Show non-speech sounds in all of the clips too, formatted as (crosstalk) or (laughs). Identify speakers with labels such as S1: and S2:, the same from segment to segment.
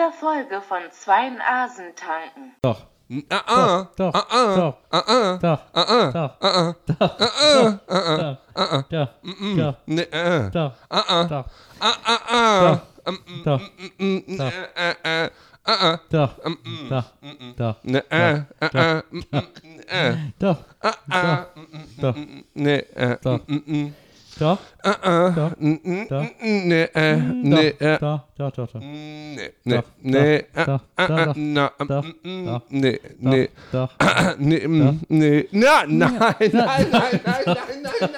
S1: jeder Folge von zwei Asen tanken.
S2: Doch.
S3: Ah, ah,
S2: doch,
S3: ah, ah,
S2: doch,
S3: ah, ah,
S2: doch,
S3: ah, ah,
S2: doch,
S3: ah, ah, ah, doch, ah,
S2: doch,
S3: ah,
S2: doch,
S3: ah, ah,
S2: doch,
S3: ah, ah,
S2: doch, doch, doch, doch, doch, doch,
S3: mm, mm,
S2: Doch.
S3: ah, ah,
S2: Doch.
S3: mm, mm,
S2: Doch.
S3: mm, ne, äh, ne, äh,
S2: Doch. Doch. Doch. Doch.
S3: ne, ne,
S2: Doch.
S3: ne,
S2: Doch.
S3: ah,
S2: Doch.
S3: ah, ah,
S2: Doch.
S3: na, mm, mm,
S2: Doch.
S3: ne, ne,
S2: Doch.
S3: Nee, mm, nee, na, nein, nein, nein, nein, nein, nein, nein,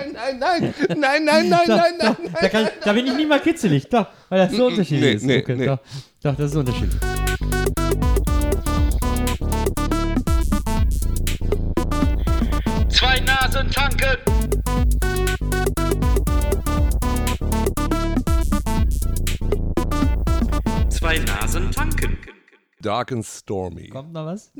S3: nein, nein, nein, nein, nein, nein, nein, nein,
S2: Da, kann, da bin ich nie mal kitzelig. Doch, weil das so unterschiedlich
S3: nee,
S2: ist.
S3: nee, nee.
S2: Doch, doch, das ist unterschiedlich.
S4: Zwei Nasen tanken.
S3: Dark and stormy.
S2: Kommt noch was?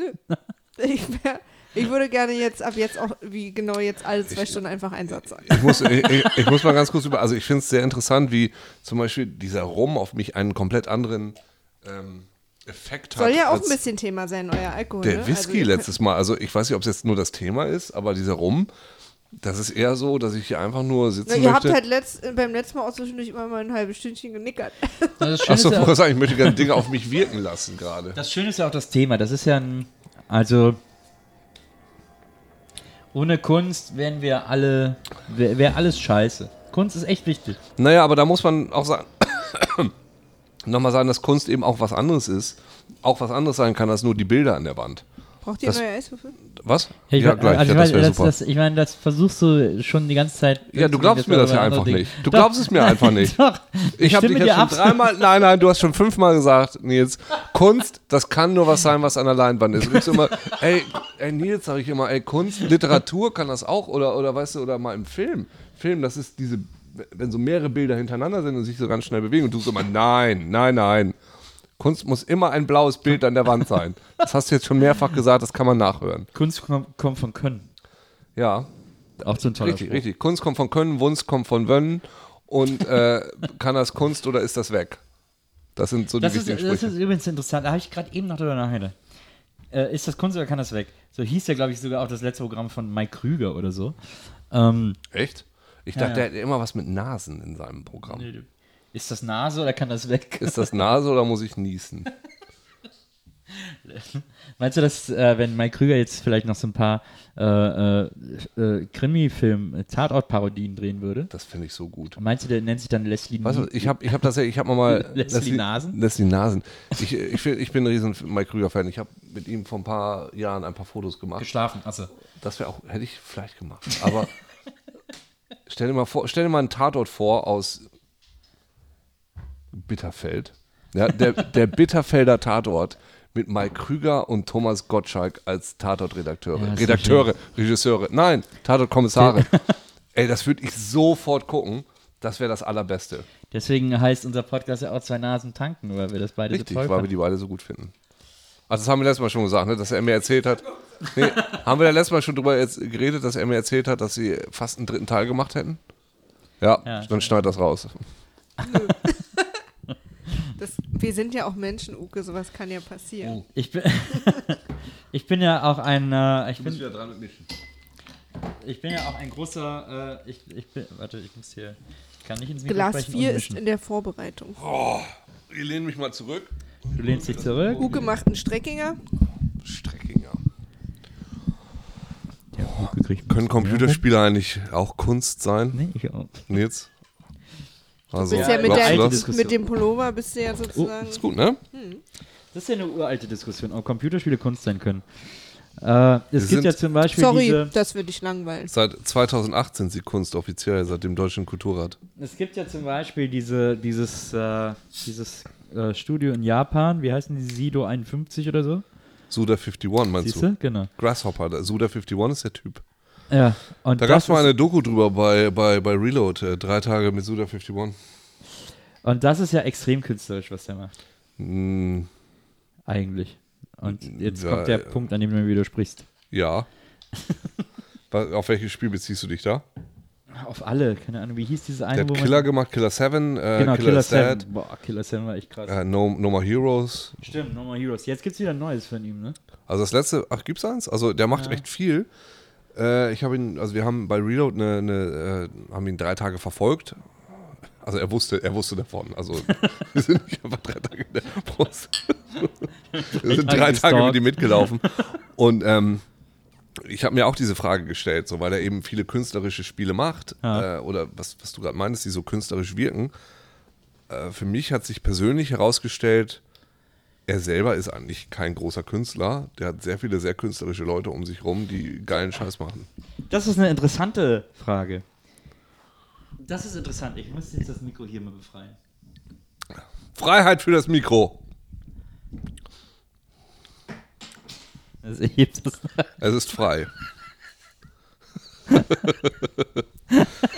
S5: Ich, wär, ich würde gerne jetzt ab jetzt auch, wie genau jetzt alle zwei Stunden einfach einen Satz sagen.
S3: Ich muss, ich, ich- ich muss mal ganz kurz über, also ich finde es sehr interessant, wie zum Beispiel dieser Rum auf mich einen komplett anderen ähm, Effekt hat.
S5: Soll ja auch ein bisschen Thema sein, euer Alkohol.
S3: Der
S5: ne?
S3: Whisky
S5: Also,
S3: letztes Mal, also ich weiß nicht, ob es jetzt nur das Thema ist, aber dieser Rum, das ist eher so, dass ich hier einfach nur sitzen
S5: Na, ihr habt
S3: möchte.
S5: halt letzt, beim letzten Mal auch zwischendurch immer mal ein halbes Stündchen genickert.
S3: Achso,
S2: ja,
S3: ich möchte gerne Dinge auf mich wirken lassen gerade.
S2: das Schöne ist ja auch das Thema. Das ist ja ein. Also. Ohne Kunst wären wir alle. Wäre wär alles scheiße. Kunst ist echt wichtig.
S3: Naja, aber da muss man auch sagen, (coughs) nochmal sagen, dass Kunst eben auch was anderes ist. Auch was anderes sein kann als nur die Bilder an der Wand.
S5: Braucht ihr
S3: Das-
S5: neue Eiswürfel?
S3: Was?
S2: Ja, ich,
S3: ja, gleich,
S2: also
S3: ja,
S2: ich,
S3: das
S2: meine,
S3: wäre
S2: das,
S3: super.
S2: das, ich meine, das versuchst du schon die ganze Zeit.
S3: ja, du glaubst mir das ja einfach nicht. Du glaubst es mir einfach nicht. (laughs)
S2: Doch,
S3: Ich habe dich jetzt schon dreimal, (laughs) nein, nein, du hast schon fünfmal gesagt, Nils, Kunst, das kann nur was sein, was an der Leinwand ist. Du bist immer, (laughs) ey, ey Nils, sag ich immer, ey, Kunst, Literatur kann das auch oder, oder weißt du, oder mal im Film. Film, das ist diese, wenn so mehrere Bilder hintereinander sind und sich so ganz schnell bewegen und du so immer, nein, nein, nein. Kunst muss immer ein blaues Bild an der Wand sein. Das hast du jetzt schon mehrfach gesagt, das kann man nachhören.
S2: Kunst kommt, von Können.
S3: Ja,
S2: Auch so ein toller
S3: richtig,
S2: Spruch.
S3: richtig. Kunst kommt von Können, Wunst kommt von Wönnen und äh, kann das Kunst oder ist das weg? Das sind so die
S2: Das ist,
S3: wichtigen
S2: das
S3: Sprüche.
S2: ist übrigens interessant. Da habe ich gerade eben noch drüber nachgedacht. Äh, ist das Kunst oder kann das weg? So hieß ja, glaube ich, sogar auch das letzte Programm von Mike Krüger oder so. Ähm,
S3: Echt? Ich
S2: Ja,
S3: dachte,
S2: ja.
S3: der hätte immer was mit Nasen in seinem Programm.
S2: Ist das Nase oder kann das weg?
S3: Ist das Nase oder muss ich niesen? (laughs)
S2: Meinst du, dass, äh, wenn Mike Krüger jetzt vielleicht noch so ein paar äh, äh, äh, Krimi-Film, Tatort-Parodien drehen würde?
S3: Das finde ich so gut.
S2: Meinst du, der nennt sich dann Leslie
S3: Weißt du, ich habe ich hab das ja, ich habe mal (laughs)
S2: Leslie Nasen?
S3: Leslie Nasen. Ich, ich, find- ich bin ein riesen Mike Krüger-Fan. Ich habe mit ihm vor ein paar Jahren ein paar Fotos gemacht.
S2: geschlafen? Achso.
S3: Das wäre auch, hätte ich vielleicht gemacht. Aber (laughs) stell dir mal vor, stell dir mal einen Tatort vor aus Bitterfeld. Ja, der, der Bitterfelder Tatort mit Mike Krüger und Thomas Gottschalk als Tatortredakteure.
S2: Ja, ist
S3: Redakteure, Regisseure. Nein, Tatortkommissare. (laughs) Ey, das würde ich sofort gucken. Das wäre das Allerbeste.
S2: Deswegen heißt unser Podcast ja auch zwei Nasen tanken, weil wir das beide
S3: Richtig,
S2: so toll
S3: weil wir die beide so gut finden. Also das haben wir letztes Mal schon gesagt, ne, dass er mir erzählt hat. Nee, haben wir da letztes Mal schon drüber jetzt geredet, dass er mir erzählt hat, dass sie fast einen dritten Teil gemacht hätten? Ja,
S2: Ja,
S3: dann schneid das raus. (laughs)
S5: Wir sind ja auch Menschen, Uke, sowas kann ja passieren.
S2: Ich bin, (laughs) ich bin ja auch ein, äh, ich bin,
S3: wieder dran mit Mischen.
S2: ich bin ja auch ein großer, äh, ich, ich bin, warte, ich muss hier, ich kann nicht ins Mikro
S5: Glas
S2: sprechen
S5: 4
S2: und
S5: ist in der Vorbereitung.
S3: Ich lehne mich mal zurück.
S2: Du lehnst dich zurück.
S5: Uke macht einen Streckinger.
S3: Streckinger.
S2: Gekriegt.
S3: Können Computerspiele eigentlich auch Kunst sein?
S2: Nee, ich auch.
S3: Nils? Also,
S5: Bist ja, mit, der, mit dem Pullover bist du ja sozusagen.
S3: Ist gut, ne?
S2: Das ist ja eine uralte Diskussion, ob Computerspiele Kunst sein können. Äh, es gibt ja zum Beispiel
S5: Sorry,
S2: diese,
S5: das würde dich langweilen.
S3: Seit 2008 sind sie Kunst offiziell, seit dem Deutschen Kulturrat.
S2: es gibt ja zum Beispiel diese, dieses, äh, dieses äh, Studio in Japan, wie heißen die, Sido 51 oder so?
S3: Suda 51, meinst
S2: Siehst
S3: du?
S2: Genau.
S3: Grasshopper, Suda 51 ist der Typ.
S2: Ja,
S3: Da gab es mal eine Doku drüber bei, bei, bei Reload, äh, drei Tage mit Suda 51.
S2: Und das ist ja extrem künstlerisch, was der macht.
S3: Hm,
S2: Eigentlich. Und jetzt
S3: Ja,
S2: kommt der
S3: ja.
S2: Punkt, an dem du mir widersprichst.
S3: ja. (laughs) Auf welches Spiel beziehst du dich da?
S2: Auf alle, keine Ahnung, wie hieß diese eine,
S3: Der hat Killer gemacht, Killer 7, äh,
S2: Genau,
S3: Killer,
S2: Killer
S3: Dead,
S2: 7. Boah, Killer 7 war echt krass.
S3: äh, no, no More Heroes.
S2: Stimmt, No More Heroes. Jetzt gibt's wieder ein neues von ihm, ne?
S3: Also das letzte, ach, gibt's eins? Also der macht echt viel. Äh, ich habe ihn, also wir haben bei Reload eine, eine äh, haben ihn drei Tage verfolgt. Also er wusste, er wusste davon. Also (laughs) wir sind nicht einfach drei Tage in der Brust. (laughs) wir sind drei
S2: Tage
S3: mit ihm mitgelaufen. Und ähm, ich habe mir auch diese Frage gestellt, so weil er eben viele künstlerische Spiele macht
S2: Ja.
S3: äh, oder was, was du gerade meinst, die so künstlerisch wirken. Äh, für mich hat sich persönlich herausgestellt, er selber ist eigentlich kein großer Künstler. Der hat sehr viele sehr künstlerische Leute um sich rum, die geilen Scheiß machen.
S2: Das ist eine interessante Frage. Das ist interessant. Ich muss jetzt das Mikro hier mal befreien.
S3: Freiheit für das Mikro. Es ist frei.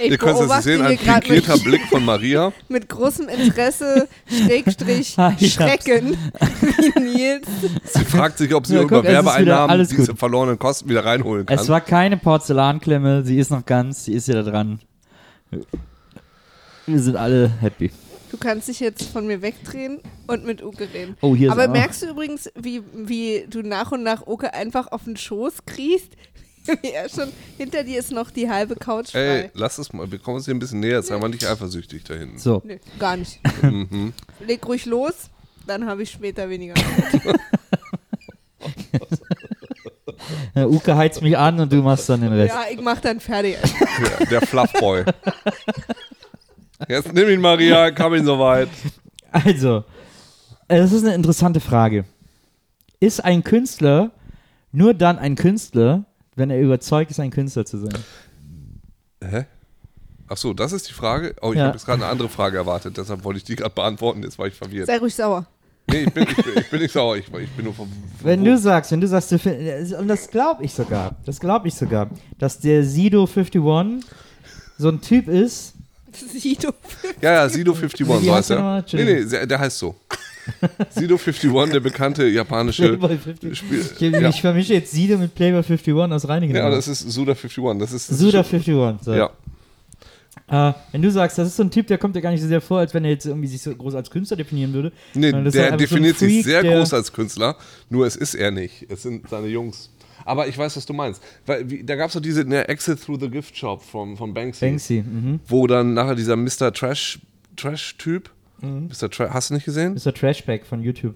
S5: Ich
S3: Ihr könnt es sehen, ein
S5: mit,
S3: Blick von Maria. (laughs)
S5: mit großem Interesse, Schrägstrich. (laughs) Schrecken, (laughs) wie Nils.
S3: Sie fragt sich, ob sie
S2: Ja,
S3: über
S2: guck, wieder
S3: Werbeeinnahmen diese
S2: gut.
S3: verlorenen Kosten wieder reinholen kann.
S2: Es war keine Porzellanklemme, sie ist noch ganz, sie ist wieder dran. Wir sind alle happy.
S5: Du kannst dich jetzt von mir wegdrehen und mit Uke reden.
S2: Oh, hier ist
S5: Aber merkst du übrigens, wie, wie du nach und nach Uke einfach auf den Schoß kriechst? (laughs) Er schon, hinter dir ist noch die halbe Couch frei.
S3: Ey, lass es mal. Wir kommen uns hier ein bisschen näher. Sei mal nicht eifersüchtig da hinten.
S2: So,
S5: Nö, gar nicht.
S3: Mhm.
S5: Leg ruhig los, dann habe ich später weniger. (laughs)
S2: äh, Uke heizt mich an und du machst dann den Rest.
S5: ja, ich mach dann fertig.
S3: Der, der Fluffboy. Jetzt nimm ihn, Maria. Kam ihn soweit.
S2: Also, äh, das ist eine interessante Frage. Ist ein Künstler nur dann ein Künstler, wenn er überzeugt ist, ein Künstler zu sein?
S3: Hä? Ach so, das ist die Frage. Oh, ich
S2: Ja.
S3: habe jetzt gerade eine andere Frage erwartet. Deshalb wollte ich die gerade beantworten. Jetzt war ich verwirrt.
S5: Sei ruhig sauer.
S3: Nee, ich bin, ich bin, ich bin nicht sauer. Ich, ich bin nur ver
S2: Wenn du sagst, wenn du sagst, du find- und das glaube ich sogar, das glaube ich sogar, dass der Sido 51 so ein Typ ist,
S5: Sido.
S3: Ja, ja, Sido 51,
S2: Wie
S3: so
S2: heißt
S3: er. Nee, nee, der heißt so. Sido 51, der bekannte japanische
S2: Playboy 50.
S3: Spiel.
S2: Ich,
S3: Ja.
S2: ich vermische jetzt Sido mit Playboy 51 aus Reinigen.
S3: ja, das ist Suda 51. Das ist, das
S2: Suda
S3: ist,
S2: 51. So.
S3: Ja,
S2: Äh, wenn du sagst, das ist so ein Typ, der kommt dir gar nicht so sehr vor, als wenn er jetzt irgendwie sich so groß als Künstler definieren würde.
S3: nee, der
S2: einfach so
S3: definiert sich
S2: Freak,
S3: sehr groß als Künstler, nur es ist er nicht. Es sind seine Jungs. Aber ich weiß, was du meinst. Weil, wie, da gab es doch diese ne, Exit Through the Gift Shop von, von Banksy,
S2: Banksy, mhm.
S3: wo dann nachher dieser Mr. Trash Trash-Typ,
S2: Mhm.
S3: Mr. Tra hast du nicht gesehen?
S2: Mr. Trashback von YouTube.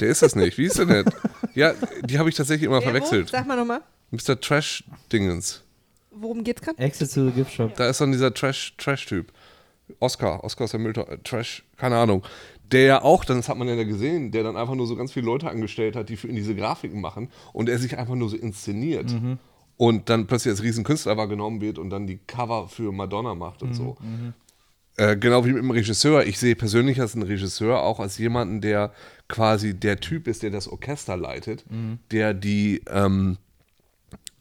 S3: Der ist das nicht. Wie ist der denn? (laughs) ja, die habe ich tatsächlich immer
S5: Wer, wo?
S3: verwechselt.
S5: Sag mal nochmal,
S3: Mr. Trash-Dingens.
S5: worum geht's gerade?
S2: Exit to the Gift Shop.
S3: Da ist dann dieser Trash, Trash-Typ. Oscar, Oscar ist der Müllton, äh, Trash, keine Ahnung. Der ja auch, dann, das hat man ja gesehen, der dann einfach nur so ganz viele Leute angestellt hat, die für ihn diese Grafiken machen und er sich einfach nur so inszeniert. Und dann plötzlich als Riesenkünstler wahrgenommen wird und dann die Cover für Madonna macht und so. Äh, genau wie mit dem Regisseur. Ich sehe persönlich als einen Regisseur auch als jemanden, der quasi der Typ ist, der das Orchester leitet, der die, ähm,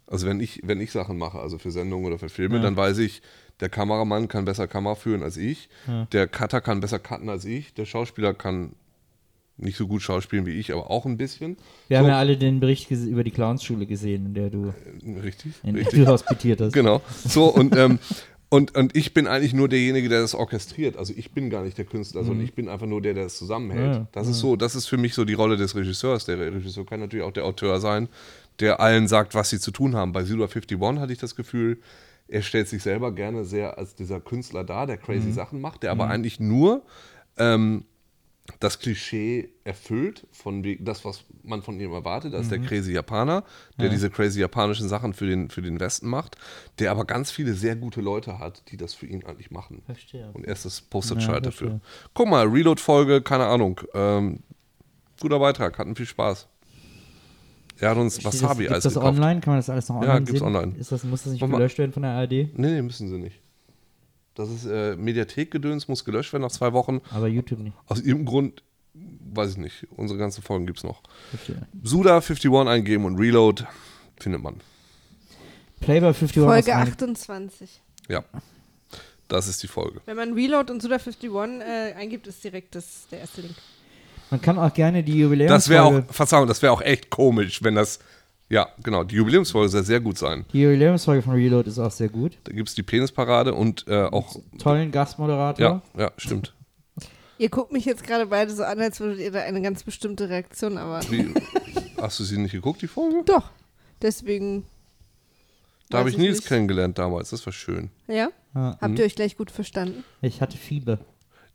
S3: also wenn ich, wenn ich Sachen mache, also für Sendungen oder für Filme, dann weiß ich, der Kameramann kann besser Kamera führen als ich, der Cutter kann besser cutten als ich, der Schauspieler kann nicht so gut schauspielen wie ich, aber auch ein bisschen.
S2: Wir
S3: so,
S2: haben ja alle den Bericht über die Clownsschule gesehen, in der du,
S3: richtig,
S2: in
S3: richtig. (laughs)
S2: du hospitiert hast.
S3: Genau. So, und, ähm, (laughs) und, und ich bin eigentlich nur derjenige, der das orchestriert. Also ich bin gar nicht der Künstler, sondern ich bin einfach nur der, der das zusammenhält.
S2: Ja,
S3: das ist so, das ist für mich so die Rolle des Regisseurs. Der Regisseur kann natürlich auch der Autor sein, der allen sagt, was sie zu tun haben. Bei Zula 51 hatte ich das Gefühl, er stellt sich selber gerne sehr als dieser Künstler dar, der crazy Sachen macht, der aber eigentlich nur ähm, das Klischee erfüllt von das, was man von ihm erwartet, als der crazy Japaner, der diese crazy japanischen Sachen für den, für den Westen macht, der aber ganz viele sehr gute Leute hat, die das für ihn eigentlich machen.
S2: Verstehe.
S3: Und er ist das
S2: Ja,
S3: Posterchild dafür. Guck mal, Reload-Folge, keine Ahnung. Ähm, guter Beitrag, hatten viel Spaß. Er hat uns
S2: Steht das,
S3: Wasabi
S2: gibt's
S3: als
S2: das
S3: gekauft.
S2: online? Kann man das alles noch
S3: Ja,
S2: online
S3: gibt's
S2: sehen?
S3: online.
S2: Ist das, muss das nicht gelöscht werden von der ARD?
S3: Nee, nee, müssen sie nicht. Das ist äh, Mediathekgedöns, muss gelöscht werden nach zwei Wochen.
S2: Aber YouTube nicht.
S3: Aus irgendeinem Grund, weiß ich nicht. Unsere ganzen Folgen gibt es noch.
S2: Verstehe.
S3: Suda51 eingeben und Reload findet man.
S2: Playboy 51 aus
S5: Folge
S2: Reinigen-
S5: 28.
S3: Ja. Das ist die Folge.
S5: Wenn man Reload und Suda51 äh, eingibt, ist direkt das, der erste Link.
S2: Man kann auch gerne die Jubiläumsfolge...
S3: Das wäre auch, Verzeihung, das wäre auch echt komisch, wenn das Ja, genau. Die Jubiläumsfolge soll sehr gut sein.
S2: Die Jubiläumsfolge von Reload ist auch sehr gut.
S3: Da gibt es die Penisparade und äh, auch.
S2: Tollen Gastmoderator.
S3: Ja, ja, stimmt.
S5: Ihr guckt mich jetzt gerade beide so an, als würdet ihr da eine ganz bestimmte Reaktion erwarten.
S3: Wie, hast du sie nicht geguckt, die Folge?
S5: Doch. Deswegen,
S3: Da habe ich Nils
S5: nicht.
S3: kennengelernt damals. Das war schön.
S5: ja?
S2: Ja.
S5: Habt ihr euch gleich gut verstanden?
S2: Ich hatte Fieber.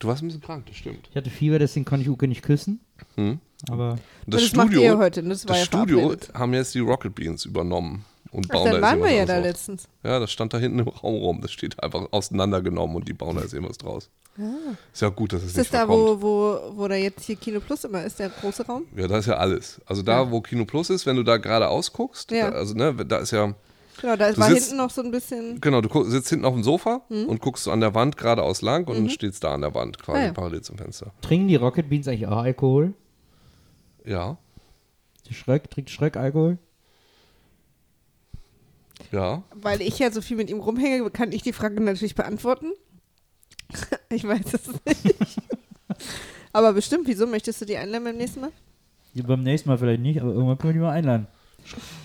S3: Du warst ein bisschen krank, das stimmt.
S2: Ich hatte Fieber, deswegen konnte ich Uke nicht küssen.
S3: Hm.
S2: Aber
S3: das,
S5: das macht ihr
S3: Studio,
S5: heute, das war
S3: das
S5: ja
S3: Studio haben jetzt die Rocket Beans übernommen und
S5: Ach,
S3: bauen
S5: dann
S3: da
S5: waren
S3: jetzt
S5: wir ja
S3: irgendwas
S5: da
S3: draus.
S5: letztens.
S3: Ja, das stand da hinten im Raum rum. Das steht einfach auseinandergenommen und die bauen da jetzt irgendwas draus. Ist ja gut, dass es
S5: Ist
S3: nicht
S5: das da, wo, wo, wo da jetzt hier Kino Plus immer ist, der große Raum?
S3: Ja, da ist ja alles. Also da, wo Kino Plus ist, wenn du da geradeaus guckst,
S5: Ja.
S3: da, also ne, da ist ja,
S5: Genau, da war
S3: sitzt-
S5: hinten noch so ein bisschen.
S3: genau, du sitzt hinten auf dem Sofa und guckst so an der Wand geradeaus lang und dann steht's da an der Wand, quasi
S5: Ah, ja.
S3: parallel zum Fenster.
S2: trinken die Rocket Beans eigentlich auch Alkohol?
S3: Ja,
S2: Die Schröck, trinkt Schröck Alkohol?
S3: ja.
S5: Weil ich ja so viel mit ihm rumhänge, kann ich die Frage natürlich beantworten. (laughs) ich weiß es nicht. (laughs) Aber bestimmt, wieso möchtest du die einladen beim nächsten Mal?
S2: Ja, beim nächsten Mal vielleicht nicht, aber irgendwann können wir die mal einladen.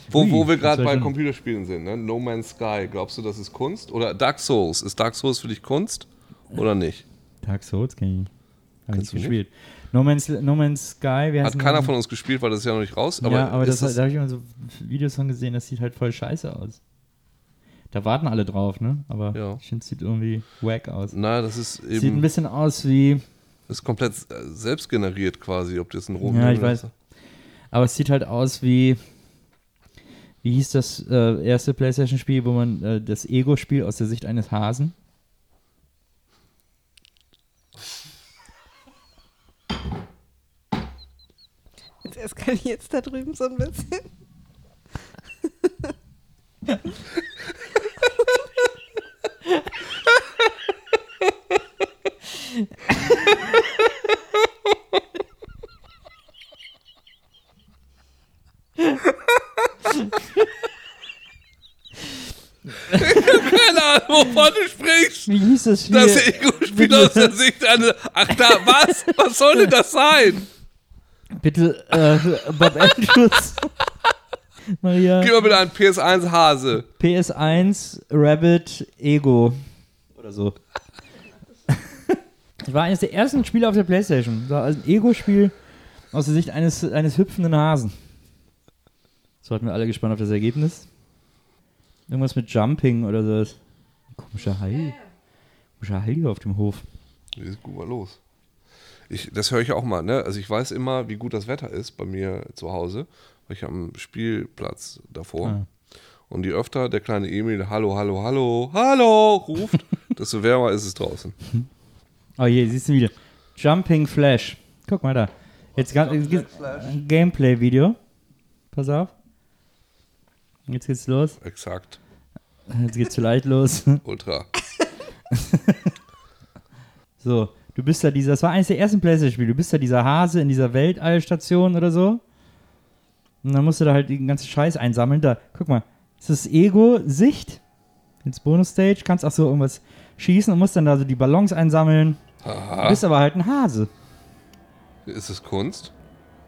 S3: Wo,
S2: Ui,
S3: wo wir gerade bei Computerspielen sind, ne? No Man's Sky, glaubst du, das ist Kunst? Oder Dark Souls, ist Dark Souls für dich Kunst oder nicht?
S2: Dark Souls kenn ich nicht. Hab ich
S3: Kennst
S2: nicht gespielt. No Man's, no Man's Sky, wie
S3: Hat keiner
S2: das?
S3: von uns gespielt, weil das ist ja noch nicht raus. Aber
S2: ja, aber
S3: ist
S2: das, da habe ich immer so Videos von gesehen, das sieht halt voll scheiße aus. Da warten alle drauf, ne? Aber
S3: Ja.
S2: ich finde, es sieht irgendwie wack aus.
S3: na, das ist
S2: Sieht ein
S3: eben
S2: bisschen aus wie,
S3: ist komplett äh, selbst generiert quasi, ob das ein Rom
S2: Ja, ich weiß. aber es sieht halt aus wie, wie hieß das äh, erste Playstation-Spiel, wo man äh, das Ego-Spiel aus der Sicht eines Hasen?
S5: Eskaliert es da drüben so ein bisschen.
S3: Keine Ahnung, wovon du sprichst.
S2: Wie hieß das Spiel?
S3: Das Ego-Spiel aus der Sicht einer. Ach da, was? Was soll denn das sein?
S2: Bitte, äh, (laughs) Bob Andrews. Maria.
S3: Gib mal bitte einen PS1 Hase.
S2: PS1 Rabbit Ego. Oder so. (laughs) Das war eines der ersten Spiele auf der Playstation. Das war also ein Ego-Spiel aus der Sicht eines, eines hüpfenden Hasen. So hatten wir alle gespannt auf das Ergebnis. Irgendwas mit Jumping oder so. Komischer Hai. Komischer Hai hier auf dem Hof.
S3: Jetzt guck mal los. Ich, das höre ich auch mal, ne? Also ich weiß immer, wie gut das Wetter ist bei mir zu Hause, weil ich am Spielplatz davor.
S2: Ah.
S3: Und je öfter der kleine Emil Hallo, Hallo, Hallo, Hallo ruft, (laughs) desto wärmer ist es draußen. (laughs)
S2: Oh je, siehst du wieder. Jumping Flash. Guck mal da. Jetzt ga- ein Gameplay-Video. Pass auf. Jetzt geht's los.
S3: Exakt.
S2: Jetzt geht's vielleicht los.
S3: Ultra. (laughs)
S2: So, du bist da dieser, das war eines der ersten Playstation-Spiele, du bist da dieser Hase in dieser Weltallstation oder so. Und dann musst du da halt den ganzen Scheiß einsammeln. Da, guck mal, das ist Ego-Sicht. Ins Bonus-Stage kannst auch so irgendwas schießen und musst dann da so die Ballons einsammeln. Du
S3: Aha.
S2: bist aber halt ein Hase.
S3: Ist es Kunst?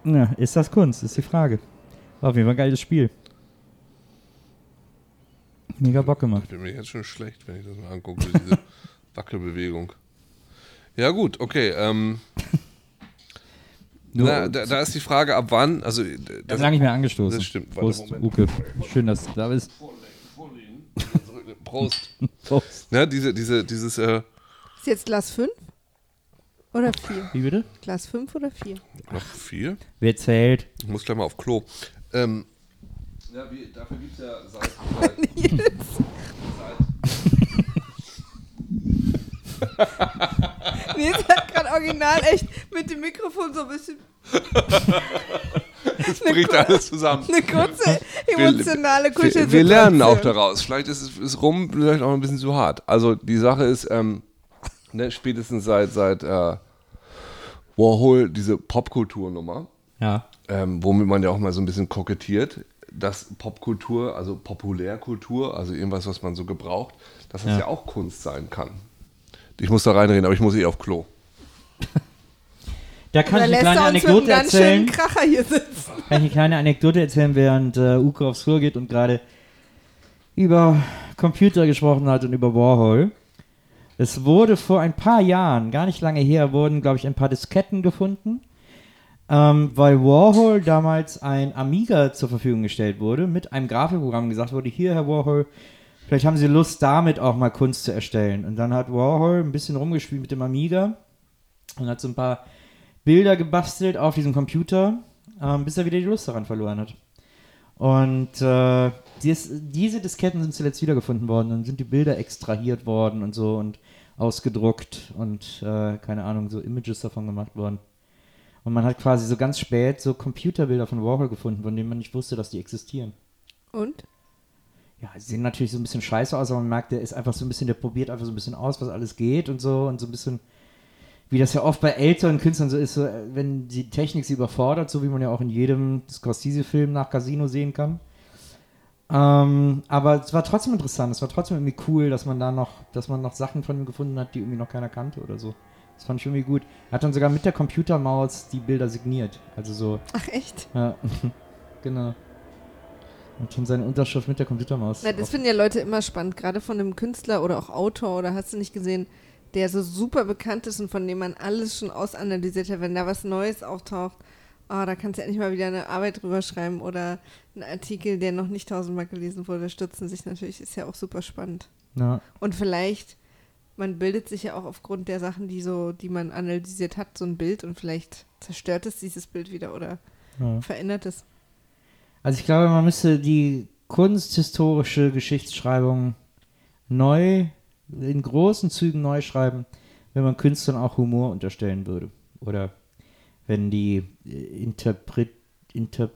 S2: Ja, ist das Kunst, ist die Frage. War auf jeden Fall ein geiles Spiel. Mega Bock gemacht.
S3: Ich bin mir jetzt schon schlecht, wenn ich das mal angucke, diese (laughs) Wackelbewegung. Ja gut, okay. Ähm,
S2: Nur,
S3: na, da, da ist die Frage, ab wann, also
S2: ich
S3: das,
S2: habe lange nicht mehr angestoßen.
S3: das stimmt. Warte,
S2: Prost,
S3: Moment.
S2: Uke. Schön, dass du da bist.
S3: Prost. (laughs)
S2: Prost.
S3: Ne, diese, diese, dieses, äh,
S5: Ist jetzt Glas 5? Oder 4?
S2: Wie bitte?
S5: Glas 5 oder 4?
S3: noch vier?
S2: Wer zählt?
S3: Ich muss gleich mal auf Klo. Ähm, ja, wie, dafür gibt es ja seit, (laughs) seit,
S5: Nils hat gerade original echt mit dem Mikrofon so ein bisschen
S3: es bricht alles zusammen.
S5: eine kurze emotionale
S3: Wir,
S5: Kuschel.
S3: wir lernen auch daraus. Vielleicht ist es ist rum, vielleicht auch ein bisschen zu hart. Also die Sache ist, ähm, ne, spätestens seit, seit äh, Warhol diese Popkulturnummer,
S2: Ja.
S3: ähm, womit man ja auch mal so ein bisschen kokettiert, dass Popkultur, also Populärkultur, also irgendwas, was man so gebraucht, dass das
S2: Ja.
S3: ja, auch Kunst sein kann. Ich muss da reinreden, aber ich muss eh auf Klo.
S2: Da kann ich eine kleine
S5: uns mit einem
S2: Anekdote
S5: ganz schönen
S2: erzählen.
S5: Kracher hier sitzen?
S2: Kann ich eine kleine Anekdote erzählen, während äh, Uke aufs Flur geht und gerade über Computer gesprochen hat und über Warhol. Es wurde vor ein paar Jahren, gar nicht lange her, wurden, glaube ich, ein paar Disketten gefunden, ähm, weil Warhol damals ein Amiga zur Verfügung gestellt wurde, mit einem Grafikprogramm gesagt wurde, hier, Herr Warhol, vielleicht haben Sie Lust, damit auch mal Kunst zu erstellen. Und dann hat Warhol ein bisschen rumgespielt mit dem Amiga und hat so ein paar Bilder gebastelt auf diesem Computer, ähm, bis er wieder die Lust daran verloren hat. Und äh, dies, diese Disketten sind zuletzt wiedergefunden worden und sind die Bilder extrahiert worden und so und ausgedruckt und äh, keine Ahnung, so Images davon gemacht worden. Und man hat quasi so ganz spät so Computerbilder von Warhol gefunden, von denen man nicht wusste, dass die existieren.
S5: Und?
S2: Ja, sie sehen natürlich so ein bisschen scheiße aus, aber man merkt, der ist einfach so ein bisschen, der probiert einfach so ein bisschen aus, was alles geht und so und so ein bisschen, wie das ja oft bei älteren Künstlern so ist, so, äh, wenn die Technik sie überfordert, so wie man ja auch in jedem Scorsese-Film nach Casino sehen kann. Ähm, aber es war trotzdem interessant, es war trotzdem irgendwie cool, dass man da noch, dass man noch Sachen von ihm gefunden hat, die irgendwie noch keiner kannte oder so. Das fand ich irgendwie gut. Er hat dann sogar mit der Computermaus die Bilder signiert. Also so,
S5: Ach echt?
S2: ja, (laughs) genau. Und schon seine Unterschrift mit der Computermaus.
S5: Na, das finden ja Leute immer spannend, gerade von einem Künstler oder auch Autor oder hast du nicht gesehen, der so super bekannt ist und von dem man alles schon ausanalysiert hat, wenn da was Neues auftaucht. Oh, da kannst du endlich mal wieder eine Arbeit drüber schreiben oder einen Artikel, der noch nicht tausendmal gelesen wurde, stürzen sich natürlich, ist ja auch super spannend.
S2: Ja.
S5: Und vielleicht, man bildet sich ja auch aufgrund der Sachen, die so, die man analysiert hat, so ein Bild und vielleicht zerstört es dieses Bild wieder oder
S2: Ja.
S5: verändert es.
S2: Also ich glaube, man müsste die kunsthistorische Geschichtsschreibung neu, in großen Zügen neu schreiben, wenn man Künstlern auch Humor unterstellen würde. Oder wenn die äh, Interpret, Inter,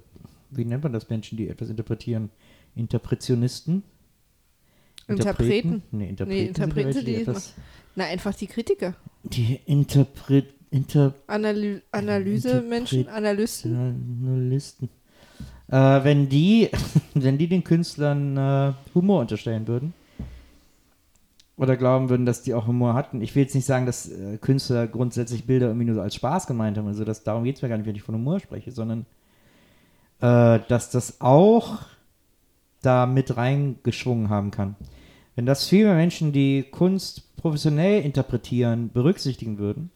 S2: wie nennt man das Menschen, die etwas interpretieren? Interpretionisten?
S5: Interpreten?
S2: Nee, Interpreten,
S5: Nee, Interpreten
S2: sind
S5: die,
S2: die etwas,
S5: Na, einfach die Kritiker.
S2: die Interpret, Inter,
S5: Analy Analyse-Menschen, Analysten.
S2: Journalisten. Äh, wenn die, (laughs) wenn die den Künstlern äh, Humor unterstellen würden oder glauben würden, dass die auch Humor hatten. Ich will jetzt nicht sagen, dass äh, Künstler grundsätzlich Bilder irgendwie nur so als Spaß gemeint haben. Also das, darum geht es mir gar nicht, wenn ich von Humor spreche, sondern äh, dass das auch da mit reingeschwungen haben kann. Wenn das viel mehr Menschen, die Kunst professionell interpretieren, berücksichtigen würden,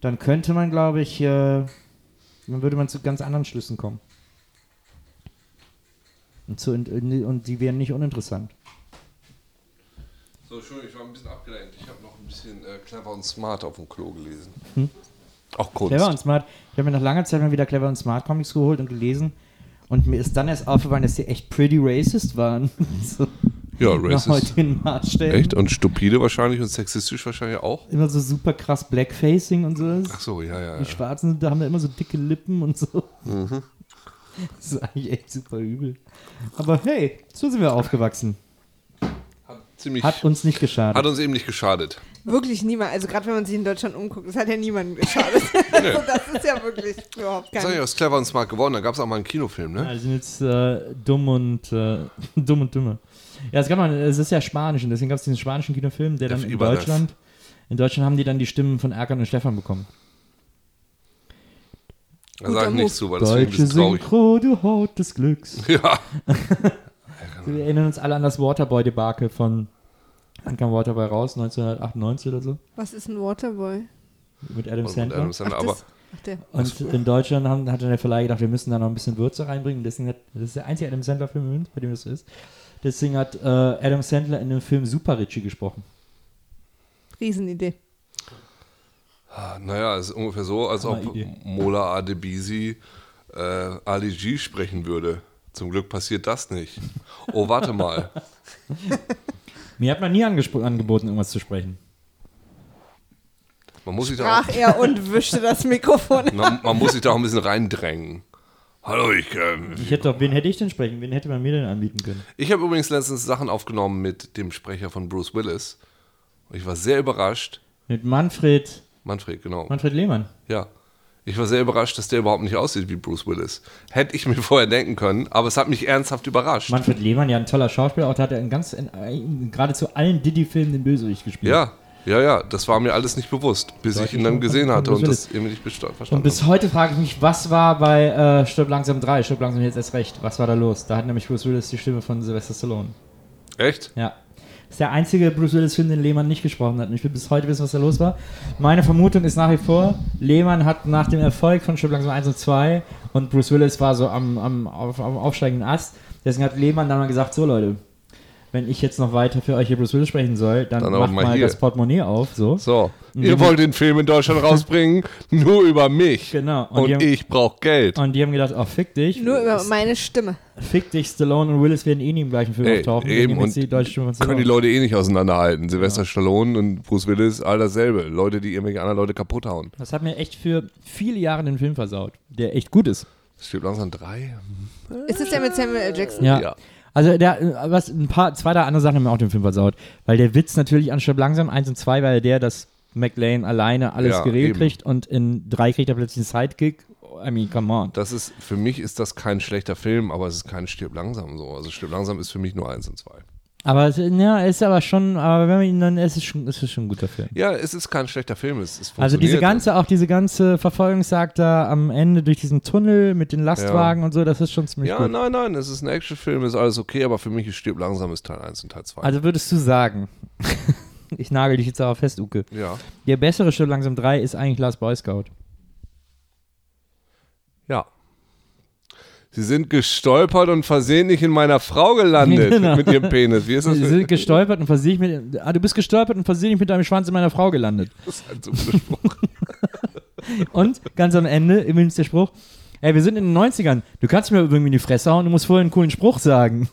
S2: dann könnte man, glaube ich, äh, dann würde man zu ganz anderen Schlüssen kommen. Und, zu, und die wären nicht uninteressant.
S3: So, Entschuldigung, ich war ein bisschen abgelenkt. Ich habe noch ein bisschen äh, clever und smart auf dem Klo gelesen. Auch Kunst.
S2: Clever und Smart. Ich habe mir nach langer Zeit mal wieder Clever und Smart Comics geholt und gelesen. Und mir ist dann erst aufgefallen, dass die echt pretty racist waren. (laughs) so,
S3: ja, racist. Echt? Und stupide wahrscheinlich und sexistisch wahrscheinlich auch?
S2: Immer so super krass Blackfacing und so.
S3: Ach so, ja, ja.
S2: Die
S3: ja.
S2: Schwarzen, da haben da immer so dicke Lippen und so.
S3: Mhm. (laughs)
S2: Das ist eigentlich echt super übel. Aber hey, so sind wir aufgewachsen.
S3: Hat, ziemlich,
S2: Hat uns nicht geschadet.
S3: hat uns eben nicht geschadet.
S5: Wirklich niemand. Also gerade wenn man sich in Deutschland umguckt, das hat ja niemandem geschadet. (laughs) (laughs) also das ist ja wirklich überhaupt
S3: Sag ich,
S5: kein...
S3: was clever und smart geworden. Da gab es auch mal einen Kinofilm,
S2: Ja,
S3: ne?
S2: die sind jetzt äh, dumm und äh, dumm und dümmer. Ja, es gab mal, es ist ja Spanisch und deswegen gab es diesen spanischen Kinofilm, der dann in. Deutschland, in Deutschland haben die dann die Stimmen von Erkan und Stefan bekommen.
S3: Da sage ich nichts zu, weil das
S2: Deutsche
S3: ein bisschen traurig.
S2: Synchro, du Haut des Glücks. (laughs)
S3: Ja, (laughs)
S2: Wir erinnern uns alle an das Waterboy-Debakel von, wann kam Waterboy raus? 1998 oder so?
S5: Was ist ein Waterboy?
S2: Mit Adam Sandler.
S3: Adam Sandler,
S5: Ach,
S3: aber
S5: das, ach der.
S2: Und in Deutschland haben, hat dann der Verleih gedacht, wir müssen da noch ein bisschen Würze reinbringen. Deswegen hat, das ist der einzige Adam Sandler-Film bei dem das so ist. Deswegen hat äh, Adam Sandler in dem Film Super Richie gesprochen.
S5: Riesenidee.
S3: Naja, es ist ungefähr so, als ob. Mola Adebisi äh, Ali G sprechen würde. Zum Glück passiert das nicht. Oh, warte mal. (laughs)
S2: Mir hat man nie angeboten, irgendwas zu sprechen.
S3: Man muss sich da auch,
S5: Brach er und wischte das Mikrofon. (laughs)
S3: man, man muss sich da auch ein bisschen reindrängen. Hallo, ich. Ähm,
S2: Ich hätte doch, wen hätte ich denn sprechen? Wen hätte man mir denn anbieten können?
S3: ich habe übrigens letztens Sachen aufgenommen mit dem Sprecher von Bruce Willis. Und ich war sehr überrascht.
S2: Mit Manfred,
S3: Manfred, genau.
S2: Manfred Lehmann.
S3: Ja. Ich war sehr überrascht, dass der überhaupt nicht aussieht wie Bruce Willis. Hätte ich mir (laughs) vorher denken können, aber es hat mich ernsthaft überrascht.
S2: Manfred Lehmann, ja, ein toller Schauspieler, auch da hat er in ganz, in, in geradezu allen Diddy-Filmen den Bösewicht gespielt.
S3: Ja, Ja, ja, das war mir alles nicht bewusst, bis ich ihn dann gesehen hatte und das irgendwie nicht besta-
S2: Und
S3: verstanden
S2: bis heute frage ich mich, was war bei äh, Stirb langsam 3, Stirb langsam jetzt erst recht, was war da los? Da hat nämlich Bruce Willis die Stimme von Sylvester Stallone.
S3: Echt?
S2: Ja. Das ist der einzige Bruce Willis-Film, den Lehmann nicht gesprochen hat. Und ich will bis heute wissen, was da los war. Meine Vermutung ist nach wie vor, Lehmann hat nach dem Erfolg von Stirb langsam 1 und 2 und Bruce Willis war so am, am, auf, am aufsteigenden Ast. Deswegen hat Lehmann dann mal gesagt, so Leute, wenn ich jetzt noch weiter für euch hier Bruce Willis sprechen soll, dann,
S3: Dann
S2: macht
S3: mal
S2: mal, das Portemonnaie auf. So.
S3: So, ihr wollt den Film in Deutschland (laughs) rausbringen, nur über mich.
S2: Genau. Und
S3: Und,
S2: haben-
S3: ich brauche Geld.
S2: Und die haben gedacht, oh, fick dich.
S5: Nur über meine Stimme.
S2: Fick dich, Stallone und Willis werden eh nie im gleichen Film
S3: Ey,
S2: auftauchen.
S3: eben, und
S2: die deutsche Stimme von
S3: Können die Leute eh nicht auseinanderhalten. Sylvester Stallone und Bruce Willis, all dasselbe. Leute, die irgendwelche anderen Leute kaputt hauen.
S2: Das hat mir echt für viele Jahre den Film versaut, der echt gut ist.
S3: Es stirbt langsam drei.
S5: Ist es der mit Samuel L. Jackson?
S2: Ja.
S3: Ja.
S2: Also der, äh, was ein paar, zwei, drei andere Sachen haben mir auch den Film versaut. Weil der Witz natürlich an Stirb langsam 1 und 2 war ja der, dass McLean alleine alles
S3: Ja,
S2: geregelt
S3: eben.
S2: kriegt und in 3 kriegt er plötzlich einen Sidekick. I mean, come on.
S3: Das ist, für mich ist das kein schlechter Film, aber es ist kein Stirb langsam so. Also Stirb langsam ist für mich nur eins und zwei.
S2: Aber es- ja, ist aber schon, aber wenn man ihn dann, es ist schon, es ist schon ein guter Film.
S3: Ja, es ist kein schlechter Film. Es, es
S2: Also diese ganze, auch diese ganze Verfolgungsjagd da am Ende durch diesen Tunnel mit den Lastwagen und so, das ist schon ziemlich
S3: Ja,
S2: gut.
S3: nein, nein, es ist ein Actionfilm, ist alles okay, aber für mich ist Stirb langsam ist Teil 1 und Teil 2.
S2: Also würdest du sagen, (laughs) ich nagel dich jetzt darauf fest, Uke,
S3: ja.
S2: der bessere Stirb langsam 3 ist eigentlich Last Boy Scout.
S3: Ja. Sie sind gestolpert und versehentlich in meiner Frau gelandet
S2: Genau.
S3: mit ihrem Penis. Wie ist das?
S2: Sie sind gestolpert und versehentlich mit, ah, du bist gestolpert und versehentlich mit deinem Schwanz in meiner Frau gelandet.
S3: Das ist halt so. (laughs)
S2: Und ganz am Ende, übrigens der Spruch, ey, wir sind in den 90ern, du kannst mir irgendwie in die Fresse hauen, du musst vorher einen coolen Spruch sagen.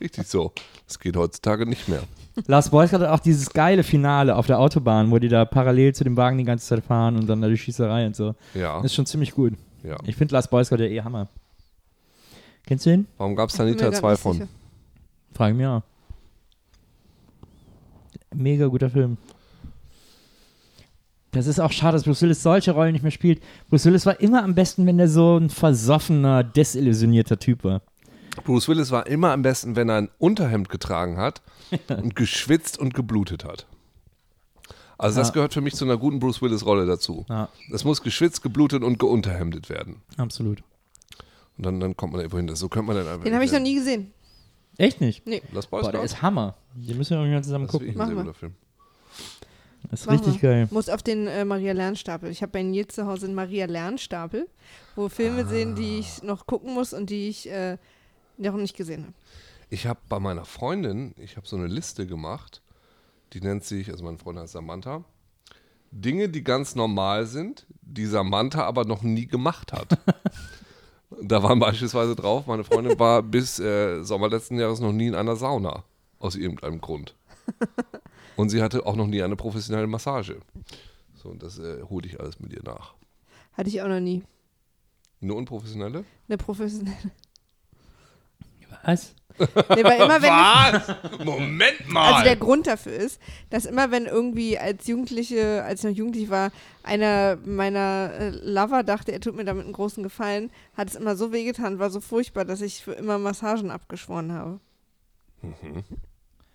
S3: Richtig so. Das geht heutzutage nicht mehr.
S2: Last Boy Scout hat auch dieses geile Finale auf der Autobahn, wo die da parallel zu dem Wagen die ganze Zeit fahren und dann da die Schießerei und so.
S3: Ja.
S2: Das ist schon ziemlich gut.
S3: Ja.
S2: Ich finde Last Boy Scout ja eh Hammer. Kennst du ihn?
S3: Warum gab es da nicht
S5: mir
S3: Teil
S5: grad
S3: 2
S5: nicht
S3: von?
S5: sicher.
S2: Frage mich auch. Mega guter Film. Das ist auch schade, dass Bruce Willis solche Rollen nicht mehr spielt. Bruce Willis war immer am besten, wenn er so ein versoffener, desillusionierter Typ war.
S3: Bruce Willis war immer am besten, wenn er ein Unterhemd getragen hat (laughs) und geschwitzt und geblutet hat. Also das
S2: Ja.
S3: gehört für mich zu einer guten Bruce Willis-Rolle dazu.
S2: Ja,
S3: Es muss geschwitzt, geblutet und geunterhemdet werden.
S2: absolut.
S3: Und dann, dann kommt man da irgendwo hin. So könnte man dann einfach.
S5: Den habe ich noch nie gesehen.
S2: Echt nicht?
S3: Lass Boys
S2: Boah, der ist Hammer. Den müssen wir irgendwann zusammen
S3: Das ist
S2: gucken.
S3: ein
S5: wir.
S3: guter Film.
S2: Das ist
S5: Machen
S2: richtig
S5: wir.
S2: geil.
S5: Muss auf den äh, Maria Lernstapel. Ich habe bei Nils zu Hause einen Maria Lernstapel, wo Filme sehen, die ich noch gucken muss und die ich äh, noch nicht gesehen habe.
S3: Ich habe bei meiner Freundin, ich habe so eine Liste gemacht, die nennt sich, also meine Freundin heißt Samantha, Dinge, die ganz normal sind, die Samantha aber noch nie gemacht hat. (laughs) da waren beispielsweise drauf, meine Freundin war bis äh, Sommer letzten Jahres noch nie in einer Sauna, aus irgendeinem Grund. (laughs) Und sie hatte auch noch nie eine professionelle Massage. So, und das äh, hole ich alles mit ihr nach.
S5: Hatte ich auch noch nie.
S3: Eine unprofessionelle?
S5: Eine professionelle.
S2: Was?
S5: Nee, weil immer wenn
S3: Was? Moment mal!
S5: Also der Grund dafür ist, dass immer wenn irgendwie als Jugendliche, als ich noch jugendlich war, einer meiner äh, Lover dachte, er tut mir damit einen großen Gefallen, hat es immer so wehgetan, war so furchtbar, dass ich für immer Massagen abgeschworen habe.
S3: Mhm.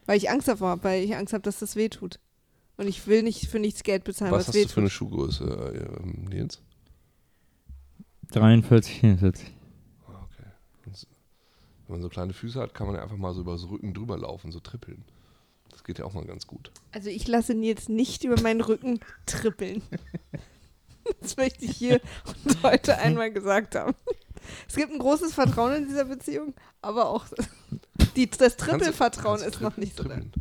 S5: Weil ich Angst davor habe, weil ich Angst habe, dass das weh tut. Und ich will nicht für nichts Geld bezahlen,
S3: Was
S5: was,
S3: hast
S5: weh
S3: du für eine. Schuhgröße, äh, Nils?
S2: 43, 44.
S3: Wenn man so kleine Füße hat, kann man ja einfach mal so über das Rücken drüber laufen, so trippeln. Das geht ja auch mal ganz gut.
S5: Also ich lasse Nils nicht über meinen Rücken trippeln. (laughs) Das möchte ich hier und heute einmal gesagt haben. Es gibt ein großes Vertrauen in dieser Beziehung, aber auch (laughs) die, das Trippelvertrauen ist noch nicht so da.
S3: trippeln.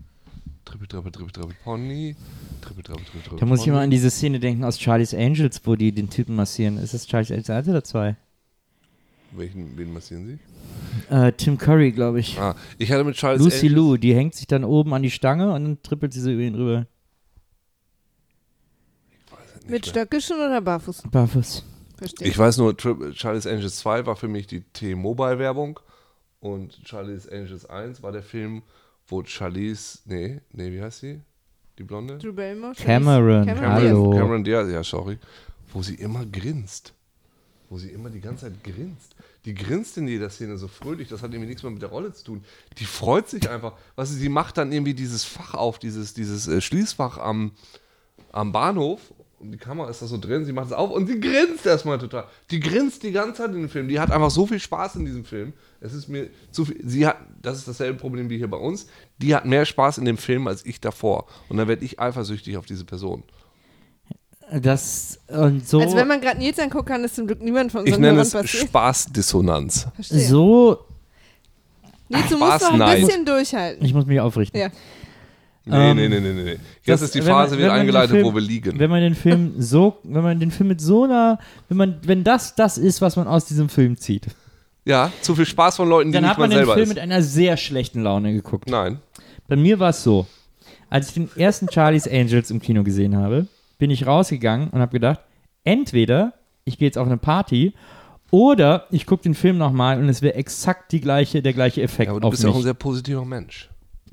S3: Trippel, trippel, trippel, trippel, Pony. Trippel, trippel, trippel, trippel,
S2: Da muss ich mal an diese Szene denken aus Charlie's Angels, wo die den Typen massieren. Ist das Charlie's Angels 1 oder 2?
S3: Welchen, wen massieren Sie?
S2: Äh, Tim Curry, glaube ich.
S3: Ah, ich hatte mit Charles
S2: Lucy
S3: Angels-
S2: Lou, die hängt sich dann oben an die Stange und dann trippelt sie so über ihn rüber.
S5: Mit Stöckischen oder barfuß?
S2: Barfuß.
S5: Verstehe.
S3: Ich weiß nur, Tri Charlie's Angels 2 war für mich die T-Mobile-Werbung und Charlie's Angels 1 war der Film, wo Charlize, nee, nee, wie heißt sie? Die Blonde?
S5: Drew?
S2: Cameron,
S5: Cameron
S2: hallo.
S3: Cameron Diaz, ja, sorry. Wo sie immer grinst. Wo sie immer die ganze Zeit grinst. Die grinst in jeder Szene so fröhlich, das hat irgendwie nichts mehr mit der Rolle zu tun. Die freut sich einfach. Was sie macht dann irgendwie dieses Fach auf, dieses, dieses äh, Schließfach am, am Bahnhof. Und die Kamera ist da so drin, sie macht es auf und sie grinst erstmal total. Die grinst die ganze Zeit in dem Film. Die hat einfach so viel Spaß in diesem Film. Es ist mir zu viel. Sie hat, das ist dasselbe Problem wie hier bei uns. Die hat mehr Spaß in dem Film als ich davor. Und dann werde ich eifersüchtig auf diese Person.
S2: Das und so.
S5: Also wenn man gerade Nils anguckt, kann das zum Glück niemand von
S3: Ich
S5: unseren
S3: nenne es. Spaßdissonanz.
S5: Verstehe.
S2: so.
S5: Nils, du
S3: Spaß,
S5: musst noch ein
S3: nein.
S5: bisschen durchhalten.
S2: Ich muss mich aufrichten.
S5: Ja.
S3: Nee,
S2: Ähm,
S3: nee, nee, nee, nee. Jetzt
S2: das-
S3: ist die
S2: wenn man-
S3: Phase
S2: wenn
S3: wieder
S2: man den
S3: eingeleitet,
S2: Film-
S3: wo wir liegen.
S2: Wenn man den Film (laughs) so, wenn man den Film mit so einer, wenn man, wenn das das ist, was man aus diesem Film zieht,
S3: Ja, zu viel Spaß von Leuten, die
S2: dann
S3: nicht
S2: hat man
S3: man
S2: den
S3: selber
S2: Film
S3: ist.
S2: mit einer sehr schlechten Laune geguckt.
S3: Nein.
S2: Bei mir war es so, als ich den ersten Charlie's Angels im Kino gesehen habe, bin ich rausgegangen und habe gedacht, entweder ich gehe jetzt auf eine Party oder ich gucke den Film nochmal und es wäre exakt die gleiche, der gleiche Effekt
S3: Ja, aber du bist ja auch ein sehr positiver Mensch.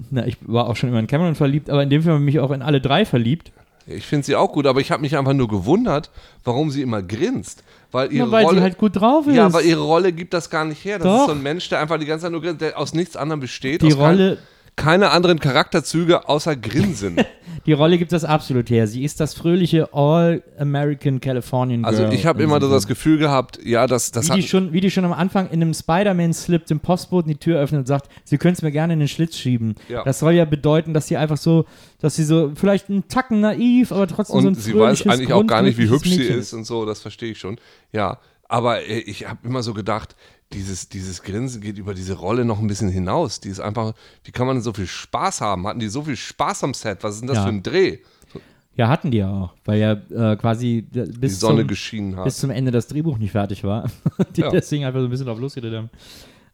S2: Na, ich war auch schon immer in Cameron verliebt, aber in dem Film habe ich mich auch in alle drei verliebt.
S3: Ich finde sie auch gut, aber ich habe mich einfach nur gewundert, warum sie immer grinst. Weil ihre
S2: Ja, weil
S3: Rolle,
S2: sie halt gut drauf ist.
S3: Ja, aber ihre Rolle gibt das gar nicht her. Das
S2: Doch.
S3: ist so ein Mensch, der einfach die ganze Zeit nur grinst, der aus nichts anderem besteht.
S2: die Rolle,
S3: keine anderen Charakterzüge außer Grinsen. (laughs)
S2: die Rolle gibt das absolut her. Sie ist das fröhliche All-American Californian Girl.
S3: Also ich habe immer
S2: diesem
S3: das. Gefühl gehabt, ja, das, das
S2: wie
S3: hat,
S2: die, schon, wie die schon am Anfang in einem Spider-Man-Slip dem Postboten die Tür öffnet und sagt, sie können es mir gerne in den Schlitz schieben.
S3: Ja.
S2: Das soll ja bedeuten, dass sie einfach so, dass sie so, vielleicht einen Tacken naiv, aber trotzdem so ein
S3: und sie weiß eigentlich auch gar nicht, wie hübsch
S2: grundglückliches
S3: sie
S2: Mädchen
S3: ist und so, das verstehe ich schon. Ja, aber äh, ich habe immer so gedacht, dieses, dieses Grinsen geht über diese Rolle noch ein bisschen hinaus. Die ist einfach, wie kann man denn so viel Spaß haben? Hatten die so viel Spaß am Set? Was ist denn das
S2: Ja.
S3: für ein Dreh?
S2: Ja, hatten die ja auch, weil ja äh, quasi äh, bis,
S3: Sonne
S2: zum, bis zum Ende das Drehbuch nicht fertig war. (laughs) die
S3: Ja.
S2: deswegen einfach so ein bisschen drauf losgeredet haben.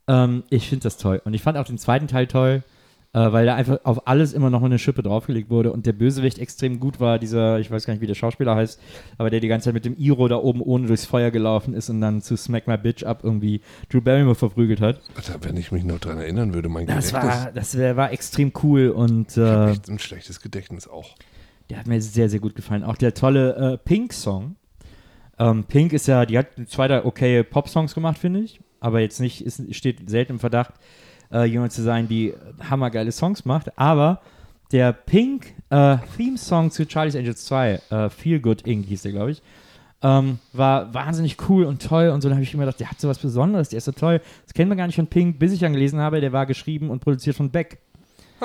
S2: Ähm, ich finde das toll. Und ich fand auch den zweiten Teil toll, äh, weil da einfach auf alles immer noch eine Schippe draufgelegt wurde und der Bösewicht extrem gut war, dieser, ich weiß gar nicht, wie der Schauspieler heißt, aber der die ganze Zeit mit dem Iro da oben ohne durchs Feuer gelaufen ist und dann zu Smack My Bitch Up irgendwie Drew Barrymore verprügelt hat.
S3: Alter, wenn ich mich noch dran erinnern würde, mein
S2: Das
S3: Gedächtnis.
S2: war, das wär, war extrem cool und äh,
S3: echt ein schlechtes Gedächtnis auch.
S2: der hat mir sehr, sehr gut gefallen. Auch der tolle äh, Pink-Song. Ähm, Pink ist ja, die hat zwei da okay Pop-Songs gemacht, finde ich. Aber jetzt nicht, ist, steht selten im Verdacht, äh, jemand zu sein, die hammergeile Songs macht. Aber der Pink äh, zu Charlie's Angels 2, äh, Feel Good Inc. hieß der, glaube ich, ähm, war wahnsinnig cool und toll. Und so da habe ich immer gedacht, der hat so was Besonderes, der ist so toll. Das kennen wir gar nicht von Pink, bis ich dann gelesen habe, der war geschrieben und produziert von Beck.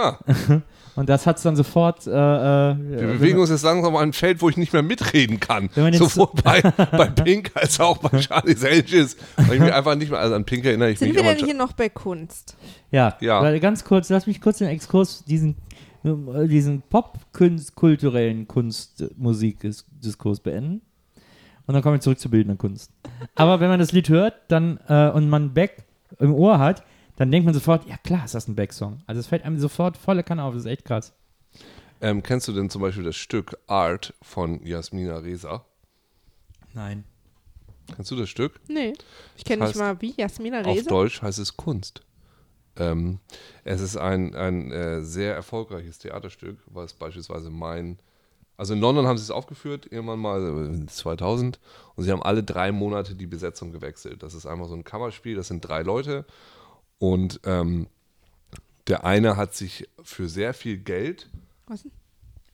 S2: (laughs) Und das hat es dann sofort. Äh, äh,
S3: wir bewegen uns jetzt langsam auf ein Feld, wo ich nicht mehr mitreden kann.
S2: Wenn man jetzt
S3: Sowohl (laughs) bei, bei Pink als auch bei Charlie's Angels. Weil ich mich einfach nicht mehr, also an Pink erinnere ich
S5: Sind
S3: mich
S5: wir denn hier noch bei Kunst?
S2: Ja,
S3: Ja.
S2: weil ganz kurz, lass mich kurz den Exkurs, diesen, diesen pop-kulturellen Kunst-Musik-Diskurs beenden. Und dann kommen wir zurück zur bildenden Kunst. Aber wenn man das Lied hört dann, äh, und man Beck im Ohr hat, dann denkt man sofort, ja klar ist das ein Beck-Song. Also es fällt einem sofort volle Kanne auf, das ist echt krass.
S3: Ähm, kennst du denn zum Beispiel das Stück Art von Jasmina Reza?
S2: Nein.
S3: Kennst du das Stück?
S5: Nee. Ich kenne nicht mal wie. Jasmina
S3: Auf
S5: Reza?
S3: Deutsch heißt es Kunst. Ähm, es ist ein, ein äh, sehr erfolgreiches Theaterstück, was beispielsweise mein. Also in London haben sie es aufgeführt, irgendwann mal äh, 2000, und sie haben alle drei Monate die Besetzung gewechselt. Das ist einfach so ein Kammerspiel, das sind drei Leute, und ähm, der eine hat sich für sehr viel Geld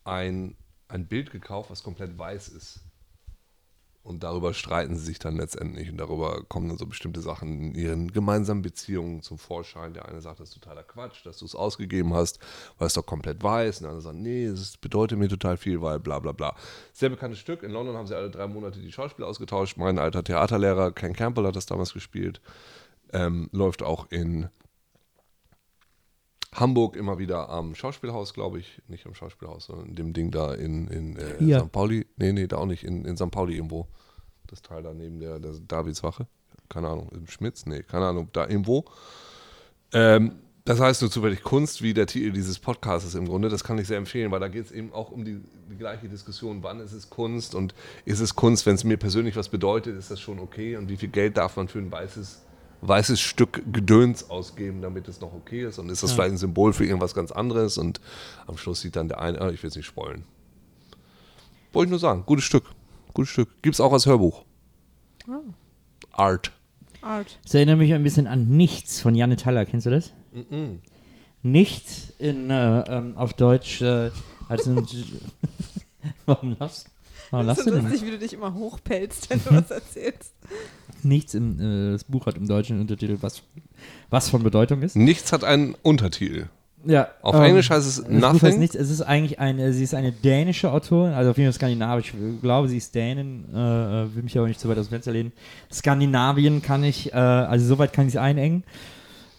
S3: ein, ein Bild gekauft, was komplett weiß ist. Und darüber streiten sie sich dann letztendlich und darüber kommen dann so bestimmte Sachen in ihren gemeinsamen Beziehungen zum Vorschein. Der eine sagt, das ist totaler Quatsch, dass du es ausgegeben hast, weil es doch komplett weiß. Und der andere sagt, nee, es bedeutet mir total viel, weil bla bla bla. Sehr bekanntes Stück. In London haben sie alle drei Monate die Schauspieler ausgetauscht. Mein alter Theaterlehrer Ken Campbell hat das damals gespielt. Ähm, läuft auch in Hamburg immer wieder am Schauspielhaus, glaube ich. Nicht am Schauspielhaus, sondern in dem Ding da in, in äh. St. Pauli. Nee, nee, da auch nicht. In, in St. Pauli irgendwo. Das Teil da neben der, der Davidswache. Keine Ahnung. Im Schmitz? Nee, keine Ahnung. Da irgendwo. Ähm, das heißt nur zufällig Kunst, wie der Titel dieses Podcasts ist im Grunde. Das kann ich sehr empfehlen, weil da geht es eben auch um die, die gleiche Diskussion. Wann ist es Kunst und ist es Kunst, wenn es mir persönlich was bedeutet, ist das schon okay? Und wie viel Geld darf man für ein weißes, weißes Stück Gedöns ausgeben, damit es noch okay ist? Und ist das vielleicht ein Symbol für irgendwas ganz anderes? Und am Schluss sieht dann der eine, ah, ich will es nicht spoilen. Wollte ich nur sagen, gutes Stück. Gutes Stück. Gibt es auch als Hörbuch. Art.
S5: Art.
S2: Das erinnert mich ein bisschen an Nichts von Janne Thaler. Kennst du das? Nichts in, äh, ähm, auf Deutsch äh, als ein. (laughs) warum lachst, warum
S5: Das
S2: lachst du
S5: so
S2: denn?
S5: lustig, wie du dich immer hochpelzt, wenn du was (laughs) erzählst.
S2: Nichts im. Äh, das Buch hat im deutschen Untertitel was, was von Bedeutung ist.
S3: Nichts hat einen Untertitel.
S2: Ja.
S3: Auf
S2: ähm,
S3: Englisch heißt es
S2: Buch heißt
S3: Nothing.
S2: nichts. Es ist eigentlich eine, sie ist eine dänische Autorin, also auf jeden Fall skandinavisch. Ich glaube, sie ist Dänin, äh, äh, will mich aber nicht zu weit aus dem Fenster lehnen. Skandinavien kann ich, äh, also soweit kann ich es einengen.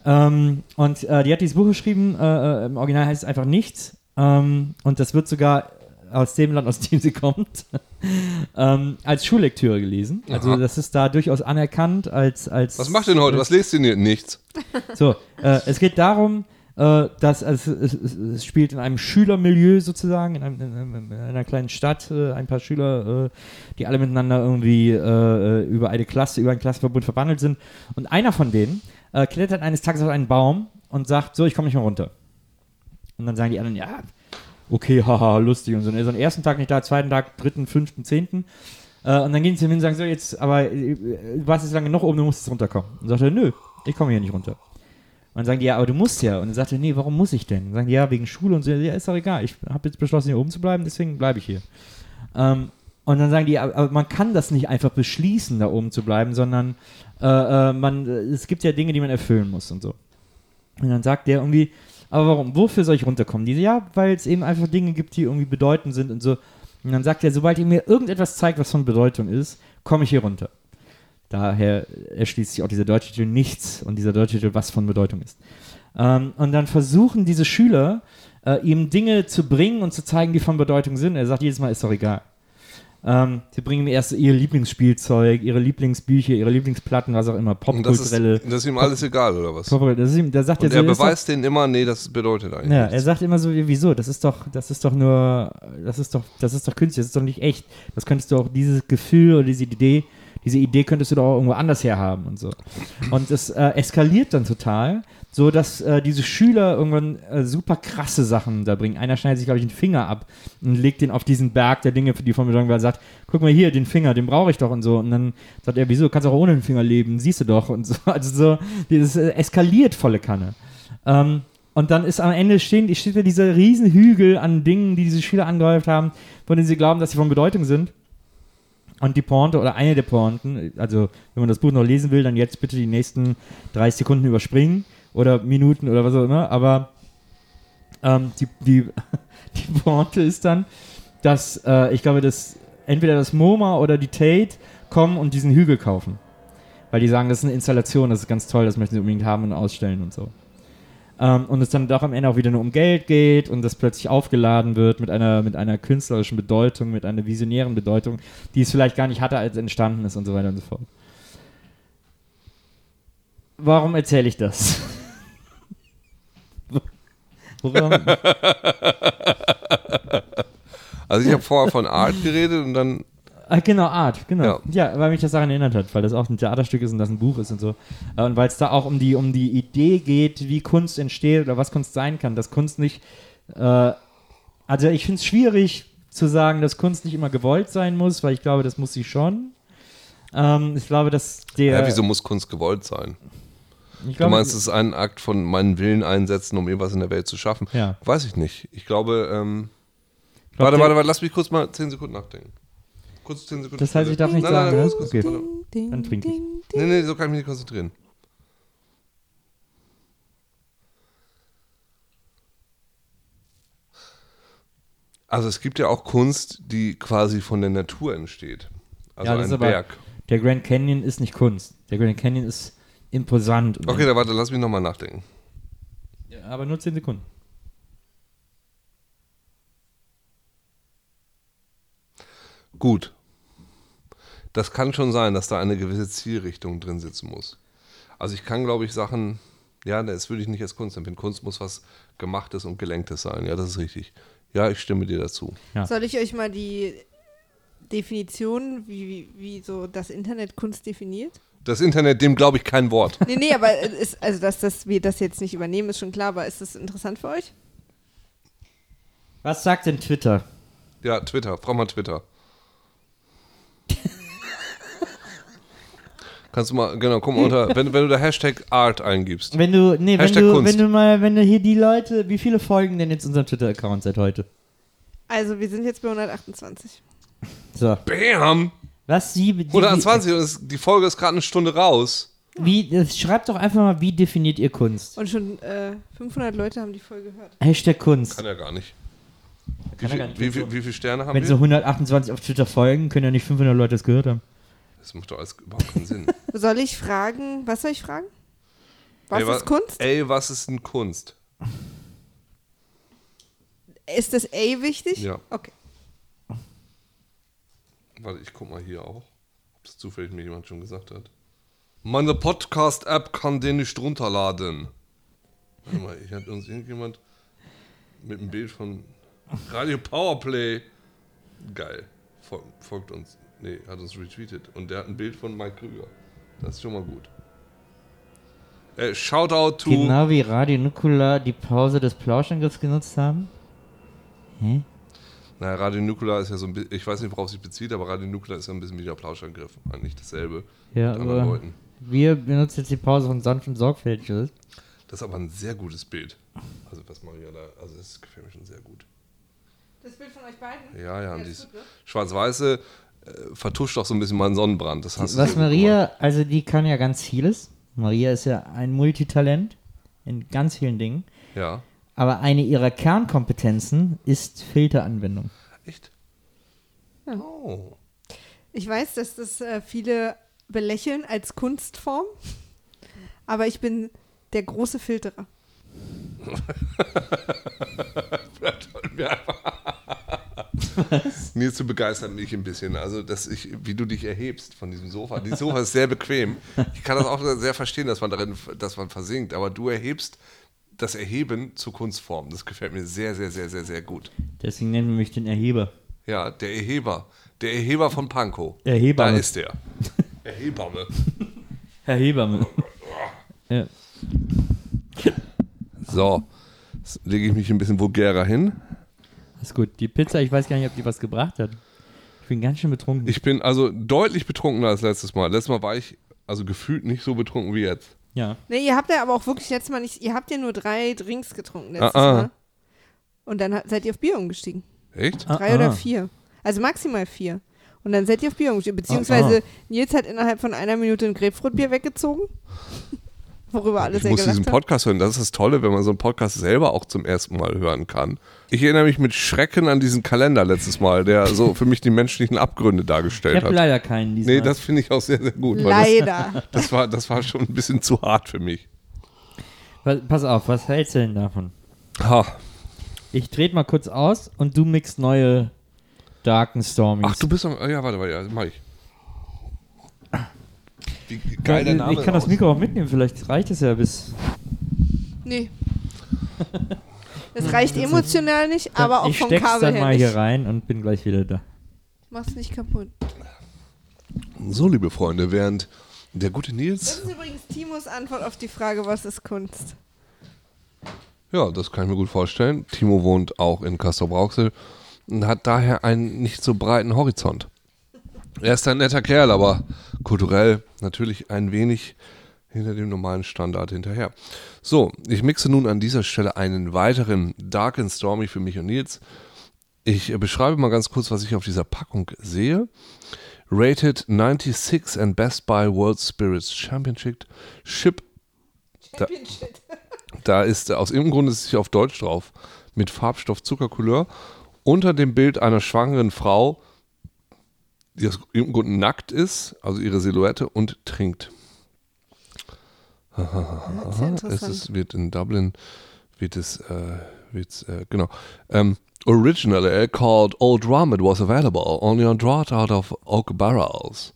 S2: Ähm, und äh, die hat dieses Buch geschrieben, äh, äh, im Original heißt es einfach nichts. Ähm, und das wird sogar aus dem Land, aus dem sie kommt, (laughs) ähm, als Schullektüre gelesen. Also
S3: Aha.
S2: das ist da durchaus anerkannt als... als
S3: Was macht denn heute? Was lest ihr denn? Nichts. (laughs)
S2: so, äh, es geht darum, äh, dass also, es, es, es spielt in einem Schülermilieu sozusagen, in, einem, in, einem, in einer kleinen Stadt, äh, ein paar Schüler, äh, die alle miteinander irgendwie äh, über eine Klasse, über einen Klassenverbund verbandelt sind. Und einer von denen äh, klettert eines Tages auf einen Baum und sagt, so, ich komme nicht mehr runter. Und dann sagen die anderen, ja, okay, (laughs) haha, lustig und so. Und er ist ersten Tag nicht da, zweiten Tag, dritten, fünften, zehnten. Äh, und dann gehen sie hin und sagen, so, jetzt, aber äh, du warst jetzt lange noch oben, du musst jetzt runterkommen. Und sagt er, nö, ich komme hier nicht runter. Und dann sagen die, ja, aber du musst ja. Und dann sagt er, nee, warum muss ich denn? Und sagen die, ja, wegen Schule und so. Ja, ist doch egal. Ich habe jetzt beschlossen, hier oben zu bleiben, deswegen bleibe ich hier. Ähm, und dann sagen die, aber, man kann das nicht einfach beschließen, da oben zu bleiben, sondern äh, äh, man, es gibt ja Dinge, die man erfüllen muss und so. Und dann sagt der irgendwie, aber warum? Wofür soll ich runterkommen? Die ja, weil es eben einfach Dinge gibt, die irgendwie bedeutend sind und so. Und dann sagt er, sobald ihr mir irgendetwas zeigt, was von Bedeutung ist, komme ich hier runter. Daher erschließt sich auch dieser deutsche Titel nichts und dieser deutsche Titel was von Bedeutung ist. Ähm, und dann versuchen diese Schüler, äh, ihm Dinge zu bringen und zu zeigen, die von Bedeutung sind. Er sagt jedes Mal, ist doch egal. Ähm, sie bringen ihm erst ihr Lieblingsspielzeug, ihre Lieblingsbücher, ihre Lieblingsplatten, was auch immer,
S3: Und das ist,
S2: popkulturelle.
S3: das ist ihm alles egal, oder was?
S2: Popkulturelle- Das ist ihm, da sagt
S3: Und
S2: er
S3: er
S2: so, doch-
S3: beweist denen immer, nee, das bedeutet eigentlich
S2: ja, er
S3: nichts.
S2: sagt immer so, wieso? Das ist doch, das ist doch nur, das ist doch, das ist doch künstlich, das ist doch nicht echt. Das könntest du auch, dieses Gefühl oder diese Idee, diese Idee könntest du doch auch irgendwo anders herhaben und so. Und es äh, eskaliert dann total, so dass äh, diese Schüler irgendwann äh, super krasse Sachen da bringen. Einer schneidet sich, glaube ich, einen Finger ab und legt den auf diesen Berg der Dinge, für die von er sagt, guck mal hier, den Finger, den brauche ich doch und so. Und dann sagt er, wieso, kannst du auch ohne den Finger leben, siehst du doch und so. (laughs) Also so, dieses äh, eskaliert volle Kanne. Ähm, und dann ist am Ende stehen, steht da dieser riesen Hügel an Dingen, die diese Schüler angehäuft haben, von denen sie glauben, dass sie von Bedeutung sind. Und die Pointe oder eine der Pointen, also wenn man das Buch noch lesen will, dann jetzt bitte die nächsten 30 Sekunden überspringen oder Minuten oder was auch immer. Aber ähm, die, die, (laughs) die Pointe ist dann, dass äh, ich glaube, dass entweder das MoMA oder die Tate kommen und diesen Hügel kaufen. Weil die sagen, das ist eine Installation, das ist ganz toll, das möchten sie unbedingt haben und ausstellen und so. Ähm, und es dann doch am Ende auch wieder nur um Geld geht und das plötzlich aufgeladen wird mit einer, mit einer künstlerischen Bedeutung, mit einer visionären Bedeutung, die es vielleicht gar nicht hatte, als entstanden ist und so weiter und so fort. Warum erzähle ich das? (laughs) Worüber, (laughs)
S3: Also ich habe vorher von Art geredet und dann,
S2: Ah, genau, Art, genau.
S3: Ja.
S2: Ja. weil mich das daran erinnert hat, weil das auch ein Theaterstück ist und das ein Buch ist und so. Äh, Und weil es da auch um die, um die Idee geht, wie Kunst entsteht oder was Kunst sein kann, dass Kunst nicht. Äh, also, ich finde es schwierig zu sagen, dass Kunst nicht immer gewollt sein muss, weil ich glaube, das muss sie schon. Ähm, ich glaube, dass der.
S3: ja, wieso muss Kunst gewollt sein?
S2: Ich
S3: Du
S2: glaube,
S3: meinst, es ist ein Akt von meinen Willen einsetzen, um irgendwas in der Welt zu schaffen?
S2: Ja.
S3: Weiß ich nicht. Ich glaube, ähm,
S2: ich glaub,
S3: warte, warte, warte, lass mich kurz mal 10 Sekunden nachdenken. Kurz 10 Sekunden.
S2: Das heißt, ich darf nicht
S3: nein,
S2: sagen,
S3: nein,
S2: ne?
S3: nein, kurz,
S2: Okay.
S3: kurz, warte.
S5: Ding,
S2: Dann trink ich.
S3: Nee, nee, so kann ich mich nicht konzentrieren. Also es gibt ja auch Kunst, die quasi von der Natur entsteht. Also
S2: Ja,
S3: ein Werk.
S2: Der Grand Canyon ist nicht Kunst. Der Grand Canyon ist imposant. und-
S3: Okay, dann warte, lass mich nochmal nachdenken.
S2: Ja, aber nur 10 Sekunden.
S3: Gut. Das kann schon sein, dass da eine gewisse Zielrichtung drin sitzen muss. Also ich kann, glaube ich, Sachen, ja, das würde ich nicht als Kunst empfinden. Kunst muss was Gemachtes und Gelenktes sein. Ja, das ist richtig. Ja, ich stimme dir dazu.
S2: Ja.
S5: Soll ich euch mal die Definition, wie, wie, wie so das Internet Kunst definiert?
S3: Das Internet, dem glaube ich kein Wort.
S5: Nee, nee, aber es ist, also dass das, wir das jetzt nicht übernehmen, ist schon klar, aber ist das interessant für euch?
S2: Was sagt denn Twitter?
S3: Ja, Twitter, frag mal Twitter. Kannst du mal, genau, guck mal unter, (laughs) wenn, wenn du da Hashtag Art eingibst.
S2: Wenn du, nee, wenn
S3: Hashtag
S2: du,
S3: Kunst.
S2: wenn du mal, wenn du hier die Leute, wie viele folgen denn jetzt unserem Twitter-Account seit heute?
S5: Also, wir sind jetzt bei 128.
S2: So.
S3: Bam!
S2: Was sie. Die,
S3: 120 und es, die Folge ist gerade eine Stunde raus.
S2: Wie, das- schreibt doch einfach mal, wie definiert ihr Kunst?
S5: Und schon äh, 500 Leute haben die Folge gehört.
S2: Hashtag Kunst.
S3: Kann ja gar nicht. Wie,
S2: Kann er
S3: viel,
S2: gar nicht.
S3: wie, viel, wie viele Sterne haben
S2: Wenn
S3: wir?
S2: so 128 auf Twitter folgen, können ja nicht 500 Leute das gehört haben.
S3: Das macht doch alles überhaupt keinen Sinn. (laughs)
S5: Soll ich fragen, was soll ich fragen? Was
S3: Ey, wa-
S5: ist Kunst?
S3: Ey, was ist denn Kunst?
S5: Ist das A wichtig?
S3: Ja.
S5: Okay.
S3: Warte, ich guck mal hier auch, ob das zufällig mir jemand schon gesagt hat. Meine Podcast-App kann den nicht runterladen. Warte mal, hier hat uns irgendjemand mit einem Bild von Radio Powerplay. Geil. Fol folgt uns. Nee, hat uns retweetet. Und der hat ein Bild von Mike Krüger. Das ist schon mal gut. Äh, Shoutout to.
S2: Genau wie Radio Nukular die Pause des Plauschangriffs genutzt haben. Hä?
S3: Naja, Radio Nukular ist ja so ein bisschen, ich weiß nicht, worauf sich bezieht, aber Radio Nukular ist ja ein bisschen wie der Plauschangriff. Eigentlich dasselbe.
S2: Ja,
S3: mit anderen
S2: aber
S3: Leuten.
S2: wir benutzen jetzt die Pause von sanft und sorgfältig. oder?
S3: Das ist aber ein sehr gutes Bild. Also was Maria da, also das gefällt mir schon sehr gut.
S5: Das Bild von euch beiden?
S3: Ja, ja, und
S5: ist
S3: dieses
S5: ne?
S3: Schwarz-Weiße äh, vertuscht auch so ein bisschen meinen Sonnenbrand. Das hast
S2: Was
S3: gut
S2: Maria, also die kann ja ganz vieles. Maria ist ja ein Multitalent in ganz vielen Dingen.
S3: gemacht.
S2: Aber eine ihrer Kernkompetenzen ist Filteranwendung.
S3: Ja, echt? Oh.
S5: Ich weiß, dass das äh, viele belächeln als Kunstform, aber ich bin der große Filterer. (laughs)
S3: Nils, du begeistert mich ein bisschen. Also, dass ich, wie du dich erhebst von diesem Sofa. Dieses Sofa ist sehr bequem. Ich kann das auch sehr verstehen, dass man darin, dass man versinkt. Aber du erhebst das Erheben zur Kunstform. Das gefällt mir sehr, sehr, sehr, sehr, sehr gut.
S2: Deswegen nennen wir mich den Erheber.
S3: Ja, der Erheber. Der Erheber von Pankow.
S2: Erheber.
S3: Da ist der. Erhebamme. (laughs)
S2: Herr Hebermann. ja.
S3: So, jetzt lege ich mich ein bisschen vulgärer hin.
S2: Ist gut. Die Pizza, ich weiß gar nicht, ob die was gebracht hat. Ich bin ganz schön betrunken.
S3: Ich bin also deutlich betrunkener als letztes Mal. Letztes Mal war ich also gefühlt nicht so betrunken wie jetzt.
S2: Ja.
S5: Nee, ihr habt ja aber auch wirklich letztes Mal nicht, ihr habt ja nur drei Drinks getrunken letztes
S3: Ah, ah.
S5: Mal. Und dann seid ihr auf Bier umgestiegen.
S3: Echt?
S2: Ah,
S5: Drei
S2: ah.
S5: oder vier. Also maximal vier. Und dann seid ihr auf Bier umgestiegen. Beziehungsweise Nils hat innerhalb von einer Minute ein Grapefruitbier weggezogen. Worüber alle
S3: Ich
S5: sehr
S3: muss
S5: gelacht
S3: diesen
S5: haben.
S3: Podcast hören. Das ist das Tolle, wenn man so einen Podcast selber auch zum ersten Mal hören kann. Ich erinnere mich mit Schrecken an diesen Kalender letztes Mal, der so für mich die menschlichen Abgründe
S2: Ich
S3: dargestellt
S2: habe
S3: hat.
S2: leider keinen diesmal.
S3: Nee, das finde ich auch sehr, sehr gut.
S5: Leider.
S3: das, (laughs) das, war, das war schon ein bisschen zu hart für mich.
S2: Pa- Pass auf, was hältst du denn davon?
S3: Ha.
S2: Ich trete mal kurz aus und du mixt neue Darken Stormies.
S3: Ach, du bist noch. Ja, warte, warte, ja, mach ich. Wie geil der
S2: ich,
S3: Name
S2: ich kann das. Mikro auch mitnehmen, vielleicht reicht es ja bis.
S5: Nee. Das (laughs) reicht emotional nicht, aber auch
S2: ich
S5: vom
S2: steck's
S5: Kabel
S2: dann
S5: her
S2: mal
S5: nicht.
S2: hier rein und bin gleich wieder da.
S5: Mach's nicht kaputt.
S3: So, liebe Freunde, während der gute
S5: Das
S3: Nils.
S5: ist übrigens Timos Antwort auf die Frage, was ist Kunst?
S3: Ja, das kann ich mir gut vorstellen. Timo wohnt auch in Castrop-Rauxel und hat daher einen nicht so breiten Horizont. Er ist ein netter Kerl, aber kulturell natürlich ein wenig hinter dem normalen Standard hinterher. So, ich mixe nun an dieser Stelle einen weiteren Dark and Stormy für mich und Nils. Ich beschreibe mal ganz kurz, was ich auf dieser Packung sehe. Rated 96 and Best Buy World Spirits Championship. Ship Da- (laughs) da ist, aus irgendeinem Grund ist es hier auf Deutsch drauf, mit Farbstoff Zuckercouleur, unter dem Bild einer schwangeren Frau, die aus irgendeinem Grund nackt ist, also ihre Silhouette, und trinkt. (laughs) Es ist, wird in Dublin, wird es, äh, wird's, äh, genau. Um, originally called Old Rum, it was available only on draught out of oak barrels.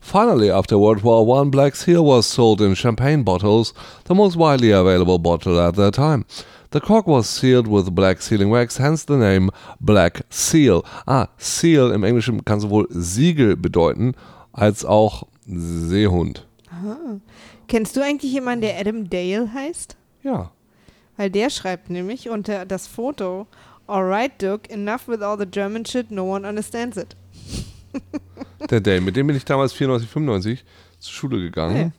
S3: Finally, after World War One, Black Seal was sold in champagne bottles, the most widely available bottle at that time. The cork was sealed with black sealing wax, hence the name Black Seal. Ah, Seal im Englischen kann sowohl Siegel bedeuten, als auch Seehund.
S5: Kennst du eigentlich jemanden, der Adam Dale heißt?
S3: Ja.
S5: Weil der schreibt nämlich unter das Foto, Alright, Duke, enough with all the German shit, no one understands it. (laughs)
S3: Der Dale, mit dem bin ich damals 94, 95 zur Schule gegangen.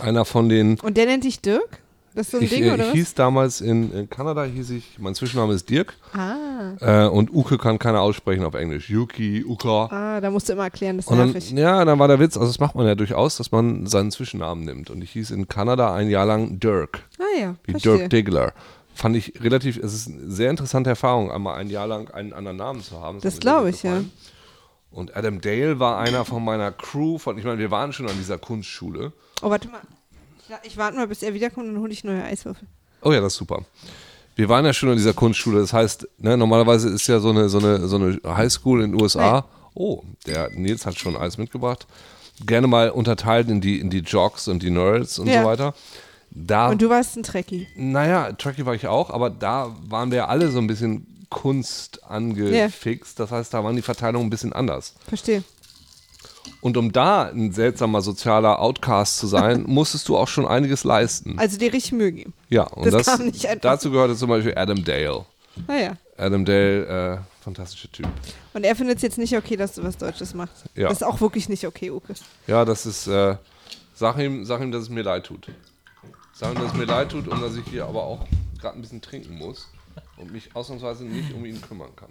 S3: Einer von den
S5: Und der nennt dich Dirk? Das ist so ein
S3: ich,
S5: Ding,
S3: äh,
S5: oder
S3: ich
S5: was?
S3: hieß damals in, in Kanada, hieß ich, mein Zwischenname ist Dirk.
S5: Ah,
S3: Äh, und Uke kann keiner aussprechen auf Englisch. Yuki, Uka.
S5: ah, da musst du immer erklären, das ist
S3: dann,
S5: nervig.
S3: ja, dann war der Witz, also das macht man ja durchaus, dass man seinen Zwischennamen nimmt. Und ich hieß in Kanada ein Jahr lang Dirk,
S5: Ah ja,
S3: wie
S5: verstehe.
S3: Dirk Diggler. Fand ich relativ, es ist eine sehr interessante Erfahrung, einmal ein Jahr lang einen anderen Namen zu haben.
S5: Das
S3: hat mir
S5: glaub
S3: sehr
S5: ich,
S3: gut
S5: ja.
S3: gefallen. Und Adam Dale war einer von meiner Crew, von, ich meine, wir waren schon an dieser Kunstschule.
S5: Oh, warte mal. Ich, ich warte mal, bis er wiederkommt und dann hole ich neue Eiswürfel.
S3: Oh ja, das ist super. Wir waren ja schon an dieser Kunstschule. Das heißt, ne, normalerweise ist ja so eine, so eine, so eine Highschool in den USA. Oh, der Nils hat schon Eis mitgebracht. Gerne mal unterteilt in die, in die Jocks und die Nerds und
S5: Ja.
S3: so weiter. Da,
S5: Und du warst ein Trekkie.
S3: naja, Trucky war ich auch, aber da waren wir alle so ein bisschen Kunst angefixt. Das heißt, da waren die Verteilungen ein bisschen anders.
S5: Verstehe.
S3: Und um da ein seltsamer sozialer Outcast zu sein, (laughs) musstest du auch schon einiges leisten.
S5: Also dir richtig Mühe geben.
S3: Ja, und
S5: Das
S3: das, dazu gehörte zum Beispiel Adam Dale.
S5: Naja.
S3: Adam Dale, äh, fantastischer Typ.
S5: Und er findet es jetzt nicht okay, dass du was Deutsches machst.
S3: Ja.
S5: Das ist auch wirklich nicht okay, Uke.
S3: Ja, das ist, äh, sag ihm, sag ihm, dass es mir leid tut. Sag ihm, dass es mir leid tut und dass ich hier aber auch gerade ein bisschen trinken muss und mich ausnahmsweise nicht um ihn kümmern kann.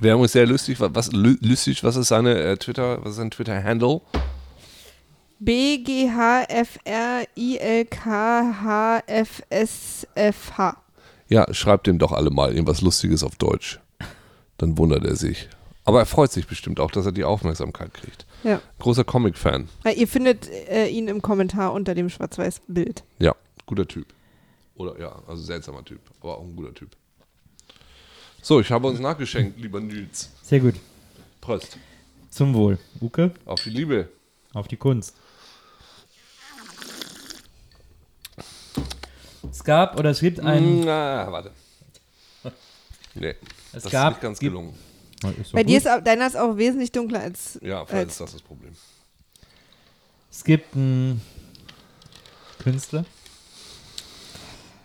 S3: Wäre übrigens sehr lustig, wa- was, lustig, was ist seine äh, Twitter, was ist sein Twitter-Handle?
S5: B-G-H-F-R-I-L-K-H-F-S-F-H.
S3: Ja, schreibt dem doch alle mal irgendwas Lustiges auf Deutsch. Dann wundert er sich. Aber er freut sich bestimmt auch, dass er die Aufmerksamkeit kriegt.
S5: Ja.
S3: Großer Comic-Fan.
S5: Ja, Ihr findet äh, ihn im Kommentar unter dem Schwarz-Weiß-Bild.
S3: Ja, guter Typ. Oder ja, also seltsamer Typ, aber auch ein guter Typ. So, ich habe uns nachgeschenkt, lieber Nils.
S2: Sehr gut.
S3: Prost.
S2: Zum Wohl. Uke,
S3: Auf die Liebe.
S2: auf die Kunst. Es gab oder es gibt einen.
S3: Na, warte. (laughs) Nee,
S2: Es
S3: das
S2: gab-
S3: ist nicht ganz
S2: gibt-
S3: gelungen.
S5: Bei dir
S2: gut.
S5: ist auch, deiner ist auch wesentlich dunkler als.
S3: Ja, vielleicht
S5: als
S3: ist das das Problem.
S2: Es gibt einen Künstler.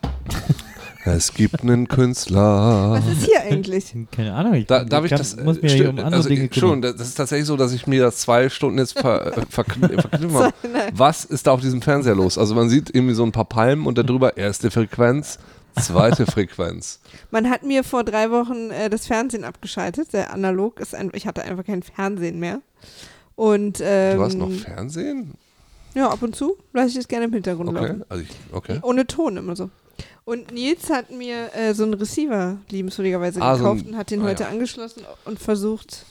S2: (laughs)
S3: Es gibt einen Künstler.
S5: was ist hier eigentlich?
S2: Keine Ahnung. Ich,
S3: Da, darf ich
S2: kann-
S3: das?
S2: muss mir
S3: äh,
S2: hier
S3: sti-
S2: um andere
S3: also,
S2: Dinge
S3: Schon, das ist tatsächlich so, dass ich mir das zwei Stunden jetzt ver, äh, verkn (laughs) verknüpfen habe. Was ist da auf diesem Fernseher los? Also man sieht irgendwie so ein paar Palmen und darüber erste Frequenz, zweite Frequenz.
S5: Man hat mir vor drei Wochen äh, das Fernsehen abgeschaltet. Der analog ist ein, ich hatte einfach kein Fernsehen mehr. Und ähm,
S3: Du hast noch Fernsehen?
S5: ja ab und zu lasse ich das gerne im Hintergrund
S3: Okay,
S5: laufen.
S3: also ich, okay.
S5: Ohne Ton immer so. Und Nils hat mir äh, so einen Receiver liebenswürdigerweise
S3: Ah, so ein-
S5: gekauft und hat den
S3: ah,
S5: heute
S3: ja.
S5: angeschlossen und versucht,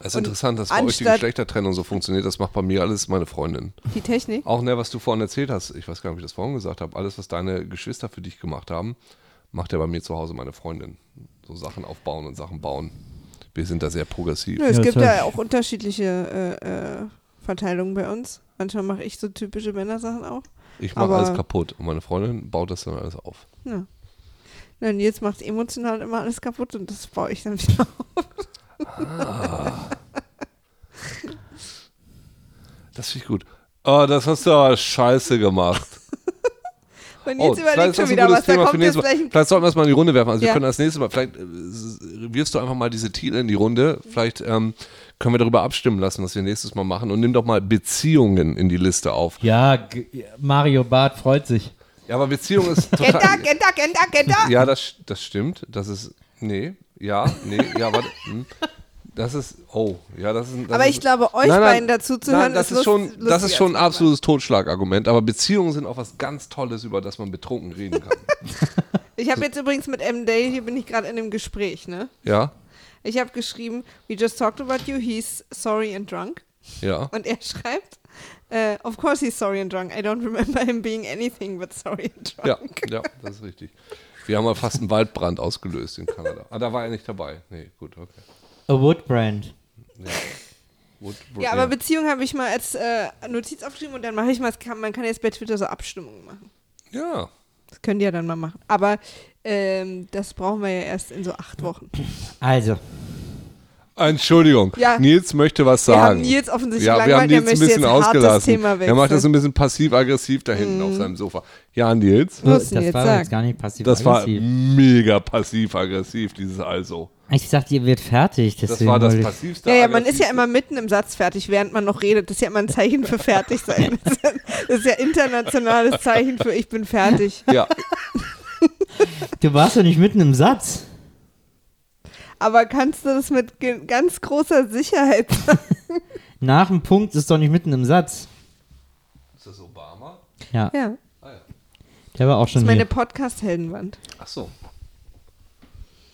S3: Es ist interessant, dass bei euch die Geschlechtertrennung so funktioniert. Das macht bei mir alles meine Freundin.
S5: die Technik.
S3: Auch ne, was du vorhin erzählt hast, ich weiß gar nicht, ob ich das vorhin gesagt habe, alles, was deine Geschwister für dich gemacht haben, macht ja bei mir zu Hause meine Freundin. So Sachen aufbauen und Sachen bauen. Wir sind da sehr progressiv.
S5: Nö, es
S2: Ja,
S5: gibt ja auch unterschiedliche äh, äh, Verteilungen bei uns. Manchmal mache ich so typische Männersachen auch.
S3: Ich mache alles kaputt und meine Freundin baut das dann alles auf.
S5: Ja. Na, Nils macht emotional immer alles kaputt und das baue ich dann wieder auf. (laughs)
S3: Das finde ich gut. Oh, das hast du aber scheiße gemacht. (laughs)
S5: Und
S3: Oh,
S5: Nils
S3: vielleicht
S5: überlegt schon
S3: das
S5: wieder was, da
S3: Thema für
S5: kommt jetzt gleich
S3: Vielleicht sollten wir es mal in die Runde werfen. Also wir
S5: Ja.
S3: können das nächste Mal, vielleicht äh, wirfst du einfach mal diese Titel in die Runde. Vielleicht ähm, können wir darüber abstimmen lassen, was wir nächstes Mal machen. Und nimm doch mal Beziehungen in die Liste auf.
S2: Ja, G- Mario Barth freut sich.
S3: Ja, aber Beziehung ist (laughs)
S5: Genta,
S3: total...
S5: Genta, Genta, Genta.
S3: Ja, das, das stimmt. Das ist... Nee, ja, nee, ja, warte. hm. Das ist... Oh, ja, das ist... Das
S5: Aber
S3: ist,
S5: ich glaube, euch
S3: Nein, nein,
S5: beiden dazu zu
S3: Nein,
S5: hören,
S3: das
S5: ist,
S3: ist, schon, das ist schon ein absolutes Totschlagargument. Aber Beziehungen sind auch was ganz Tolles, über das man betrunken reden kann.
S5: Ich habe jetzt übrigens mit M. Day, hier bin ich gerade in einem Gespräch, ne?
S3: ja,
S5: Ich habe geschrieben, we just talked about you, he's sorry and drunk.
S3: ja.
S5: Und er schreibt, äh, of course he's sorry and drunk. I don't remember him being anything but sorry and
S3: Ja,
S5: drunk.
S3: ja, das ist richtig. Wir haben mal fast einen Waldbrand ausgelöst in Kanada. Ah, da war er nicht dabei. Nee, gut, okay.
S2: A Wood Brand.
S3: Ja, Wood- Wood-
S5: Ja, aber Beziehung habe ich mal als äh, Notiz aufgeschrieben und dann mache ich mal, kann, man kann jetzt bei Twitter so Abstimmungen machen.
S3: ja.
S5: Das könnt ihr ja dann mal machen. Aber ähm, das brauchen wir ja erst in so acht Wochen.
S2: Also,
S3: Entschuldigung,
S5: Ja.
S3: Nils möchte was
S5: Wir
S3: sagen.
S5: haben Nils offensichtlich
S3: ja, wir haben Nils ein bisschen ausgelassen.
S5: Thema
S3: Er macht das so ein bisschen passiv-aggressiv da hinten auf seinem Sofa. Ja, Nils,
S5: Was
S2: das
S5: jetzt
S2: war
S5: sagen?
S2: jetzt gar nicht passiv
S3: das war
S2: aggressiv.
S3: mega passiv-aggressiv, dieses Also.
S2: Ich dachte, ihr wird fertig.
S3: Das war das passivste.
S5: Ja, ja, man ist ja immer mitten im Satz fertig, während man noch redet. Das ist ja immer ein Zeichen für fertig sein. (laughs) Das ist ja- Das ist ja internationales Zeichen für ich bin fertig.
S3: Ja,
S2: Du warst doch nicht mitten im Satz.
S5: Aber kannst du das mit ganz großer Sicherheit sagen? (laughs)
S2: Nach dem Punkt ist doch nicht mitten im Satz.
S3: ist das Obama?
S2: Ja,
S5: Ja,
S2: der war auch
S5: das
S2: schon
S5: ist meine. Podcast-Heldenwand.
S3: Ach so.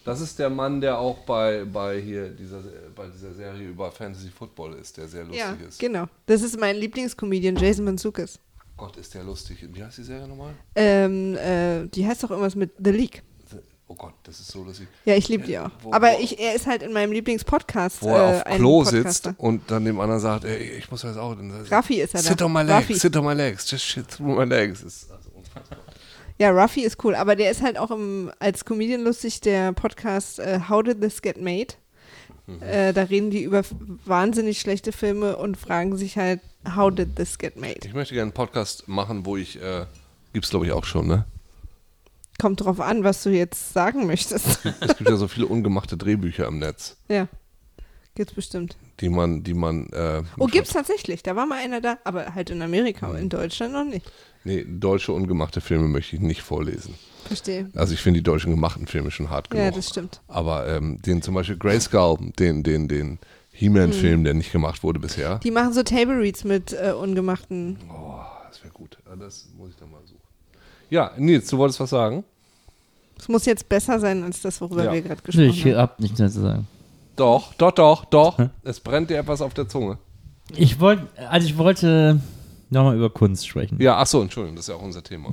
S3: Das ist der Mann, der auch bei, bei hier dieser, bei dieser Serie über Fantasy Football ist, der sehr lustig
S5: Ja,
S3: ist.
S5: genau. Das ist mein Lieblingscomedian, Jason Manzukis.
S3: Gott, ist der lustig. Wie heißt die Serie nochmal?
S5: Ähm, äh, die heißt doch irgendwas mit The League.
S3: Oh Gott, das ist so lustig.
S5: Ja, ich liebe die auch.
S3: Wo-
S5: Aber
S3: wo-
S5: ich, er ist halt in meinem Lieblingspodcast.
S3: Wo er
S5: äh,
S3: auf
S5: ein
S3: Klo
S5: Podcaster.
S3: sitzt und dann dem anderen sagt, ey, ich muss jetzt auch. Sagt,
S5: Raffi ist er da.
S3: Sit on my legs,
S5: Raffi.
S3: sit on my legs, just shit through my legs. Ist also unfassbar.
S5: Ja, Ruffy ist cool, aber der ist halt auch im, als Comedian lustig, der Podcast äh, How Did This Get Made?
S3: Mhm.
S5: Äh, da reden die über wahnsinnig schlechte Filme und fragen sich halt, how did this get made?
S3: Ich möchte gerne einen Podcast machen, wo ich, äh, gibt's glaube ich auch schon, ne?
S5: Kommt drauf an, was du jetzt sagen möchtest. (laughs)
S3: Es gibt ja so viele ungemachte Drehbücher im Netz,
S5: ja, gibt's bestimmt.
S3: die man, die man. Äh,
S5: Oh, gibt's tatsächlich. Da war mal einer da, aber halt in Amerika,
S3: Mhm.
S5: in Deutschland noch nicht.
S3: Nee, deutsche ungemachte Filme möchte ich nicht vorlesen.
S5: Verstehe.
S3: Also ich finde die deutschen gemachten Filme schon hart genug.
S5: Ja, das stimmt.
S3: Aber ähm, den zum Beispiel Grayskull, den, den, den He-Man-Film, der nicht gemacht wurde bisher.
S5: Die machen so Table Reads mit äh, ungemachten.
S3: Oh, das wäre gut. Ja, Das muss ich dann mal suchen. Ja, Nils, du wolltest was sagen?
S5: Es muss jetzt besser sein als das, worüber
S3: Ja.
S5: wir gerade gesprochen
S2: Ich
S5: haben.
S2: hab nichts mehr zu sagen.
S3: Doch, doch, doch, doch. Es brennt dir etwas auf der Zunge.
S2: Ich wollte, also ich wollte nochmal über Kunst sprechen.
S3: Ja, ach so, Entschuldigung, das ist ja auch unser Thema.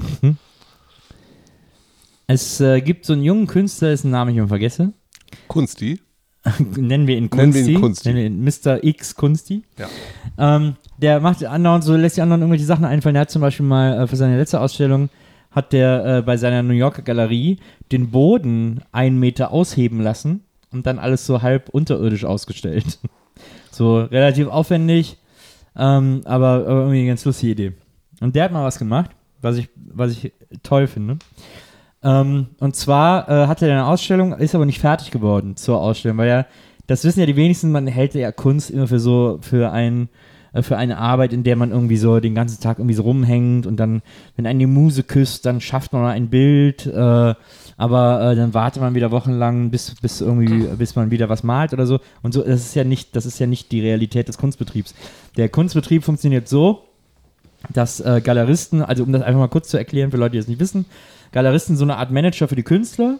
S2: Es äh, gibt so einen jungen Künstler, dessen Namen ich immer vergesse.
S3: Kunsti? (laughs)
S2: Nennen wir ihn
S3: Nennen wir
S2: Kunsti.
S3: ihn Kunsti.
S2: Nennen wir ihn Mr. X Kunsti.
S3: Ja.
S2: Ähm, der macht andauernd so, lässt die anderen irgendwelche Sachen einfallen. Der hat zum Beispiel mal äh, für seine letzte Ausstellung hat der äh, bei seiner New Yorker Galerie den Boden einen Meter ausheben lassen und dann alles so halb unterirdisch ausgestellt. (laughs) so relativ aufwendig, ähm, aber, aber irgendwie eine ganz lustige Idee. Und der hat mal was gemacht, was ich, was ich toll finde. Ähm, und zwar äh, hatte er eine Ausstellung, ist aber nicht fertig geworden zur Ausstellung, weil ja, das wissen ja die wenigsten, man hält ja Kunst immer für so, für ein, äh, für eine Arbeit, in der man irgendwie so den ganzen Tag irgendwie so rumhängt und dann, wenn einen die Muse küsst, dann schafft man mal ein Bild, äh, aber äh, dann wartet man wieder wochenlang, bis, bis irgendwie, bis man wieder was malt oder so. Und so, das ist ja nicht, das ist ja nicht die Realität des Kunstbetriebs. Der Kunstbetrieb funktioniert so, dass äh, Galeristen, also um das einfach mal kurz zu erklären für Leute, die es nicht wissen, Galeristen so eine Art Manager für die Künstler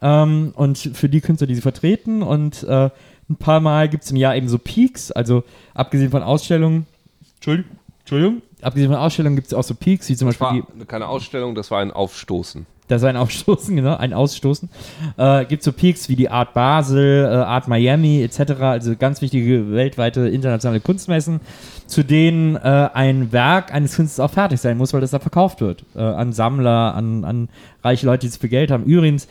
S2: ähm, und für die Künstler, die sie vertreten. Und äh, ein paar Mal gibt es im Jahr eben so Peaks, also abgesehen von Ausstellungen, Entschuldigung, Entschuldigung abgesehen von Ausstellungen gibt es auch so Peaks, wie zum
S3: Das
S2: Beispiel
S3: war
S2: die,
S3: keine Ausstellung, das war ein Aufstoßen.
S2: das ist ein Aufstoßen, (laughs) genau, ein Ausstoßen. Äh, gibt so Peaks wie die Art Basel, äh, Art Miami etc., also ganz wichtige weltweite internationale Kunstmessen, zu denen äh, ein Werk eines Künstlers auch fertig sein muss, weil das da verkauft wird. Äh, an Sammler, an, an reiche Leute, die zu viel Geld haben. Übrigens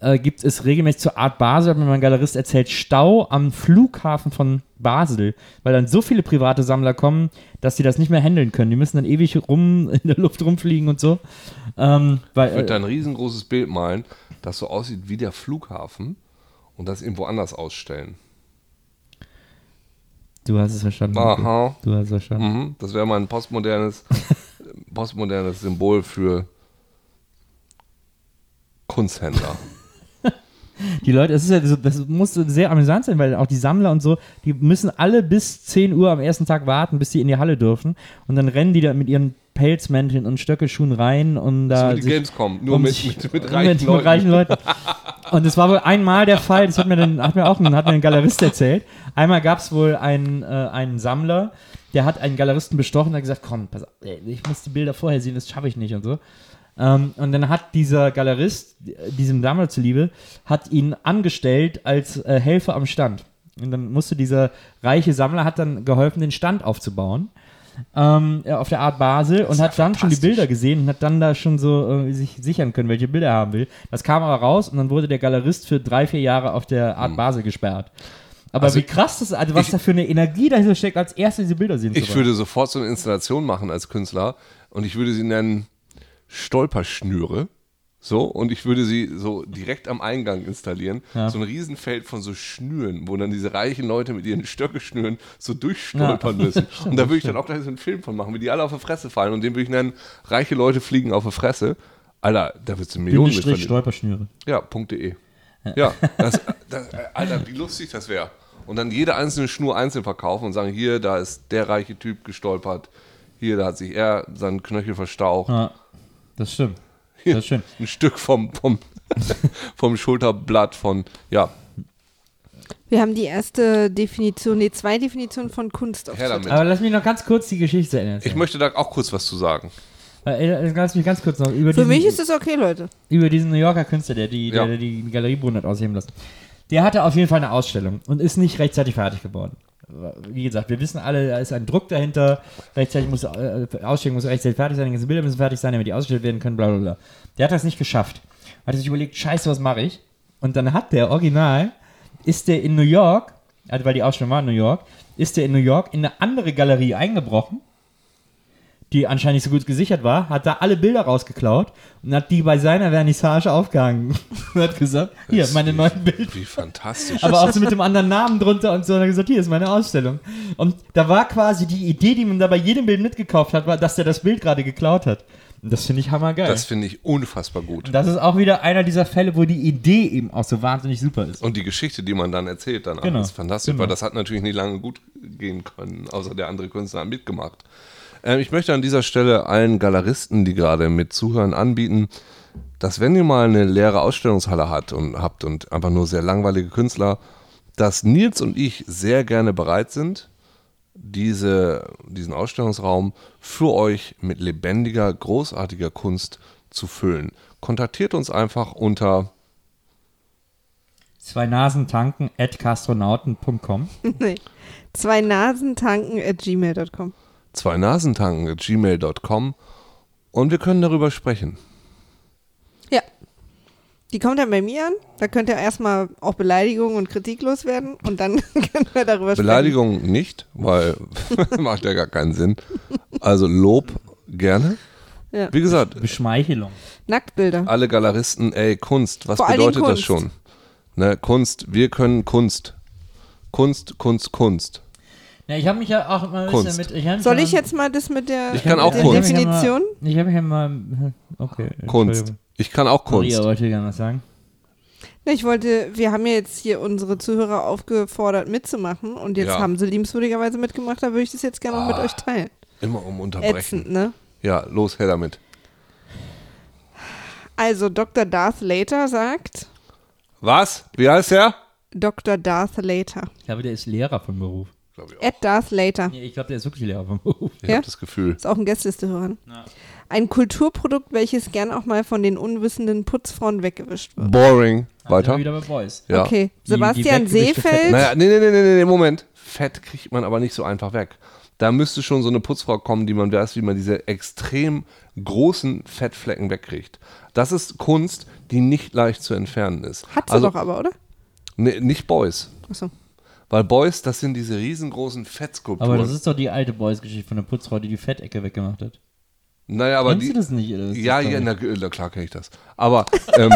S2: äh, gibt es regelmäßig zur Art Basel, hat mir mein Galerist erzählt, Stau am Flughafen von Basel, weil dann so viele private Sammler kommen, dass sie das nicht mehr handeln können. Die müssen dann ewig rum (laughs) in der Luft rumfliegen und so. Ähm, weil,
S3: Ich würde da ein riesengroßes Bild malen, das so aussieht wie der Flughafen und das irgendwo anders ausstellen.
S2: Du hast es verstanden.
S3: Aha.
S2: Du hast es verstanden.
S3: Mhm. Das wäre mal ein postmodernes, (laughs) postmodernes Symbol für Kunsthändler.
S2: Die Leute, das, ist ja so, das muss sehr amüsant sein, weil auch die Sammler und so, die müssen alle bis 10 Uhr am ersten Tag warten, bis sie in die Halle dürfen. Und dann rennen die da mit ihren Pelzmänteln und Stöckelschuhen rein und da.
S3: so wie die Gamescom, nur
S2: um
S3: mit,
S2: sich-
S3: mit, mit (laughs)
S2: mit-
S3: reichen
S2: mit
S3: Leuten.
S2: reichen Leuten. Und es war wohl einmal der Fall, das hat mir, dann, hat mir auch ein, hat mir ein Galerist erzählt. Einmal gab es wohl einen, äh, einen Sammler, der hat einen Galeristen bestochen und hat gesagt, komm, pass auf, ich muss die Bilder vorher sehen, das schaffe ich nicht und so. Ähm, und dann hat dieser Galerist, diesem Sammler zuliebe, hat ihn angestellt als äh, Helfer am Stand. Und dann musste dieser reiche Sammler, hat dann geholfen, den Stand aufzubauen. Ähm, auf der Art Basel und hat
S3: ja
S2: dann schon die. Bilder gesehen und hat dann da schon so äh, sich sichern können, welche Bilder er haben will. Das kam aber raus und dann wurde der Galerist für drei, vier Jahre auf der
S3: Hm.
S2: Art Basel gesperrt. Aber
S3: Also
S2: wie krass das ist, also was
S3: ich-
S2: da für eine Energie dahinter steckt, als erste diese Bilder sehen zu
S3: Ich würde sofort so eine Installation machen als Künstler und ich würde sie nennen Stolperschnüre. So, und ich würde sie so direkt am Eingang installieren.
S2: Ja.
S3: So ein Riesenfeld von so Schnüren, wo dann diese reichen Leute mit ihren Stöckeschnüren so durchstolpern müssen. und da würde ich dann (laughs) auch gleich so einen Film von machen, wie die alle auf die Fresse fallen. Und den würde ich nennen, reiche Leute fliegen auf die Fresse. Alter, da wird es Millionen verdienen.
S2: Stolperschnüre.
S3: Ja, .de. Ja, (laughs) das, das, Alter, wie lustig das wäre. Und dann jede einzelne Schnur einzeln verkaufen und sagen, hier, da ist der reiche Typ gestolpert. Hier, da hat sich er seinen Knöchel verstaucht.
S2: Ja, das stimmt. Das stimmt.
S3: Ein Stück vom, vom, (laughs) vom Schulterblatt von, ja,
S5: Wir haben die erste Definition, nee, zwei Definitionen von Kunst auf
S3: Her damit.
S2: Aber lass mich noch ganz kurz die Geschichte erzählen.
S3: ich möchte da auch kurz was zu sagen.
S2: Äh, Lass mich ganz kurz noch über
S5: Für
S2: diesen,
S5: mich ist es okay, Leute.
S2: über diesen New Yorker Künstler, der die,
S3: Ja.
S2: der, der die Galeriebrunnen hat ausheben lassen. Der hatte auf jeden Fall eine Ausstellung und ist nicht rechtzeitig fertig geworden. Wie gesagt, wir wissen alle, da ist ein Druck dahinter. Rechtzeitig muss, äh, Ausstellung muss rechtzeitig fertig sein, die ganzen Bilder müssen fertig sein, damit die ausgestellt werden können, bla bla bla. Der hat das nicht geschafft. Hat sich überlegt, scheiße, was mache ich? Und dann hat der Original, ist der in New York, also weil die Ausstellung war in New York, ist der in New York in eine andere Galerie eingebrochen die anscheinend nicht so gut gesichert war, hat da alle Bilder rausgeklaut und hat die bei seiner Vernissage aufgehangen. (laughs) und hat gesagt, hier,
S3: Das
S2: meine neuen Bilder.
S3: Wie fantastisch.
S2: Aber auch so mit dem anderen Namen drunter und so. Und hat gesagt, hier ist meine Ausstellung. Und da war quasi die Idee, die man da bei jedem Bild mitgekauft hat, war, dass der das Bild gerade geklaut hat. Und das finde ich hammergeil.
S3: Das finde ich unfassbar gut.
S2: und das ist auch wieder einer dieser Fälle, wo die Idee eben auch so wahnsinnig super ist.
S3: Und die Geschichte, die man dann erzählt, danach
S2: Genau,
S3: ist fantastisch,
S2: genau.
S3: weil das hat natürlich nicht lange gut gehen können, außer der andere Künstler hat mitgemacht. Ähm, ich möchte an dieser Stelle allen Galeristen, die gerade mit zuhören, anbieten, dass wenn ihr mal eine leere Ausstellungshalle hat und habt und einfach nur sehr langweilige Künstler, dass Nils und ich sehr gerne bereit sind, diese, diesen Ausstellungsraum für euch mit lebendiger, großartiger Kunst zu füllen. Kontaktiert uns einfach unter
S2: Zwei Nasen tanken at castronauten.com. (laughs)
S5: nee. Zwei Nasen tanken at gmail.com.
S3: zwei nasentanken.gmail.com und wir können darüber sprechen.
S5: Ja. Die kommt dann bei mir an. Da könnt ihr erstmal auch Beleidigungen und Kritik loswerden und dann (laughs) können wir darüber
S3: Beleidigung nicht, weil (laughs) macht ja gar keinen Sinn. Also Lob gerne.
S5: Ja.
S3: Wie gesagt,
S2: Beschmeichelung.
S5: sprechen. Nacktbilder.
S3: alle Galeristen, ey, Kunst, was
S5: Vor
S3: bedeutet das
S5: Kunst.
S3: schon? Ne, Kunst, wir können Kunst. Kunst, Kunst, Kunst.
S2: Ja, ich habe mich ja auch mal ein
S3: Kunst.
S2: bisschen mit. Ich
S5: Soll ich jetzt mal das mit der,
S3: Ich kann auch
S5: der
S3: Kunst.
S5: Definition?
S2: Ich habe mich ja mal. Okay.
S3: Kunst. Ich kann auch Kunst.
S2: Maria wollte gerne was sagen.
S5: Ne, Ich wollte, wir haben ja jetzt hier unsere Zuhörer aufgefordert mitzumachen und jetzt
S3: Ja.
S5: haben sie liebenswürdigerweise mitgemacht, da würde ich das jetzt gerne noch mit euch teilen.
S3: Immer um unterbrechen.
S5: Ätzend, ne?
S3: Ja, los, her damit.
S5: Also Dr. Darth Later sagt,
S3: Was? Wie heißt der?
S5: Dr. Darth Later.
S2: Ich glaube, der ist Lehrer vom Beruf.
S3: Glaub ich auch.
S5: At Darth Later.
S2: Nee, ich glaube, der ist wirklich Lehrer vom Beruf.
S3: Ich
S5: Ja?
S3: habe das Gefühl.
S5: Ist auch ein Gästeliste-Hörer. Ein Kulturprodukt, welches gern auch mal von den unwissenden Putzfrauen weggewischt wird.
S3: Boring.
S2: Weiter?
S3: Weiter?
S2: wieder bei Boys.
S3: Ja.
S5: Okay,
S2: Die-
S5: Sebastian
S2: die
S5: Seefeld.
S3: Naja, nee, nee, nee, nee, nee, Moment. Fett kriegt man aber nicht so einfach weg. Da müsste schon so eine Putzfrau kommen, die man weiß, wie man diese extrem großen Fettflecken wegkriegt. Das ist Kunst, die nicht leicht zu entfernen ist.
S5: Hat sie
S3: also,
S5: doch aber, oder?
S3: Nee, nicht Boys.
S5: Achso.
S3: Weil Boys, das sind diese riesengroßen Fettskulpturen.
S2: Aber das ist doch die alte Boys-Geschichte von der Putzfrau, die die Fettecke weggemacht hat.
S3: naja, aber
S2: Kennst
S3: die,
S2: du das nicht? Das
S3: Ja, ja, na, na klar kenne ich das. Aber, ähm,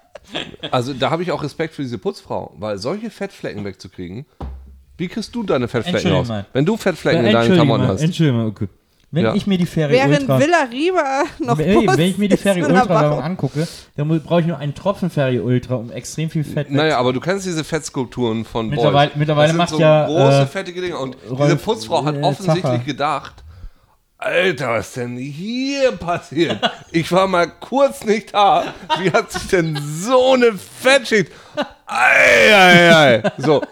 S3: (laughs) also da habe ich auch Respekt für diese Putzfrau, weil solche Fettflecken wegzukriegen, wie kriegst du deine Fettflecken raus?
S2: mal.
S3: Wenn du Fettflecken in
S2: Äh,
S3: deinen
S2: Entschuldigung
S3: Klamotten
S2: mal,
S3: hast.
S2: Entschuldigung mal, okay. Wenn
S3: Ja.
S2: ich mir die Ferry
S5: Während
S2: Ultra...
S5: Villa Riva noch Post
S2: wenn ich mir die Ferry Ultra angucke, dann brauche ich nur einen Tropfen Ferry Ultra, um extrem viel Fett
S3: Naja, aber du kennst diese Fettskulpturen von
S2: Mittlerweile-
S3: Boys.
S2: mittlerweile
S3: das sind
S2: macht
S3: so
S2: ja,
S3: große,
S2: äh,
S3: fettige Dinge. Und diese
S2: Rolf,
S3: Putzfrau hat
S2: äh,
S3: offensichtlich
S2: Zacher.
S3: gedacht, Alter, was denn hier (laughs) passiert? Ich war mal kurz nicht da. Wie hat sich denn so eine Fettschicht? Ei, ei, ei. So,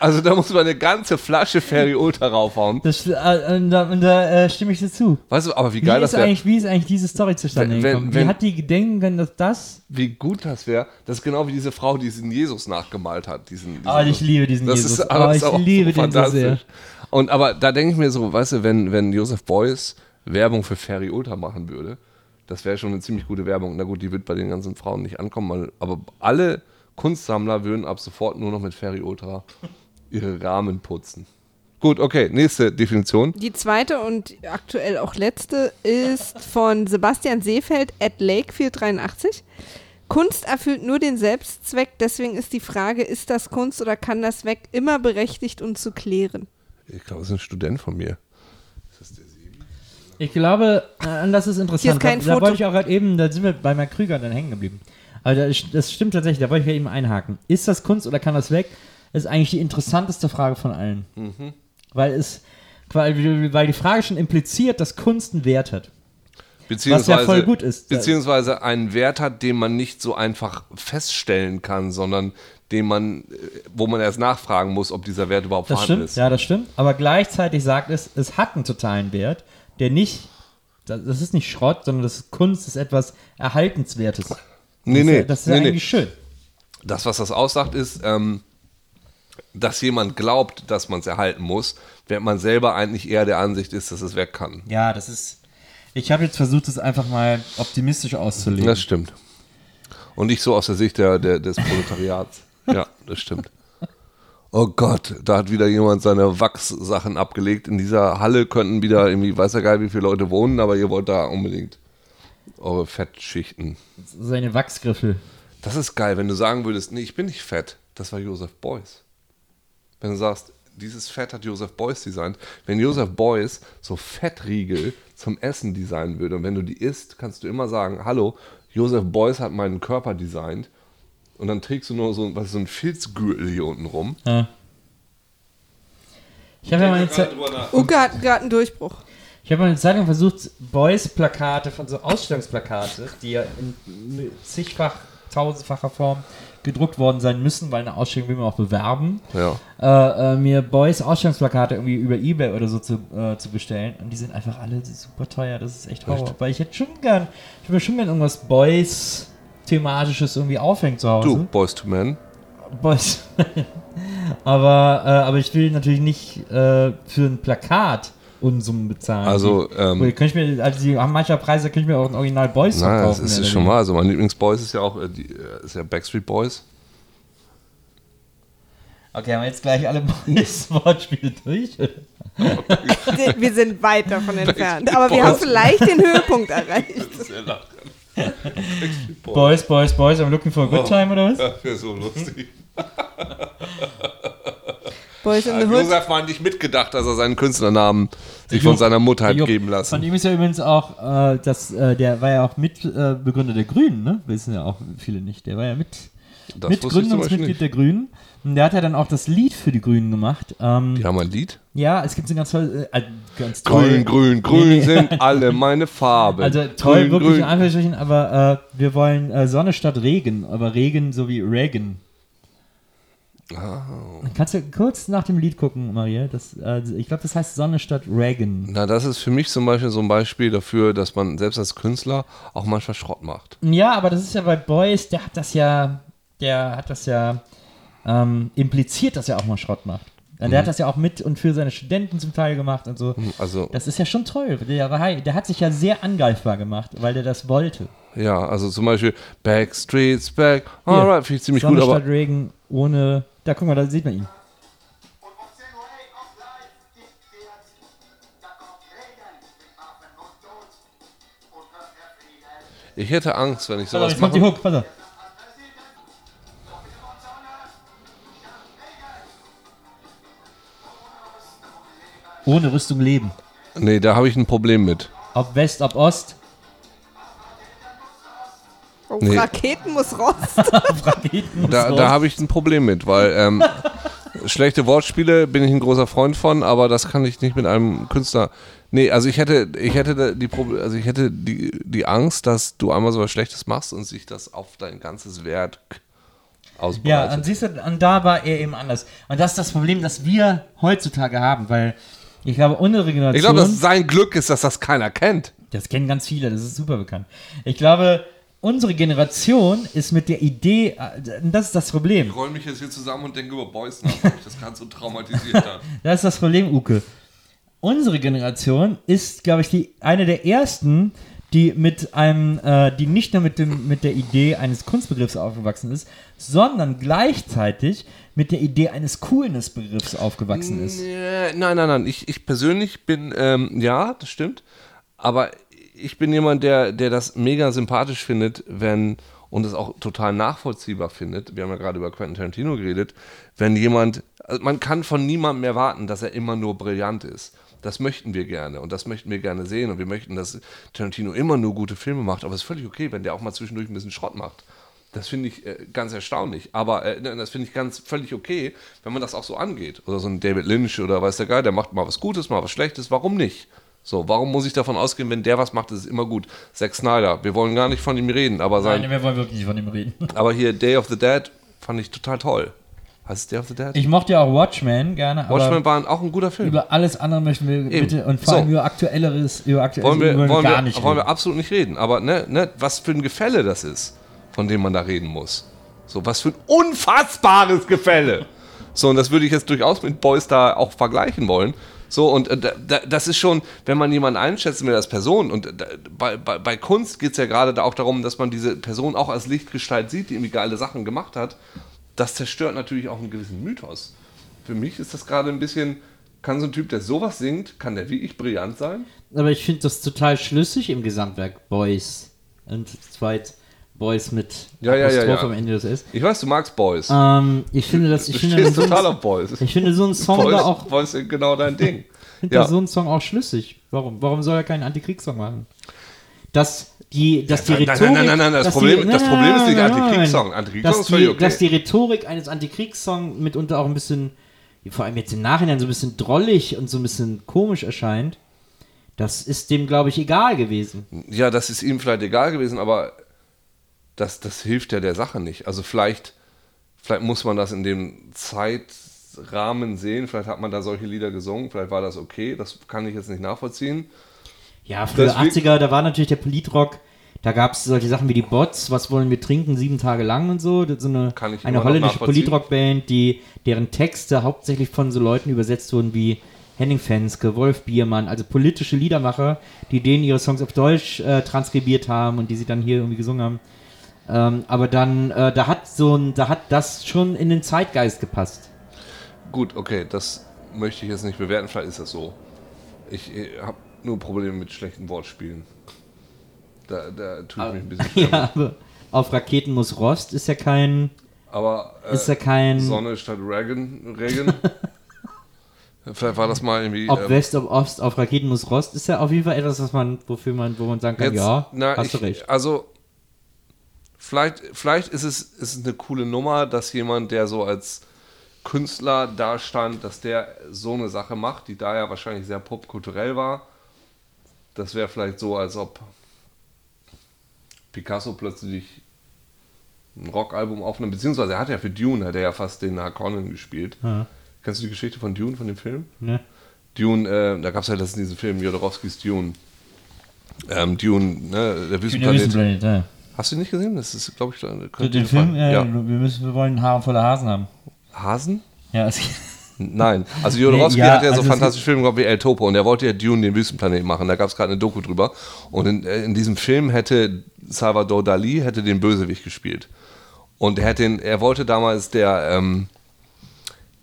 S3: also da muss man eine ganze Flasche Ferry Ultra raufhauen.
S2: Das, äh, und da, da äh, stimme ich dir zu.
S3: Weißt du, aber wie
S2: Wie
S3: geil
S2: ist,
S3: das wäre,
S2: eigentlich, wie ist eigentlich diese Story zustande
S3: Wenn- wenn-
S2: gekommen?
S3: wenn-
S2: wie hat die gedenken können, dass das...
S3: wie gut das wäre. Das ist genau wie diese Frau, die diesen Jesus nachgemalt hat. Diesen, diesen
S2: Ah, ich liebe diesen
S3: Das
S2: Jesus.
S3: ist, aber
S2: Ah,
S3: ist
S2: ich
S3: auch
S2: liebe
S3: so
S2: den so sehr.
S3: Und aber da denke ich mir so, weißt du, wenn, wenn Josef Beuys Werbung für Ferry Ultra machen würde, das wäre schon eine ziemlich gute Werbung. Na gut, die wird bei den ganzen Frauen nicht ankommen, weil, aber alle Kunstsammler würden ab sofort nur noch mit Ferry Ultra ihre Rahmen putzen. Gut, okay, nächste Definition.
S5: Die zweite und aktuell auch letzte ist von Sebastian Seefeld at Lakefield83. Kunst erfüllt nur den Selbstzweck, deswegen ist die Frage, ist das Kunst oder kann das weg, immer berechtigt und zu klären.
S3: Ich glaube, das ist ein Student von mir.
S2: Ich glaube, äh, das ist interessant.
S5: Hier ist kein
S2: da, da
S5: Foto.
S2: wollte ich auch gerade eben, da sind wir bei Mark Krüger dann hängen geblieben. Aber das, das stimmt tatsächlich, da wollte ich ja eben einhaken. Ist das Kunst oder kann das weg? Ist eigentlich die interessanteste Frage von allen.
S3: Mhm.
S2: Weil es, weil, weil die Frage schon impliziert, dass Kunst einen Wert hat.
S3: Beziehungsweise,
S2: voll gut ist.
S3: Beziehungsweise einen Wert hat, den man nicht so einfach feststellen kann, sondern den man, wo man erst nachfragen muss, ob dieser Wert überhaupt
S2: Das
S3: vorhanden
S2: stimmt,
S3: ist.
S2: ja, das stimmt. Aber gleichzeitig sagt es, es hat einen totalen Wert, der nicht, das ist nicht Schrott, sondern das ist Kunst, das ist etwas Erhaltenswertes.
S3: Nee,
S2: Das ist
S3: nee,
S2: ja- Das ist ja
S3: nee, nee.
S2: eigentlich schön.
S3: Das, was das aussagt, ist, ähm, dass jemand glaubt, dass man es erhalten muss, während man selber eigentlich eher der Ansicht ist, dass es weg kann.
S2: Ja, das ist. Ich habe jetzt versucht, es einfach mal optimistisch auszulegen.
S3: Das stimmt. Und nicht so aus der Sicht der, der, des Proletariats. (laughs) ja, das stimmt. Oh Gott, da hat wieder jemand seine Wachssachen abgelegt. In dieser Halle könnten wieder irgendwie, weiß ja geil, wie viele Leute wohnen, aber ihr wollt da unbedingt eure Fettschichten.
S2: Seine Wachsgriffel.
S3: Das ist geil, wenn du sagen würdest, nee, ich bin nicht fett. Das war Joseph Beuys. Wenn du sagst, dieses Fett hat Joseph Beuys designt. Wenn Joseph Beuys so Fettriegel zum Essen designen würde und wenn du die isst, kannst du immer sagen, hallo, Joseph Beuys hat meinen Körper designt und dann trägst du nur so, was, so ein Filzgürtel hier unten rum.
S2: Ja. Ich habe ja mal eine Zeit,
S5: Uke hat gerade einen Durchbruch.
S2: ich habe mal eine Zeit lang versucht, Boys-Plakate von so Ausstellungsplakate, die ja in zigfach, tausendfacher Form gedruckt worden sein müssen, weil eine Ausstellung will man auch bewerben,
S3: Ja.
S2: äh, äh, mir Boys Ausstellungsplakate irgendwie über Ebay oder so zu, äh, zu bestellen. Und die sind einfach alle super teuer. Das ist echt Horror. Weil ich hätte schon gern, ich würde schon gern irgendwas Boys thematisches irgendwie aufhängen zu Hause.
S3: Du, Boys to Men.
S2: Boys. (laughs) aber, äh, aber ich will natürlich nicht äh, für ein Plakat Unsummen bezahlen.
S3: Also,
S2: die,
S3: ähm,
S2: kann ich mir, also die haben mancher Preise, kann ich mir auch ein Original Boys
S3: Naja, das
S2: verkaufen.
S3: ist
S2: oder
S3: schon mal. Also mein Lieblingsboys ist ja auch, äh, die, äh, ist ja Backstreet Boys.
S2: Okay, haben wir jetzt gleich alle (laughs) Boys-Wortspiele durch?
S5: Wir sind weit davon entfernt. Aber wir haben vielleicht den Höhepunkt erreicht.
S3: Boys.
S2: Boys, Boys, Boys, I'm looking for a good time oder was?
S3: Ja, wäre so lustig. (laughs)
S5: Boys in the Hood.
S3: Josef mal nicht mitgedacht, dass er seinen Künstlernamen sich von seiner Mutter hat geben lassen.
S2: Von ihm ist ja übrigens auch, äh, das, äh, der war ja auch Mitbegründer äh, der Grünen, ne? Wissen ja auch viele nicht. Der war ja mit,
S3: Das
S2: Mitgründungsmitglied der Grünen. Und der hat ja dann auch das Lied für die Grünen gemacht. Ähm,
S3: Die haben ein Lied.
S2: Ja, es gibt so ein ganz toll, äh, ganz toll.
S3: Grün, grün, grün
S2: nee.
S3: sind alle meine (laughs) Farben.
S2: Also toll,
S3: grün,
S2: wirklich
S3: grün.
S2: in Anführungsstrichen, aber äh, wir wollen äh, Sonne statt Regen, aber Regen so wie Reagan.
S3: Oh.
S2: Kannst du kurz nach dem Lied gucken, Maria? Das, äh, ich glaube, das heißt Sonne statt Reagan.
S3: Na, das ist für mich zum Beispiel so ein Beispiel dafür, dass man selbst als Künstler auch manchmal Schrott macht.
S2: Ja, aber das ist ja bei Boys, der hat das ja, der hat das ja ähm, impliziert, dass er auch mal Schrott macht. Der
S3: Mhm.
S2: hat das ja auch mit und für seine Studenten zum Teil gemacht und so.
S3: Also,
S2: Das ist ja schon toll. Der, war, der hat sich ja sehr angreifbar gemacht, weil der das wollte.
S3: ja, also zum Beispiel Backstreets Back. Alright, finde ich ziemlich
S2: Sonne
S3: gut, aber
S2: statt Regen ohne. Da guck mal, da sieht man ihn.
S6: Und 10 Uhr hey, auf live gibt jetzt, da kommt Regen mit Waffen und Tod und wird der Frieden.
S3: ich hätte Angst, wenn ich sowas
S2: jetzt kommt die
S3: mache.
S2: Hook, pass auf. Ohne Rüstung leben.
S3: Nee, da habe ich ein Problem mit.
S2: Ob West, ob Ost.
S5: Oh,
S3: Nee.
S5: Raketen muss rost.
S2: Auf (laughs) Raketen. muss
S3: Da, da habe ich ein Problem mit, weil ähm, schlechte Wortspiele bin ich ein großer Freund von, aber das kann ich nicht mit einem Künstler. Nee, also ich hätte, ich hätte die Proble also ich hätte die, die Angst, dass du einmal so was Schlechtes machst und sich das auf dein ganzes Werk
S2: Ja,
S3: ausbreitet.
S2: und siehst du, und da war er eben anders. Und das ist das Problem, das wir heutzutage haben, weil ich glaube, unsere Generation.
S3: ich glaube, dass sein Glück ist, dass das keiner kennt.
S2: Das kennen ganz viele, das ist super bekannt. Ich glaube, unsere Generation ist mit der Idee, äh, das ist das Problem.
S3: Ich roll mich jetzt hier zusammen und denke über Boys nach, weil ich das ganz so traumatisiert habe. (laughs)
S2: Das ist das Problem, Uke. Unsere Generation ist, glaube ich, die, eine der ersten, die mit einem, äh, die nicht nur mit, dem, mit der Idee eines Kunstbegriffs aufgewachsen ist, sondern gleichzeitig mit der Idee eines Coolness-Begriffs aufgewachsen ist.
S3: Nee, Nein, nein, nein. Ich, ich persönlich bin, ähm, ja, das stimmt. Aber ich bin jemand, der, der das mega sympathisch findet, wenn, und es auch total nachvollziehbar findet, wir haben ja gerade über Quentin Tarantino geredet, wenn jemand, also man kann von niemandem erwarten, dass er immer nur brillant ist. Das möchten wir gerne und das möchten wir gerne sehen und wir möchten, dass Tarantino immer nur gute Filme macht, aber es ist völlig okay, wenn der auch mal zwischendurch ein bisschen Schrott macht. Das finde ich äh, ganz erstaunlich. Aber äh, das finde ich ganz völlig okay, wenn man das auch so angeht. Oder so ein David Lynch oder weiß der Geil, der macht mal was Gutes, mal was Schlechtes. Warum nicht? So, warum muss ich davon ausgehen, wenn der was macht, ist es immer gut? Zack Snyder, wir wollen gar nicht von ihm reden, aber sein,
S2: Nein, wir wollen wirklich nicht von ihm reden. (laughs)
S3: aber hier Day of the Dead fand ich total toll. Heißt es Day of the Dead?
S2: Ich mochte ja auch Watchmen gerne,
S3: Watchmen war auch ein guter Film.
S2: über alles andere möchten wir
S3: Eben.
S2: bitte und vor allem
S3: So.
S2: über aktuelleres, über aktuelles
S3: wollen wir,
S2: wollen
S3: wollen
S2: gar
S3: wir,
S2: nicht
S3: wollen wir
S2: reden.
S3: absolut nicht reden. Aber ne, ne, was für ein Gefälle das ist, von dem man da reden muss. So, was für ein unfassbares Gefälle. So, und das würde ich jetzt durchaus mit Boys da auch vergleichen wollen. So, und äh, da, da, das ist schon, wenn man jemanden einschätzen will als Person, und äh, da, bei, bei, bei Kunst geht es ja gerade da auch darum, dass man diese Person auch als Lichtgestalt sieht, die irgendwie geile Sachen gemacht hat. Das zerstört natürlich auch einen gewissen Mythos. Für mich ist das gerade ein bisschen, kann so ein Typ, der sowas singt, kann der wie ich brillant sein?
S2: Aber ich finde das total schlüssig im Gesamtwerk Boys. Und zweit Boys mit
S3: Ja, ja, ja, ja.
S2: am Ende des S.
S3: Ich weiß, du magst Boys.
S2: Ähm, ich finde das, ich
S3: du
S2: finde so
S3: total
S2: ein,
S3: auf Boys.
S2: ich finde so ein Song
S3: Boys,
S2: da auch,
S3: Boys sind genau dein Ding. (laughs)
S2: finde
S3: ja.
S2: so ein Song auch schlüssig. Warum? Warum soll er keinen Antikriegssong machen? Dass die, dass die
S3: Nein, nein,
S2: Rhetorik,
S3: nein, nein, nein, das Problem- das Problem ist nicht Antikriegssong. Antikriegssong
S2: dass
S3: ist völlig okay.
S2: Dass die Rhetorik eines Antikriegssongs mitunter auch ein bisschen, vor allem jetzt im Nachhinein so ein bisschen drollig und so ein bisschen komisch erscheint, das ist dem, glaube ich, egal gewesen.
S3: ja, das ist ihm vielleicht egal gewesen, aber das, das hilft ja der Sache nicht. Also vielleicht, vielleicht muss man das in dem Zeitrahmen sehen. Vielleicht hat man da solche Lieder gesungen. Vielleicht war das okay. Das kann ich jetzt nicht nachvollziehen.
S2: Ja,
S3: wi-
S2: 80er, da war natürlich der Politrock, da gab es solche Sachen wie die Bots, was wollen wir trinken, sieben Tage lang und so. Das ist so eine, eine holländische. Politrock-Band, die, deren Texte hauptsächlich von so Leuten übersetzt wurden wie Henning Fenske, Wolf Biermann, also politische Liedermacher, die denen ihre Songs auf Deutsch äh, transkribiert haben und die sie dann hier irgendwie gesungen haben. Ähm, aber dann, äh, da hat so ein, da hat das schon in den Zeitgeist gepasst.
S3: Gut, okay, das möchte ich jetzt nicht bewerten. Vielleicht ist das so. Ich habe nur Probleme mit schlechten Wortspielen. Da, da tue ich mich ein bisschen (laughs) schwer.
S2: Ja, aber auf Raketen muss Rost ist ja kein,
S3: Aber äh,
S2: ist ja kein,
S3: Sonne statt Reagan. Reagan. (laughs) Vielleicht war das mal irgendwie.
S2: ob
S3: ähm,
S2: West, ob Ost, auf Raketen muss Rost, ist ja auf jeden Fall etwas, was man, wofür man, wo man sagen kann,
S3: jetzt-
S2: ja,
S3: na,
S2: hast
S3: ich,
S2: du recht.
S3: Also, vielleicht, vielleicht ist, es, ist es eine coole Nummer, dass jemand, der so als Künstler dastand, dass der so eine Sache macht, die da ja wahrscheinlich sehr popkulturell war. Das wäre vielleicht so, als ob Picasso plötzlich ein Rockalbum aufnimmt, beziehungsweise er hat ja für Dune, hat er ja fast den Harkonnen gespielt.
S2: Ja.
S3: Kennst du die Geschichte von Dune, von dem Film?
S2: Ne?
S3: Dune, äh, da gab es ja das in diesem Film, Jodorowskis Dune. Ähm, Dune, ne, der
S2: Der
S3: Wüstenplanet.
S2: Wüstenplanet, ja.
S3: Hast du ihn nicht gesehen? Das ist, glaube ich, könnte
S2: Den Film, ja,
S3: ja.
S2: wir, müssen, wir wollen Haare voller Hasen haben.
S3: Hasen?
S2: Ja, es,
S3: Nein. Also (laughs) Jodorowsky
S2: Nee, ja,
S3: hat ja so
S2: also es
S3: fantastische Filme gemacht wie El Topo und der wollte ja Dune, den Wüstenplanet machen. Da gab es gerade eine Doku drüber. Und in, äh, in diesem Film hätte Salvador Dali hätte den Bösewicht gespielt. Und er, hätte den, er wollte damals der, ähm,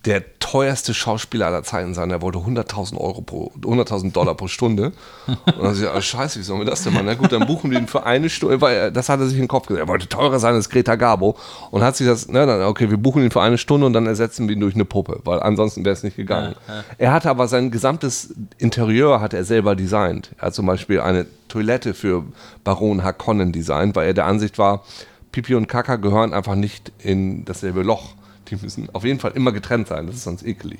S3: der teuerste Schauspieler aller Zeiten sein. Er wollte 100.000 Euro pro, 100.000 Dollar pro Stunde. Und dann gesagt, ah, scheiße, wie sollen wir das denn machen? Na gut, dann buchen wir ihn für eine Stunde, weil das hat er sich in den Kopf gesagt. Er wollte teurer sein als Greta Garbo. Und hat sich das, na, dann, okay, wir buchen ihn für eine Stunde und dann ersetzen wir ihn durch eine Puppe, weil ansonsten wäre es nicht gegangen. Er hatte aber sein gesamtes Interieur hat er selber designt. Er hat zum Beispiel eine Toilette für Baron Harkonnen designt, weil er der Ansicht war, Pipi und Kaka gehören einfach nicht in dasselbe Loch. Die müssen auf jeden Fall immer getrennt sein, das ist sonst ekelig.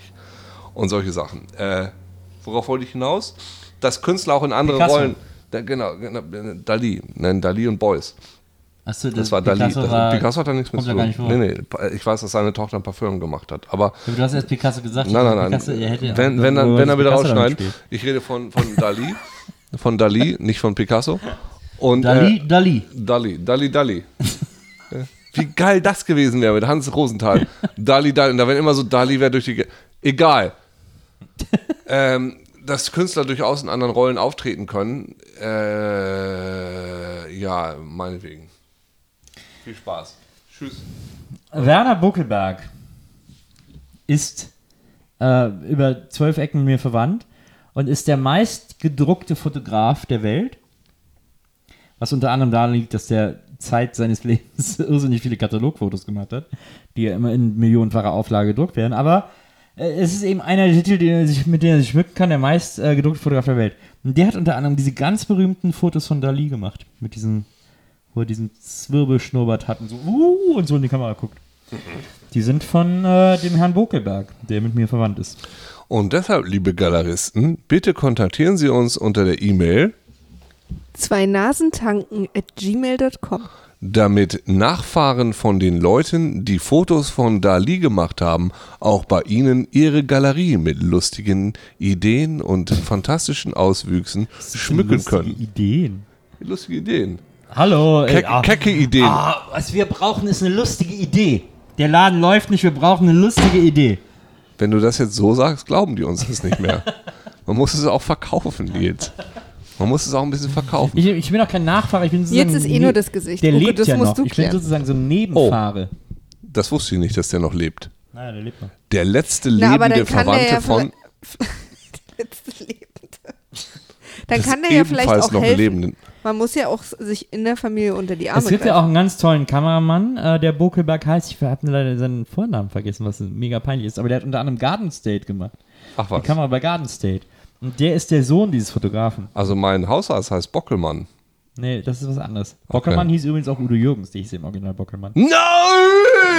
S3: Und solche Sachen. Äh, worauf wollte ich hinaus? Dass Künstler auch in anderen
S2: Picasso.
S3: Rollen. Da, genau, genau, Dali, nennen Dali und Boys.
S2: Achso,
S3: Das war Dali.
S2: Picasso,
S3: das,
S2: war,
S3: Picasso hat da nichts mit zu tun. Nee, nee, ich weiß, dass seine Tochter ein Parfüm gemacht hat. Aber
S2: Du hast erst Picasso gesagt.
S3: nein, nein, nein.
S2: Picasso,
S3: wenn,
S2: auch-
S3: wenn, dann, wenn er wieder rausschneidet. Ich rede von, von Dali. von Dali, nicht von Picasso. Und,
S2: Dali,
S3: Äh,
S2: Dali.
S3: Dali, Dali, Dali. (laughs) Wie geil das gewesen wäre mit Hans Rosenthal. Dali, Dali. Und da wäre immer so, Dali wäre durch die. Ge Egal. ähm, dass Künstler durchaus in anderen Rollen auftreten können, äh, ja, meinetwegen. Viel Spaß. Tschüss.
S2: Werner Buckelberg ist äh, über zwölf Ecken mir verwandt und ist der meist gedruckte Fotograf der Welt. Was unter anderem daran liegt, dass der Zeit seines Lebens (laughs) irrsinnig viele Katalogfotos gemacht hat, die ja immer in millionenfacher Auflage gedruckt werden. Aber äh, es ist eben einer der Titel, den sich, mit denen er sich schmücken kann, der meist äh, gedruckte Fotograf der Welt. Und der hat unter anderem diese ganz berühmten Fotos von Dali gemacht. Mit diesem, wo er diesen Zwirbelschnurrbart hat und so, uh, und so in die Kamera guckt. Die sind von äh, dem Herrn Bokelberg, der mit mir verwandt ist.
S3: Und deshalb, liebe Galeristen, bitte kontaktieren Sie uns unter der E-Mail,
S5: Zwei Nasentanken at gmail.com.
S3: damit Nachfahren von den Leuten, die Fotos von Dali gemacht haben, auch bei Ihnen Ihre Galerie mit lustigen Ideen und fantastischen Auswüchsen schmücken
S2: Lustige
S3: können.
S2: Ideen.
S3: Lustige Ideen.
S2: Hallo, ey,
S3: Keck,
S2: ah,
S3: kecke Ideen.
S2: ah, was wir brauchen, ist eine lustige Idee. Der Laden läuft nicht, wir brauchen eine lustige Idee.
S3: Wenn du das jetzt so sagst, glauben die uns das nicht mehr. Man muss es auch verkaufen, Nils. Man muss es auch ein bisschen verkaufen.
S2: Ich, ich bin auch kein Nachfahrer, ich bin sozusagen
S5: Jetzt ist eh
S2: ne-
S5: nur das Gesicht.
S2: Der
S5: Uke,
S2: lebt
S5: das
S2: ja
S5: musst
S2: noch.
S5: du
S2: Ich bin sozusagen so ein Nebenfahrer.
S3: Das wusste ich nicht, dass der noch lebt.
S2: Naja, der lebt noch.
S3: Der letzte
S5: Na,
S3: lebende
S5: der
S3: Verwandte
S5: ja
S3: von (laughs)
S5: Letzte Lebende. Dann
S3: des
S5: kann der ja vielleicht
S3: ebenfalls
S5: auch
S3: noch
S5: helfen.
S3: lebenden.
S5: Man muss ja auch sich in der Familie unter die Arme
S2: Es gibt ja
S5: greifen.
S2: auch einen ganz tollen Kameramann, äh, der Bokelberg heißt. Ich habe leider seinen Vornamen vergessen, was mega peinlich ist. Aber der hat unter anderem Garden State gemacht.
S3: Ach
S2: Die
S3: was.
S2: Kamera bei Garden State. Und der ist der Sohn dieses Fotografen.
S3: Also mein Hausarzt heißt Bockelmann.
S2: Nee, das ist was anderes. Bockelmann hieß übrigens auch Udo Jürgens. Der hieß im Original Bockelmann.
S3: Nein!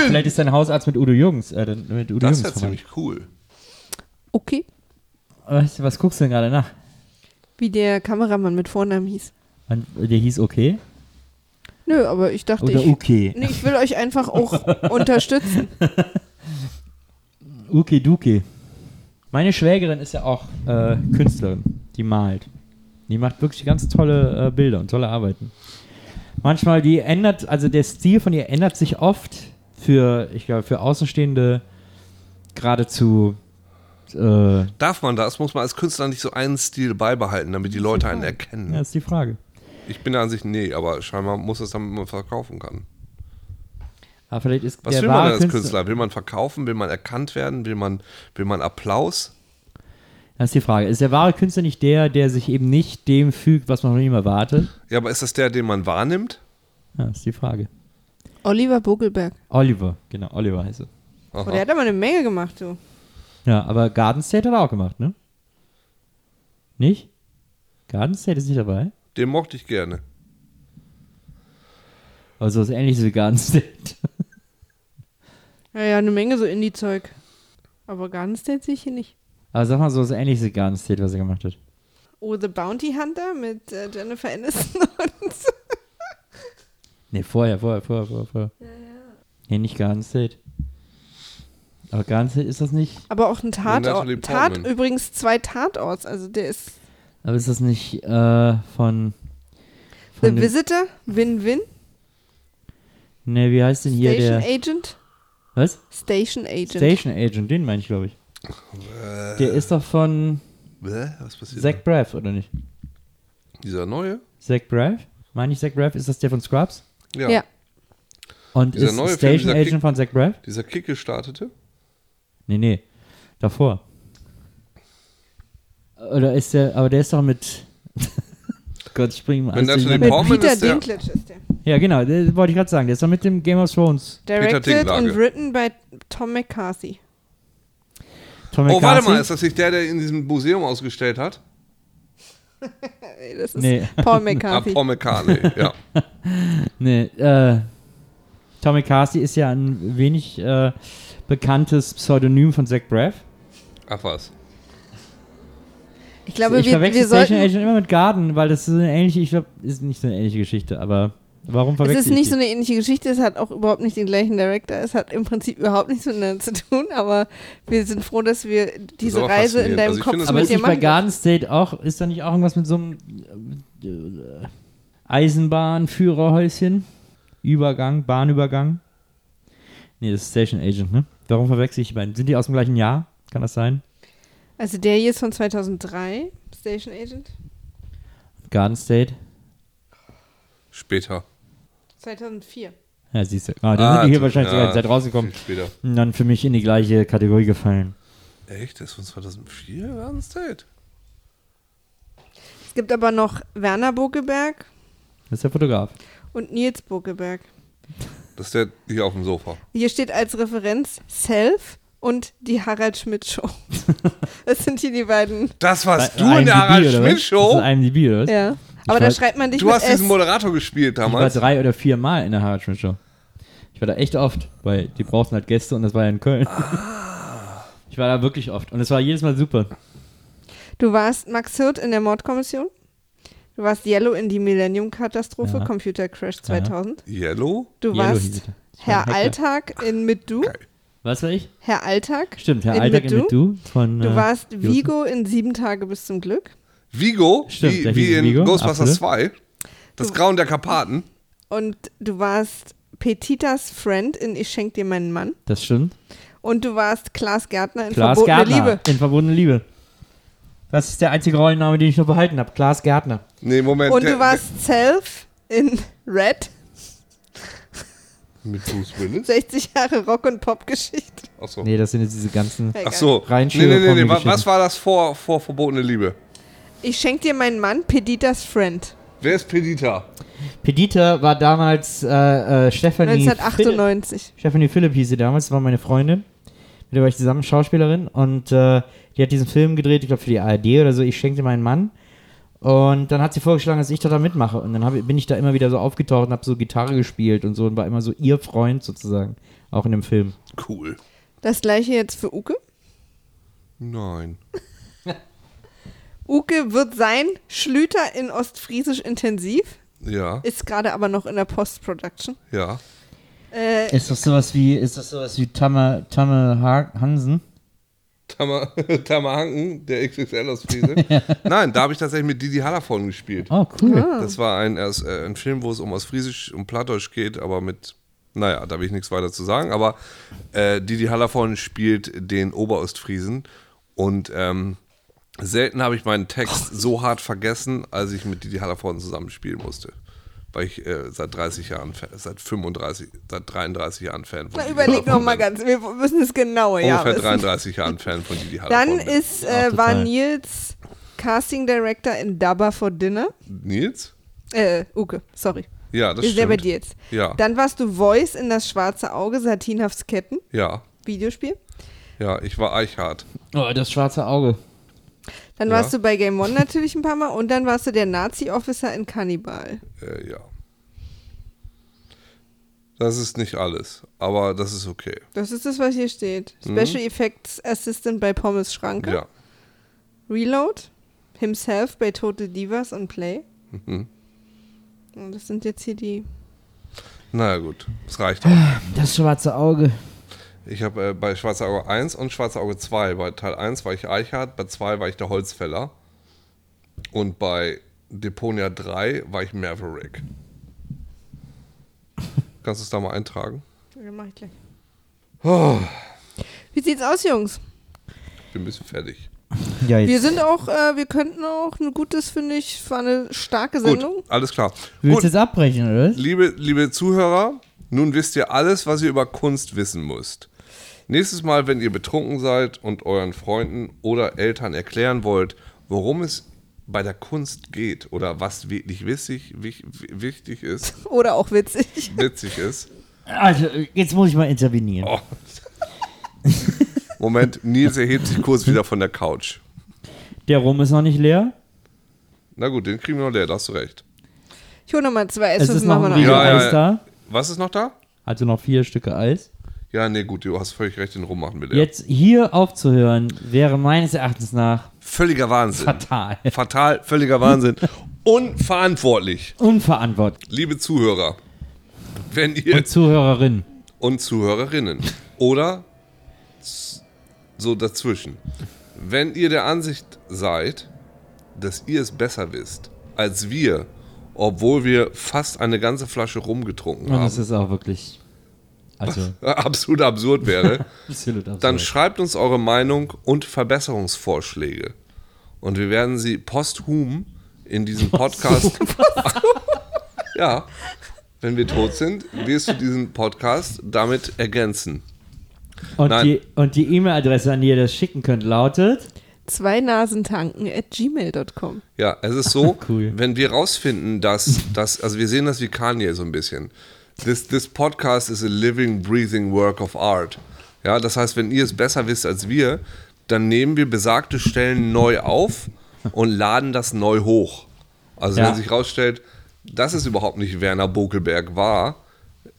S2: Vielleicht ist dein Hausarzt mit Udo Jürgens, äh, mit Udo
S3: Das
S2: Jürgens
S3: wäre
S2: verwandt.
S3: ziemlich cool.
S5: Okay.
S2: Was, was guckst du denn gerade nach?
S5: Wie der Kameramann mit Vornamen hieß.
S2: Und Der hieß okay?
S5: Nö, aber ich dachte,
S2: Oder
S5: ich,
S2: okay?
S5: nee, ich will euch einfach auch (laughs) unterstützen.
S2: Okay, Duke. Meine Schwägerin ist ja auch äh, Künstlerin. Die malt. Die macht wirklich ganz tolle äh, Bilder und tolle Arbeiten. Manchmal, die ändert, also der Stil von ihr ändert sich oft für, ich glaube, für Außenstehende geradezu. Äh,
S3: Darf man das? Muss man als Künstler nicht so einen Stil beibehalten, damit die Leute einen erkennen?
S2: ja, ist die Frage.
S3: Ich bin der Ansicht, nee, aber scheinbar muss es, damit man verkaufen kann.
S2: Aber vielleicht ist
S3: Was
S2: der
S3: will man als
S2: Künstler,
S3: Künstler? Will man verkaufen? Will man erkannt werden? Will man, will man Applaus?
S2: Das ist die Frage. Ist der wahre Künstler nicht der, der sich eben nicht dem fügt, was man von ihm erwartet?
S3: Ja, aber ist das der, den man wahrnimmt?
S2: Ja, ist die Frage.
S5: Oliver Bogelberg.
S2: Oliver, genau, Oliver heißt er.
S5: Oh, der hat aber eine Menge gemacht, du.
S2: Ja, aber Garden State hat er auch gemacht, ne? Nicht? Garden State ist nicht dabei?
S3: Den mochte ich gerne.
S2: Also was ähnliches wie Garden (laughs) State.
S5: Ja, ja, eine Menge so Indie-Zeug. Aber Garden State sehe ich hier nicht.
S2: Aber sag mal so was ähnliches wie Garden State, was er gemacht hat.
S5: Oh, The Bounty Hunter mit äh, Jennifer Aniston (laughs) und
S2: Ne, vorher, vorher, vorher, vorher, vorher. Nee, nicht Garden State. Aber Garden State ist das nicht.
S5: Aber auch ein
S3: Natalie
S5: Tatort. Tat,
S3: Portman.
S5: übrigens zwei Tatorts. Also der ist
S2: Aber ist das nicht äh, von.
S5: The
S2: von dem,
S5: Visitor, Win-Win,
S2: Ne, wie heißt denn hier
S5: Station
S2: der.
S5: Agent,
S2: Was?
S5: Station Agent.
S2: Station Agent, den meine ich, glaube ich. Der ist doch von
S3: Bäh, was passiert?
S2: Zach Braff, oder nicht?
S3: Dieser neue?
S2: Zach Braff? Meine ich Zach Braff? Ist das der von Scrubs?
S3: Ja.
S5: Ja.
S2: Und
S3: Dieser
S2: ist
S3: neue Film,
S2: Station
S3: dieser
S2: Agent
S3: Kick-
S2: von Zach Braff?
S3: Dieser Kick gestartete?
S2: Nee, nee. Davor. Oder ist der, aber der ist doch mit. (laughs) Gott, ich bring mal
S3: Wenn das.
S5: Mit Peter
S3: ist der-
S5: Dinklage ist der.
S2: Ja, genau, das wollte ich gerade sagen. Der ist doch mit dem Game of Thrones.
S5: Directed und written by Tom McCarthy.
S2: Tom
S3: Oh, warte
S2: McCarthy?
S3: mal, ist das nicht der, der in diesem Museum ausgestellt hat? (laughs)
S5: Das ist
S2: Nee.
S5: Paul (laughs)
S3: Ah,
S5: McCarthy.
S3: Paul McCartney, (laughs) ja.
S2: Nee, äh. Tom McCarthy ist ja ein wenig äh, bekanntes Pseudonym von Zach Braff.
S3: Ach was.
S5: ich glaube,
S2: ich
S5: wir, wir
S2: Station
S5: sollten.
S2: Agent immer mit Garden, weil das ist eine ähnliche, ich glaube, ist nicht so eine ähnliche Geschichte, aber warum
S5: Es
S2: verwechsel
S5: ist
S2: ich
S5: nicht
S2: die?
S5: so eine ähnliche Geschichte, es hat auch überhaupt nicht den gleichen Director, es hat im Prinzip überhaupt nichts miteinander zu tun, aber wir sind froh, dass wir diese
S3: aber
S5: Reise in deinem
S3: Also
S5: Kopf
S3: finde es-
S2: Aber ist
S5: dir
S2: nicht bei
S5: machen.
S2: Garden State auch, ist da nicht auch irgendwas mit so einem äh, Eisenbahnführerhäuschen? Übergang, Bahnübergang? Nee, das ist Station Agent, ne? Warum verwechsel ich beiden? Sind die aus dem gleichen Jahr? Kann das sein?
S5: Also der hier ist von 2003, Station Agent.
S2: Garden State?
S3: Später.
S5: 2004.
S2: Ja, siehst du. Ah, dann
S3: Ah,
S2: sind die hier wahrscheinlich
S3: ja,
S2: sogar Zeit rausgekommen.
S3: viel Später.
S2: Und dann für mich in die gleiche Kategorie gefallen.
S3: Echt? Das ist von 2004? Garden State?
S5: Es gibt aber noch Werner Bokeberg
S2: Das ist der Fotograf.
S5: und Nils Bokeberg.
S3: Das ist der hier auf dem Sofa.
S5: Hier steht als Referenz Self und die Harald Schmidt Show. (laughs) das sind hier die beiden.
S3: Das warst
S2: Bei
S3: du in der
S2: IMDb,
S3: Harald? Schmidt
S2: Das
S3: Show?
S2: ist IMDb, oder was?
S5: Ja. Aber da schreibt man dich
S3: Du
S5: mit
S3: hast
S5: S.
S3: diesen Moderator gespielt
S2: Ich war
S3: damals.
S2: drei oder vier Mal in der Harald Schmidt Show. Ich war da echt oft, weil die brauchten halt Gäste und das war ja in Köln.
S3: Ah.
S2: Ich war da wirklich oft und es war jedes Mal super.
S5: Du warst Max Hirt in der Mordkommission. Du warst Yellow in die Millennium-Katastrophe,
S2: Ja.
S5: Computer Crash 2000.
S3: Yellow?
S5: Du
S2: Yellow
S5: warst Herr. Alltag in Mit Du.
S3: Geil.
S2: Was war ich?
S5: Herr Alltag.
S2: Stimmt, Herr
S5: in
S2: Alltag
S5: Mit
S2: in Mit Du von.
S5: Du
S2: äh,
S5: warst. Vigo in Sieben Tage bis zum Glück.
S3: Vigo?
S2: Stimmt,
S3: wie wie in
S2: Vigo,
S3: Ghostbusters
S2: absolut.
S3: 2. Das Grauen der Karpaten.
S5: Und du warst Petitas Friend in Ich schenk dir meinen Mann.
S2: Das stimmt.
S5: Und du warst Klaas Gärtner in
S2: Klaas
S5: Verbotene
S2: Gärtner
S5: Liebe.
S2: in Verbotene Liebe. Das ist der einzige Rollenname, den ich noch behalten habe. Klaas Gärtner.
S3: Nee, Moment.
S5: Und du warst Self in Red.
S3: Mit Bruce Willis?
S5: 60 Jahre Rock- und Pop-Geschichte.
S3: Achso.
S2: Nee, das sind jetzt diese ganzen.
S3: Ach so.
S2: Rein
S3: Nee, nee, nee, nee. Was war das vor, vor verbotene Liebe?
S5: Ich schenk dir meinen Mann, Peditas Friend.
S3: Wer ist Pedita?
S2: Pedita war damals äh, äh, Stephanie. Philipp.
S5: 1998.
S2: Stephanie Philipp hieß sie damals, war meine Freundin. Mit der war ich zusammen Schauspielerin und äh, die hat diesen Film gedreht, ich glaube für die ARD oder so, ich schenkte meinen Mann. Und dann hat sie vorgeschlagen, dass ich da mitmache. Und dann hab, bin ich da immer wieder so aufgetaucht und habe so Gitarre gespielt und so und war immer so ihr Freund sozusagen, auch in dem Film.
S3: Cool.
S5: Das gleiche jetzt für Uke.
S3: Nein. (laughs)
S5: Uke wird sein Schlüter in Ostfriesisch intensiv,
S3: Ja,
S5: ist gerade aber noch in der Post-Production.
S3: ja.
S5: Äh,
S2: Ist das sowas wie, ist das sowas wie Tamme, Tamme Ha- Hansen?
S3: Tamar, (laughs) Tamar Hanken, der XXL aus Friese. (laughs) Nein, da habe ich tatsächlich mit Didi Hallervorden gespielt.
S2: Oh, cool.
S3: Das war ein, erst, äh, ein Film, wo es um Ostfriesisch, um Plattdeutsch geht, aber mit, naja, da will ich nichts weiter zu sagen. Aber äh, Didi Hallervorden spielt den Oberostfriesen und ähm, selten habe ich meinen Text (laughs) so hart vergessen, als ich mit Didi Hallervorden zusammenspielen musste. Weil ich äh, seit 30 Jahren, seit 35, seit 33 Jahren Fan von
S5: na,
S3: Didi
S5: überleg noch
S3: Hallervorden
S5: mal
S3: bin.
S5: ganz, wir müssen es genaue ja
S3: Ungefähr
S5: wissen.
S3: 33 Jahren Fan von Didi
S5: Dann
S3: Hallervorden. bin.
S5: ist, äh, war. Nils Casting Director in Dabba for Dinner.
S3: Nils?
S5: Äh, Uke, sorry.
S3: Ja, das
S5: Wir sind ja bei
S3: stimmt.
S5: dir jetzt.
S3: Ja,
S5: Dann warst du Voice in das schwarze Auge, Satinhafts Ketten,
S3: ja,
S5: Videospiel.
S3: ja, ich war Eichhardt.
S2: Oh, das schwarze Auge.
S5: Dann
S3: Ja.
S5: warst du bei Game One natürlich ein paar Mal und dann warst du der Nazi-Officer in Cannibal.
S3: Äh, ja. Das ist nicht alles, aber das ist okay.
S5: Das ist das, was hier steht. Special Effects Assistant bei Pommes Schranke.
S3: Mhm. Ja.
S5: Reload. Himself bei Tote Divas und Play.
S3: Mhm.
S5: Und das sind jetzt hier die.
S3: Naja, gut. Es reicht auch.
S2: Das schwarze Auge.
S3: Ich habe äh, bei Schwarzer Auge 1 und Schwarzer Auge 2, bei Teil 1 war ich Eichhardt, bei 2 war ich der Holzfäller und bei Deponia 3 war ich Maverick. (laughs) Kannst du es da mal eintragen?
S5: Ja, mach ich gleich.
S3: Oh,
S5: Wie sieht's aus, Jungs?
S3: ich bin ein bisschen fertig. (laughs)
S2: Ja,
S5: Wir sind auch, äh, wir könnten auch ein gutes, finde ich, war eine starke Sendung.
S3: Gut, alles klar.
S2: willst du jetzt abbrechen, oder?
S3: liebe, liebe Zuhörer, nun wisst ihr alles, was ihr über Kunst wissen müsst. Nächstes Mal, wenn ihr betrunken seid und euren Freunden oder Eltern erklären wollt, worum es bei der Kunst geht oder was wirklich wichtig, wich- wichtig ist, (laughs)
S5: Oder auch witzig.
S3: witzig ist.
S2: Also, jetzt muss ich mal intervenieren.
S3: Oh. (laughs) Moment, Nils erhebt sich kurz wieder von der Couch.
S2: Der Rum ist noch nicht leer.
S3: Na gut, den kriegen wir noch leer, da hast du recht.
S5: Ich hole nochmal zwei
S2: Es
S5: Essos
S2: ist noch
S5: machen
S2: ein
S5: noch.
S3: Ja, ja,
S2: Eis
S3: ja.
S2: da.
S3: Was ist noch da?
S2: Also noch vier Stücke Eis.
S3: Ja, nee, gut, du hast völlig recht, den rummachen wir leer.
S2: Jetzt hier aufzuhören, wäre meines Erachtens nach
S3: Völliger Wahnsinn.
S2: fatal.
S3: Fatal, völliger Wahnsinn. Unverantwortlich.
S2: Unverantwortlich.
S3: Liebe Zuhörer, wenn ihr
S2: Und Zuhörerin.
S3: und Zuhörerinnen oder so dazwischen, wenn ihr der Ansicht seid, dass ihr es besser wisst als wir, obwohl wir fast eine ganze Flasche rumgetrunken
S2: Und das
S3: haben,
S2: ist auch wirklich. Also, (laughs)
S3: absolut absurd wäre, (laughs)
S2: absolut absurd.
S3: dann schreibt uns eure Meinung und Verbesserungsvorschläge. Und wir werden sie posthum in diesem Podcast. (laughs) ja, wenn wir tot sind, wirst du diesen Podcast damit ergänzen.
S2: Und
S3: Nein.
S2: die, und die E-Mail-Adresse, an die ihr das schicken könnt, lautet.
S5: Zwei Nasentanken at gmail.com.
S3: Ja, es ist so,
S2: Cool.
S3: wenn wir rausfinden, dass, dass, also wir sehen das wie Kanye so ein bisschen. This, this podcast is a living, breathing work of art. Ja, das heißt, wenn ihr es besser wisst als wir, dann nehmen wir besagte Stellen neu auf und laden das neu hoch. Also
S2: Ja.
S3: wenn sich rausstellt, dass es überhaupt nicht Werner Bokelberg war,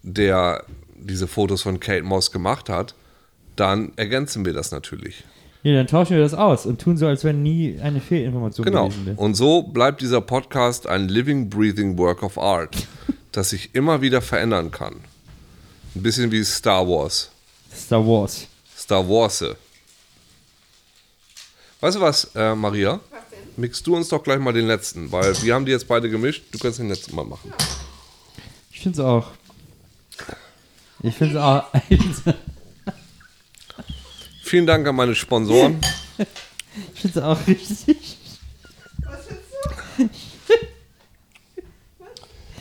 S3: der diese Fotos von Kate Moss gemacht hat, dann ergänzen wir das natürlich.
S2: Ja, dann tauschen wir das aus und tun so, als wenn nie eine Fehlinformation
S3: Genau.
S2: gewesen wäre.
S3: Und so bleibt dieser Podcast ein living, breathing work of art, (laughs) das sich immer wieder verändern kann. Ein bisschen wie Star Wars.
S2: Star Wars.
S3: Star Wars. Weißt du was, äh, Maria? Mixst du uns doch gleich mal den letzten, weil wir haben die jetzt beide gemischt. Du kannst den letzten mal machen.
S2: Ich finde es auch. Ich finde es auch. (laughs)
S3: Vielen Dank an meine Sponsoren. (laughs)
S2: ich finde es auch richtig. (laughs)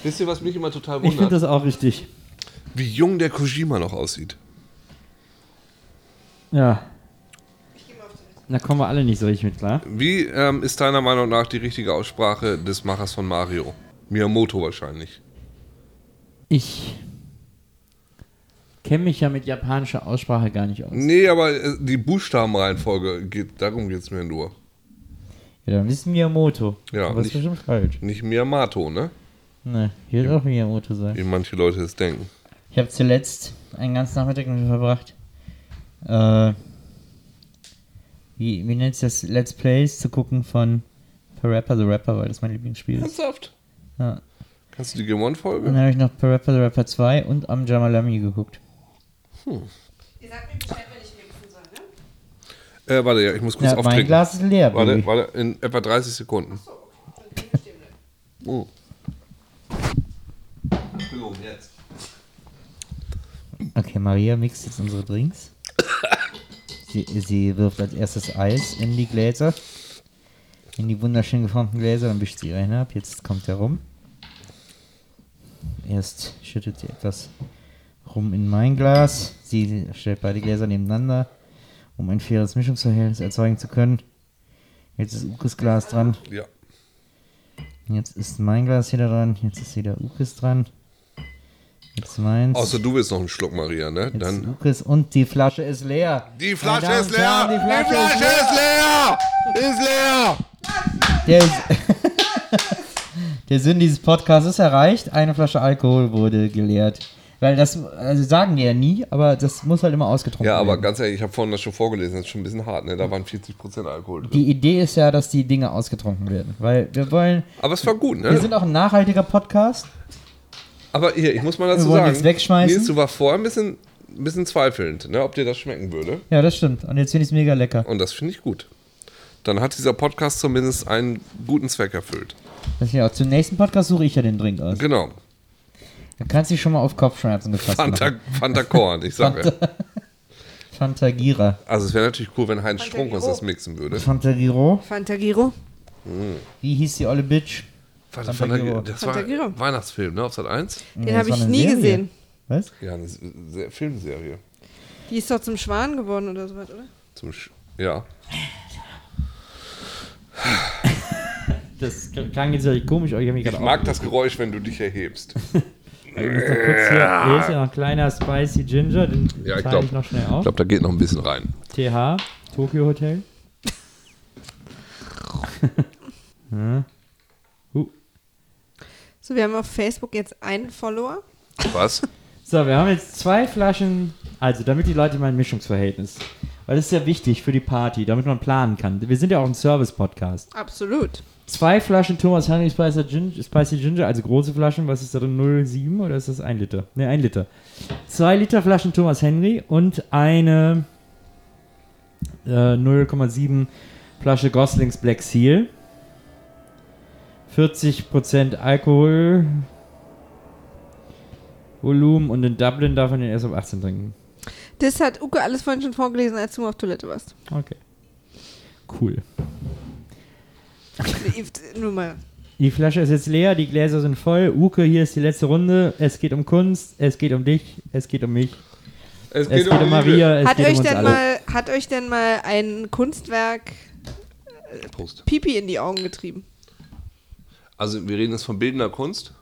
S3: Wisst ihr, was mich immer total
S2: Ich finde
S3: wundert?
S2: das auch richtig.
S3: Wie jung der Kojima noch aussieht.
S2: Ja. Da kommen wir alle nicht so richtig mit klar.
S3: Wie ähm, ist deiner Meinung nach die richtige Aussprache des Machers von Mario? Miyamoto wahrscheinlich.
S2: Ich kenne mich ja mit japanischer Aussprache gar nicht aus.
S3: Nee, aber äh, die Buchstabenreihenfolge geht, darum geht es mir nur.
S2: Ja, dann ist Miyamoto.
S3: Ja,
S2: Aber ist
S3: nicht-
S2: bestimmt falsch.
S3: Nicht Miyamoto, ne?
S2: Ne, hier wird auch Miyamoto sein.
S3: Wie manche Leute es denken.
S2: Ich habe zuletzt einen ganzen Nachmittag damit verbracht. Äh, wie, wie nennt sich das? Let's Plays zu gucken von Parappa the Rapper, weil das mein Lieblingsspiel ist.
S3: Ernsthaft?
S2: Ja.
S3: Kannst du die Game One-Folge?
S2: Dann habe ich noch Parappa the Rapper 2 und Am Jamalami geguckt.
S5: Ihr sagt mir Bescheid, wenn ich mixen soll, ne?
S3: Äh, warte, ja, ich muss kurz
S2: Ja, mein
S3: auftrinken.
S2: Glas ist leer,
S3: Warte,
S2: Baby.
S3: warte, in etwa 30 Sekunden. Oh. Entschuldigung, jetzt.
S2: Okay, Maria mixt jetzt unsere Drinks. Sie, sie wirft als erstes Eis in die Gläser. In die wunderschön geformten Gläser, dann wischt sie eine ab. Jetzt kommt er rum. Erst schüttet sie etwas rum in mein Glas. Sie stellt beide Gläser nebeneinander, um ein faires Mischungsverhältnis erzeugen zu können. Jetzt ist Ukes Glas dran.
S3: Ja.
S2: Jetzt ist mein Glas wieder dran. Jetzt ist wieder Ukes dran. Jetzt meins.
S3: Außer du willst noch einen Schluck, Maria, ne?
S2: Jetzt
S3: Dann.
S2: Ukes und die Flasche ist leer.
S3: Die Flasche ist leer!
S2: Herren,
S3: Die
S2: Die
S3: Flasche,
S2: Flasche,
S3: ist leer! Ist leer!
S2: Der, (laughs) der Sinn dieses Podcasts ist erreicht. Eine Flasche Alkohol wurde geleert. Weil das also sagen die ja nie, aber das muss halt immer ausgetrunken
S3: Ja, aber
S2: werden.
S3: ganz ehrlich, ich habe vorhin das schon vorgelesen, das ist schon ein bisschen hart, ne? Da waren 40% Alkohol drin.
S2: Die Idee ist ja, dass die Dinge ausgetrunken werden. Weil wir wollen,
S3: Aber es war gut,
S2: wir
S3: ne?
S2: sind auch ein nachhaltiger Podcast.
S3: Aber hier, ich muss mal dazu
S2: Wir
S3: sagen,
S2: nichts wegschmeißen.
S3: Nils, du war vorher ein bisschen, ein bisschen zweifelnd, ne? Ob dir das schmecken würde.
S2: Ja, das stimmt. Und jetzt finde ich es mega lecker.
S3: Und das finde ich gut. Dann hat dieser Podcast zumindest einen guten Zweck erfüllt.
S2: Das ja. Zum nächsten Podcast suche ich ja den Drink aus.
S3: Genau.
S2: Da kannst du dich schon mal auf Kopfschmerzen gefasst
S3: Fanta,
S2: machen.
S3: Fanta Korn, ich sage.
S2: Fantagira.
S3: Also es wäre natürlich cool, wenn Heinz Strunk uns das mixen würde.
S2: Fantagiro.
S5: Fantagiro.
S2: Wie hieß die olle Bitch?
S3: Fanta,
S2: Fantagiro.
S3: Fanta, das war
S5: Fantagiro.
S3: ein Weihnachtsfilm, ne? Auf Sat 1?
S5: Den
S2: das
S5: habe ich
S2: eine
S5: nie
S2: Serie.
S5: gesehen.
S2: Was?
S3: Ja, eine Se- Se- Filmserie.
S5: Die ist doch zum Schwan geworden oder sowas, oder?
S3: Zum Sch ja.
S2: Das klang jetzt wirklich komisch, aber ich habe mich
S3: Ich
S2: gerade
S3: mag das Geräusch, wenn du dich erhebst. (laughs)
S2: Ich muss noch kurz hier, hier ist ja noch ein kleiner Spicy Ginger, den
S3: Ja, ich
S2: teile
S3: glaub-
S2: ich noch schnell
S3: Ich
S2: auf.
S3: glaube, da geht noch ein bisschen rein.
S2: TH, Tokyo Hotel. (laughs) Hm. uh.
S5: So, wir haben auf Facebook jetzt einen Follower.
S3: Was?
S2: So, wir haben jetzt zwei Flaschen, also damit die Leute mal ein Mischungsverhältnis. Weil das ist ja wichtig für die Party, damit man planen kann. Wir sind ja auch ein Service-Podcast.
S5: Absolut.
S2: Zwei Flaschen Thomas Henry Spicy Ginger, Spicy Ginger, also große Flaschen, was ist da drin? 0,7 oder ist das 1 Liter? Ne, 1 Liter. Zwei Liter Flaschen Thomas Henry und eine äh, 0,7 Flasche Goslings Black Seal. 40% Alkohol. Volumen und in Dublin darf man den erst auf 18 trinken.
S5: Das hat Uke alles vorhin schon vorgelesen, als du mal auf Toilette warst.
S2: Okay. Cool.
S5: Nur mal.
S2: Die Flasche ist jetzt leer, die Gläser sind voll. Uke, hier ist die letzte Runde. Es geht um Kunst, es geht um dich, es geht um mich,
S3: Es
S2: es geht um Maria, es
S5: Hat
S2: geht
S5: euch,
S2: um uns
S5: denn
S2: alle.
S5: mal, hat euch denn mal ein Kunstwerk
S3: Prost.
S5: Pipi in die Augen getrieben?
S3: Also wir reden jetzt von bildender Kunst.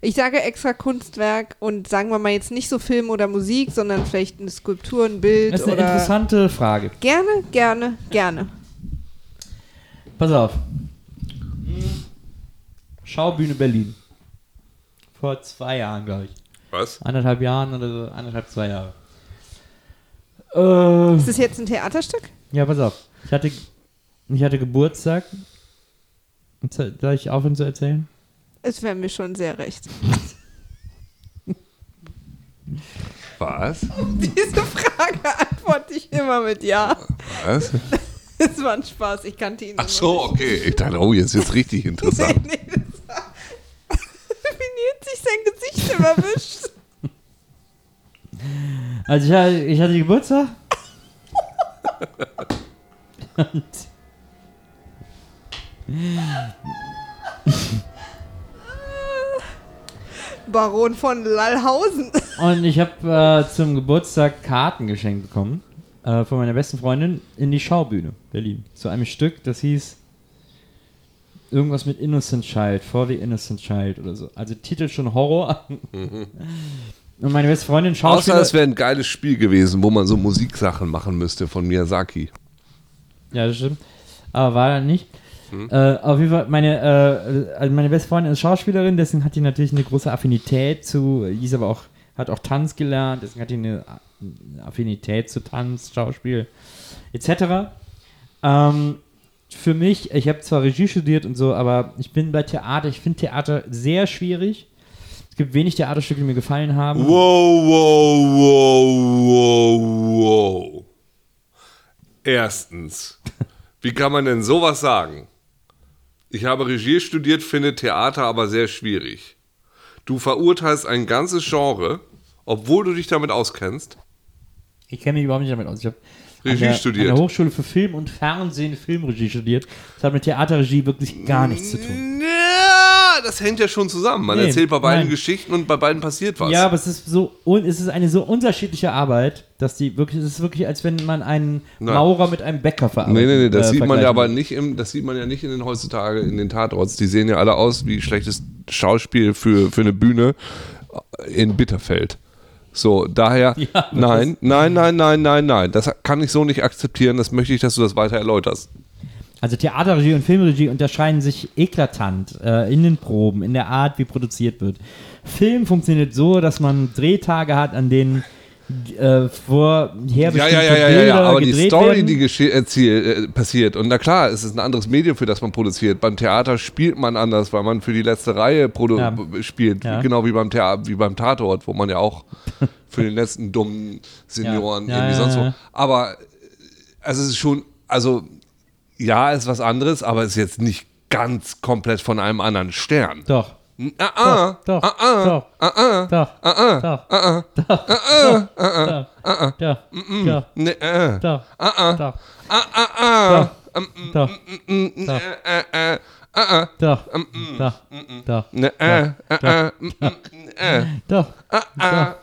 S5: Ich sage extra Kunstwerk und sagen wir mal jetzt nicht so Film oder Musik, sondern vielleicht eine Skulptur, ein Bild
S2: Das ist eine
S5: oder.
S2: interessante Frage.
S5: Gerne, gerne, gerne.
S2: Pass auf. Schaubühne Berlin. Vor zwei Jahren, glaube ich.
S3: Was?
S2: Anderthalb Jahren oder so, anderthalb, zwei Jahre. Äh,
S5: Ist das jetzt ein Theaterstück?
S2: ja, pass auf. Ich hatte, ich hatte Geburtstag. Soll ich aufhören zu erzählen?
S5: Es wäre mir schon sehr recht.
S3: Was? (laughs)
S5: Diese Frage antworte ich immer mit Ja.
S3: Was?
S5: Es war ein Spaß, ich kannte ihn
S3: Ach so, okay. Ich dachte, oh, jetzt ist richtig interessant. (laughs)
S5: Nee, nee, das war. (laughs) Wie Nils sich sein Gesicht immer wischt.
S2: Also ich hatte, ich hatte Geburtstag. Und
S5: Baron von Lallhausen.
S2: Und ich habe äh, zum Geburtstag Karten geschenkt bekommen äh, von meiner besten Freundin in die Schaubühne Berlin. Zu einem Stück, das hieß irgendwas mit Innocent Child, For the Innocent Child oder so. Also Titel schon Horror. (laughs) Und meine beste Freundin
S3: Mhm. Außer
S2: Schauspieler.
S3: es wäre ein geiles Spiel gewesen, wo man so Musiksachen machen müsste von Miyazaki.
S2: ja, das stimmt. Aber war dann nicht.
S3: Hm.
S2: Äh, auf jeden Fall, meine, äh, also meine beste Freundin ist Schauspielerin, deswegen hat die natürlich eine große Affinität zu, die ist aber auch, hat auch Tanz gelernt, deswegen hat die eine Affinität zu Tanz, Schauspiel, etc. Ähm, für mich, ich habe zwar Regie studiert und so, aber ich bin bei Theater, ich finde Theater sehr schwierig. Es gibt wenig Theaterstücke, die mir gefallen haben.
S3: Wow, wow, wow, wow, wow. Erstens, wie kann man denn sowas sagen? Ich habe Regie studiert, finde Theater aber sehr schwierig. Du verurteilst ein ganzes Genre, obwohl du dich damit auskennst.
S2: Ich kenne mich überhaupt nicht damit aus. Ich habe
S3: Regie
S2: an der,
S3: studiert.
S2: An der Hochschule für Film und Fernsehen Filmregie studiert. Das hat mit Theaterregie wirklich gar nichts zu tun.
S3: Ja, das hängt ja schon zusammen. Man
S2: Nee,
S3: erzählt bei beiden
S2: nein.
S3: Geschichten und bei beiden passiert was.
S2: Ja, aber es ist so un, es ist eine so unterschiedliche Arbeit, dass die wirklich, es ist wirklich, als wenn man einen
S3: Nein.
S2: Maurer mit einem Bäcker verarbeitet.
S3: Nee, nee, nee, das
S2: äh,
S3: sieht man ja aber nicht im, das sieht man ja nicht in den heutzutage in den Tatorts. Die sehen ja alle aus wie schlechtes Schauspiel für, für eine Bühne in Bitterfeld. So, daher, (laughs)
S2: Ja,
S3: nein, nein, nein, nein, nein, nein. Das kann ich so nicht akzeptieren. Das möchte ich, dass du das weiter erläuterst.
S2: Also Theaterregie und Filmregie unterscheiden sich eklatant äh, in den Proben, in der Art, wie produziert wird. Film funktioniert so, dass man Drehtage hat, an denen äh, vorher
S3: Ja, ja, ja, ja,
S2: Bilder
S3: ja, aber die Story,
S2: werden.
S3: die erzähl, äh, passiert, und na klar, es ist ein anderes Medium, für das man produziert. Beim Theater spielt man anders, weil man für die letzte Reihe produ
S2: Ja.
S3: spielt,
S2: Ja.
S3: genau wie beim, Thea wie beim Tatort, wo man ja auch für den letzten dummen Senioren
S2: Ja. Ja,
S3: irgendwie sonst wo. Aber äh, also es ist schon, also ja, ist was anderes, aber es ist jetzt nicht ganz komplett von einem anderen Stern.
S2: Doch.
S3: Ah, ah,
S2: Doch,
S3: ah, ah,
S2: doch,
S3: ah, ah,
S2: doch,
S3: ah, ah,
S2: doch,
S3: ah, ah,
S2: doch, doch, doch, doch,
S3: äh, ah, ah, ah, ah, ah,
S2: doch,
S3: äh, äh, äh, ah, ah,
S2: doch, doch, doch,
S3: ne, äh, äh, äh, mm, mm, äh,
S2: doch,
S3: ah, ah,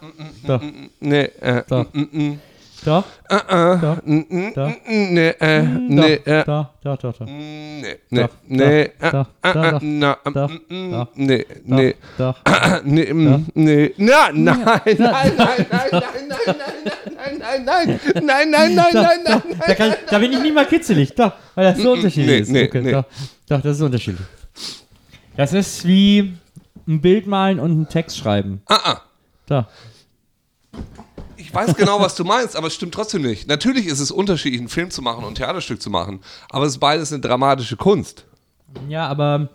S2: doch,
S3: nee, äh,
S2: doch,
S3: mm, mm,
S2: doch,
S3: ah, ah,
S2: doch,
S3: mm, mm,
S2: doch,
S3: mm, nee, äh, nee, äh,
S2: doch, doch, doch, doch,
S3: nee, nee, nee,
S2: doch,
S3: ah,
S2: doch,
S3: ah,
S2: doch,
S3: ah,
S2: doch,
S3: na,
S2: doch,
S3: mm, mm,
S2: doch,
S3: nee, nee,
S2: doch,
S3: nee, mm, nee, na, nein, nein, nein, nein, nein, nein, nein, nein, nein, nein, nein, nein, nein, nein, nein,
S2: Da, kann, da bin ich nie mal kitzelig, doch, weil das so unterschiedlich
S3: nee,
S2: ist.
S3: nee,
S2: okay,
S3: nee.
S2: Doch, doch, das ist unterschiedlich. Das ist wie ein Bild malen und einen Text schreiben.
S3: ah, ah.
S2: Da.
S3: Ich weiß genau, was du meinst, aber es stimmt trotzdem nicht. Natürlich ist es unterschiedlich, einen Film zu machen und ein Theaterstück zu machen, aber es ist beides eine dramatische Kunst.
S2: Ja, aber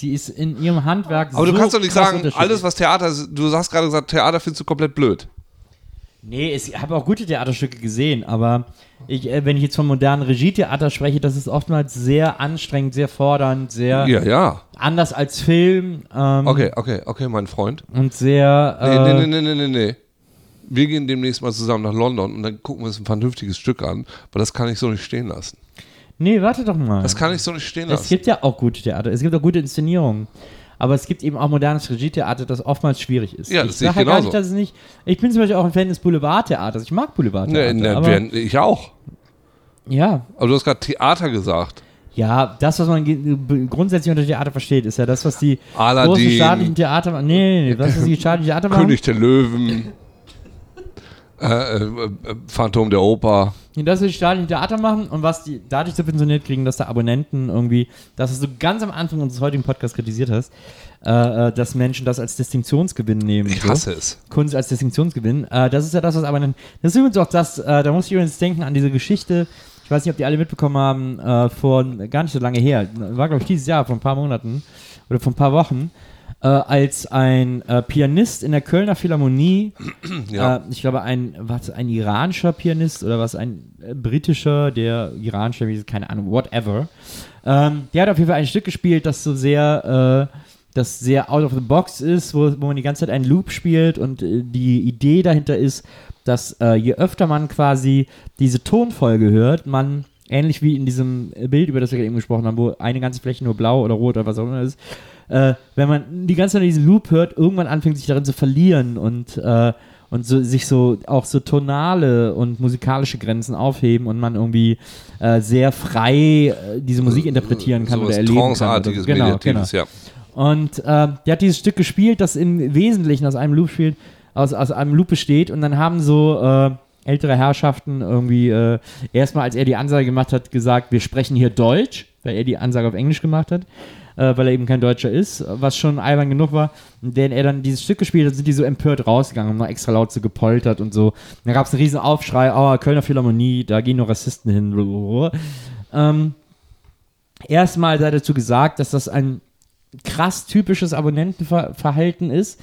S2: die ist in ihrem Handwerk
S3: Aber
S2: so
S3: du kannst doch nicht sagen, alles was Theater ist, du hast gerade gesagt, Theater findest du komplett blöd.
S2: Nee, ich habe auch gute Theaterstücke gesehen, aber ich, äh, wenn ich jetzt von modernen Regietheater spreche, das ist oftmals sehr anstrengend, sehr fordernd, sehr
S3: Ja, ja.
S2: anders als Film ähm,
S3: Okay, okay, okay, mein Freund.
S2: und sehr.
S3: Nee,
S2: Äh,
S3: nee, nee, nee, nee, nee. Wir gehen demnächst mal zusammen nach London und dann gucken wir uns ein vernünftiges Stück an, weil das kann ich so nicht stehen lassen.
S2: Nee, warte doch mal.
S3: Das kann ich so nicht stehen
S2: es
S3: lassen.
S2: gibt ja auch gute Theater. Es gibt auch gute Inszenierungen. Aber es gibt eben auch modernes Regietheater, das oftmals schwierig ist.
S3: Ja, das sehe ich
S2: ja gar
S3: genauso.
S2: nicht, dass es nicht. Ich bin zum Beispiel auch ein Fan des Boulevardtheaters. Ich mag Boulevardtheater.
S3: Ne, ne,
S2: aber,
S3: wer- ich auch.
S2: ja,
S3: Aber du hast gerade Theater gesagt.
S2: ja, das, was man grundsätzlich unter Theater versteht, ist ja das, was die
S3: Aladdin.
S2: großen staatlichen Theater machen. Nee, nee, nee, was die staatlichen Theater (laughs) machen.
S3: König der Löwen. Äh, äh, äh, Phantom der Oper.
S2: Das, was die staatlichen Theater machen und was die dadurch subventioniert kriegen, dass da Abonnenten irgendwie, das was du ganz am Anfang unseres heutigen Podcasts kritisiert hast, äh, äh, dass Menschen das als Distinktionsgewinn nehmen.
S3: Ich
S2: so.
S3: hasse es.
S2: Kunst als Distinktionsgewinn. Das ist ja das, was aber dann. Das ist übrigens auch das, da muss ich übrigens denken an diese Geschichte. Ich weiß nicht, ob die alle mitbekommen haben, vor gar nicht so lange her. War, glaube ich, dieses Jahr, vor ein paar Monaten oder vor ein paar Wochen, äh, als ein äh, Pianist in der Kölner Philharmonie, (clears throat)
S3: Ja.
S2: äh, ich glaube, ein, was, ein iranischer Pianist oder was, ein äh, britischer, der iranischer, wie- keine Ahnung, whatever. Ähm, der hat auf jeden Fall ein Stück gespielt, das so sehr, äh, das sehr out of the box ist, wo, wo man die ganze Zeit einen Loop spielt und äh, die Idee dahinter ist, dass äh, je öfter man quasi diese Tonfolge hört, man ähnlich wie in diesem Bild, über das wir gerade eben gesprochen haben, wo eine ganze Fläche nur blau oder rot oder was auch immer ist, äh, wenn man die ganze Zeit diesen Loop hört, irgendwann anfängt sich darin zu verlieren und, äh, und so, sich so auch so tonale und musikalische Grenzen aufheben und man irgendwie äh, sehr frei äh, diese Musik interpretieren kann
S3: so
S2: oder erleben kann. oder so. Genau, genau.
S3: Ja.
S2: Und äh, der hat dieses Stück gespielt, das im Wesentlichen aus einem Loop spielt, aus, aus einem Loop besteht. Und dann haben so äh, ältere Herrschaften irgendwie äh, erstmal, als er die Ansage gemacht hat, gesagt, wir sprechen hier Deutsch, weil er die Ansage auf Englisch gemacht hat, äh, weil er eben kein Deutscher ist, was schon albern genug war. Und wenn er dann dieses Stück gespielt hat, sind die so empört rausgegangen, haben noch extra laut so gepoltert und so. Da gab es einen riesen Aufschrei, oh, Kölner Philharmonie, da gehen nur Rassisten hin. Ähm, erstmal sei dazu gesagt, dass das ein krass typisches Abonnentenverhalten ist.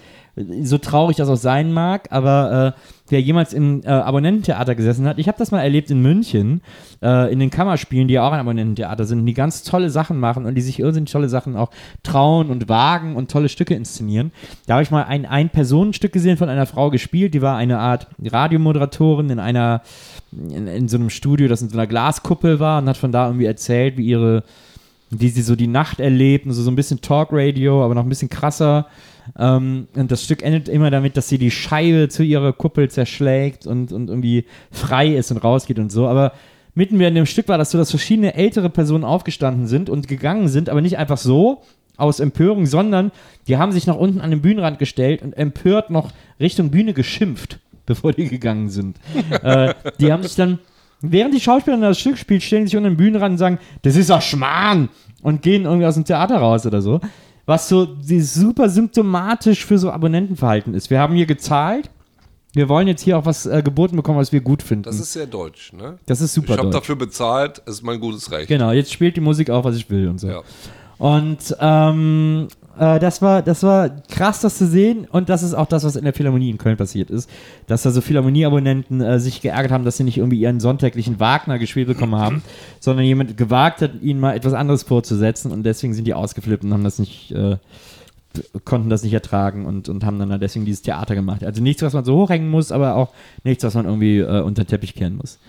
S2: So traurig das auch sein mag, aber äh, wer jemals im äh, Abonnententheater gesessen hat, ich habe das mal erlebt in München, äh, in den Kammerspielen, die ja auch ein Abonnententheater sind, die ganz tolle Sachen machen und die sich irrsinnig tolle Sachen auch trauen und wagen und tolle Stücke inszenieren. Da habe ich mal ein Ein-Personen-Stück gesehen von einer Frau gespielt, die war eine Art Radiomoderatorin in einer, in, in so einem Studio, das in so einer Glaskuppel war und hat von da irgendwie erzählt, wie ihre wie sie so die Nacht erlebt und so, so ein bisschen Talkradio, aber noch ein bisschen krasser. Ähm, und das Stück endet immer damit, dass sie die Scheibe zu ihrer Kuppel zerschlägt und, und irgendwie frei ist und rausgeht und so. Aber mitten in dem Stück war das so, dass verschiedene ältere Personen aufgestanden sind und gegangen sind, aber nicht einfach so aus Empörung, sondern die haben sich nach unten an den Bühnenrand gestellt und empört noch Richtung Bühne geschimpft, (laughs) bevor die gegangen sind. (laughs) äh, die haben sich dann Während die Schauspieler das Stück spielt, stellen sich unter den Bühnenrand und sagen, das ist doch Schmarrn und gehen irgendwie aus dem Theater raus oder so. Was so super symptomatisch für so Abonnentenverhalten ist. Wir haben hier gezahlt, wir wollen jetzt hier auch was äh, geboten bekommen, was wir gut finden.
S3: Das ist sehr deutsch, ne?
S2: Das ist super
S3: Ich habe dafür bezahlt, es ist mein gutes Recht.
S2: Genau, jetzt spielt die Musik auch, was ich will und so.
S3: Ja.
S2: Und ähm, äh, das, war, das war krass, das zu sehen. Und das ist auch das, was in der Philharmonie in Köln passiert ist. Dass da so Philharmonie-Abonnenten äh, sich geärgert haben, dass sie nicht irgendwie ihren sonntäglichen Wagner gespielt bekommen haben, (clears throat) sondern jemand gewagt hat, ihnen mal etwas anderes vorzusetzen. Und deswegen sind die ausgeflippt und haben das nicht. Äh, konnten das nicht ertragen und, und haben dann deswegen dieses Theater gemacht. Also nichts, was man so hochhängen muss, aber auch nichts, was man irgendwie äh, unter den Teppich kehren muss.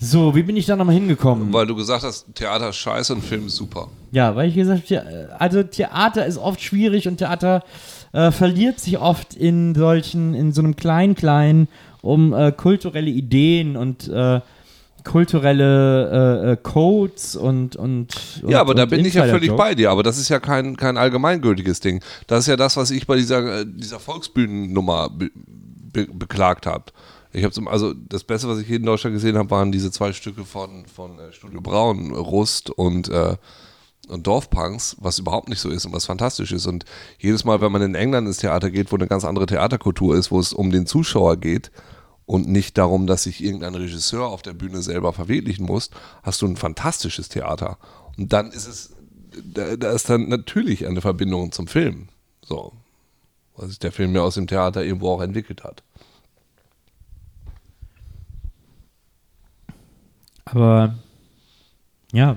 S2: So, wie bin ich da nochmal hingekommen?
S3: Weil du gesagt hast, Theater ist scheiße und Film ist super.
S2: Ja, weil ich gesagt habe, also Theater ist oft schwierig und Theater äh, verliert sich oft in solchen, in so einem klein-klein um äh, kulturelle Ideen und äh, kulturelle äh, äh, Codes und, und, und
S3: Ja, aber da
S2: und
S3: bin ich ja völlig bei dir. Aber das ist ja kein, kein allgemeingültiges Ding. Das ist ja das, was ich bei dieser, äh, dieser Volksbühnennummer be, be, beklagt habe. Ich habe also das Beste, was ich hier in Deutschland gesehen habe, waren diese zwei Stücke von, von äh, Studio Braun, Rust und, äh, und Dorfpunks, was überhaupt nicht so ist und was fantastisch ist. Und jedes Mal, wenn man in England ins Theater geht, wo eine ganz andere Theaterkultur ist, wo es um den Zuschauer geht und nicht darum, dass sich irgendein Regisseur auf der Bühne selber verwirklichen muss, hast du ein fantastisches Theater. Und dann ist es, da, da ist dann natürlich eine Verbindung zum Film. So. Was sich der Film ja aus dem Theater irgendwo auch entwickelt hat.
S2: Aber ja.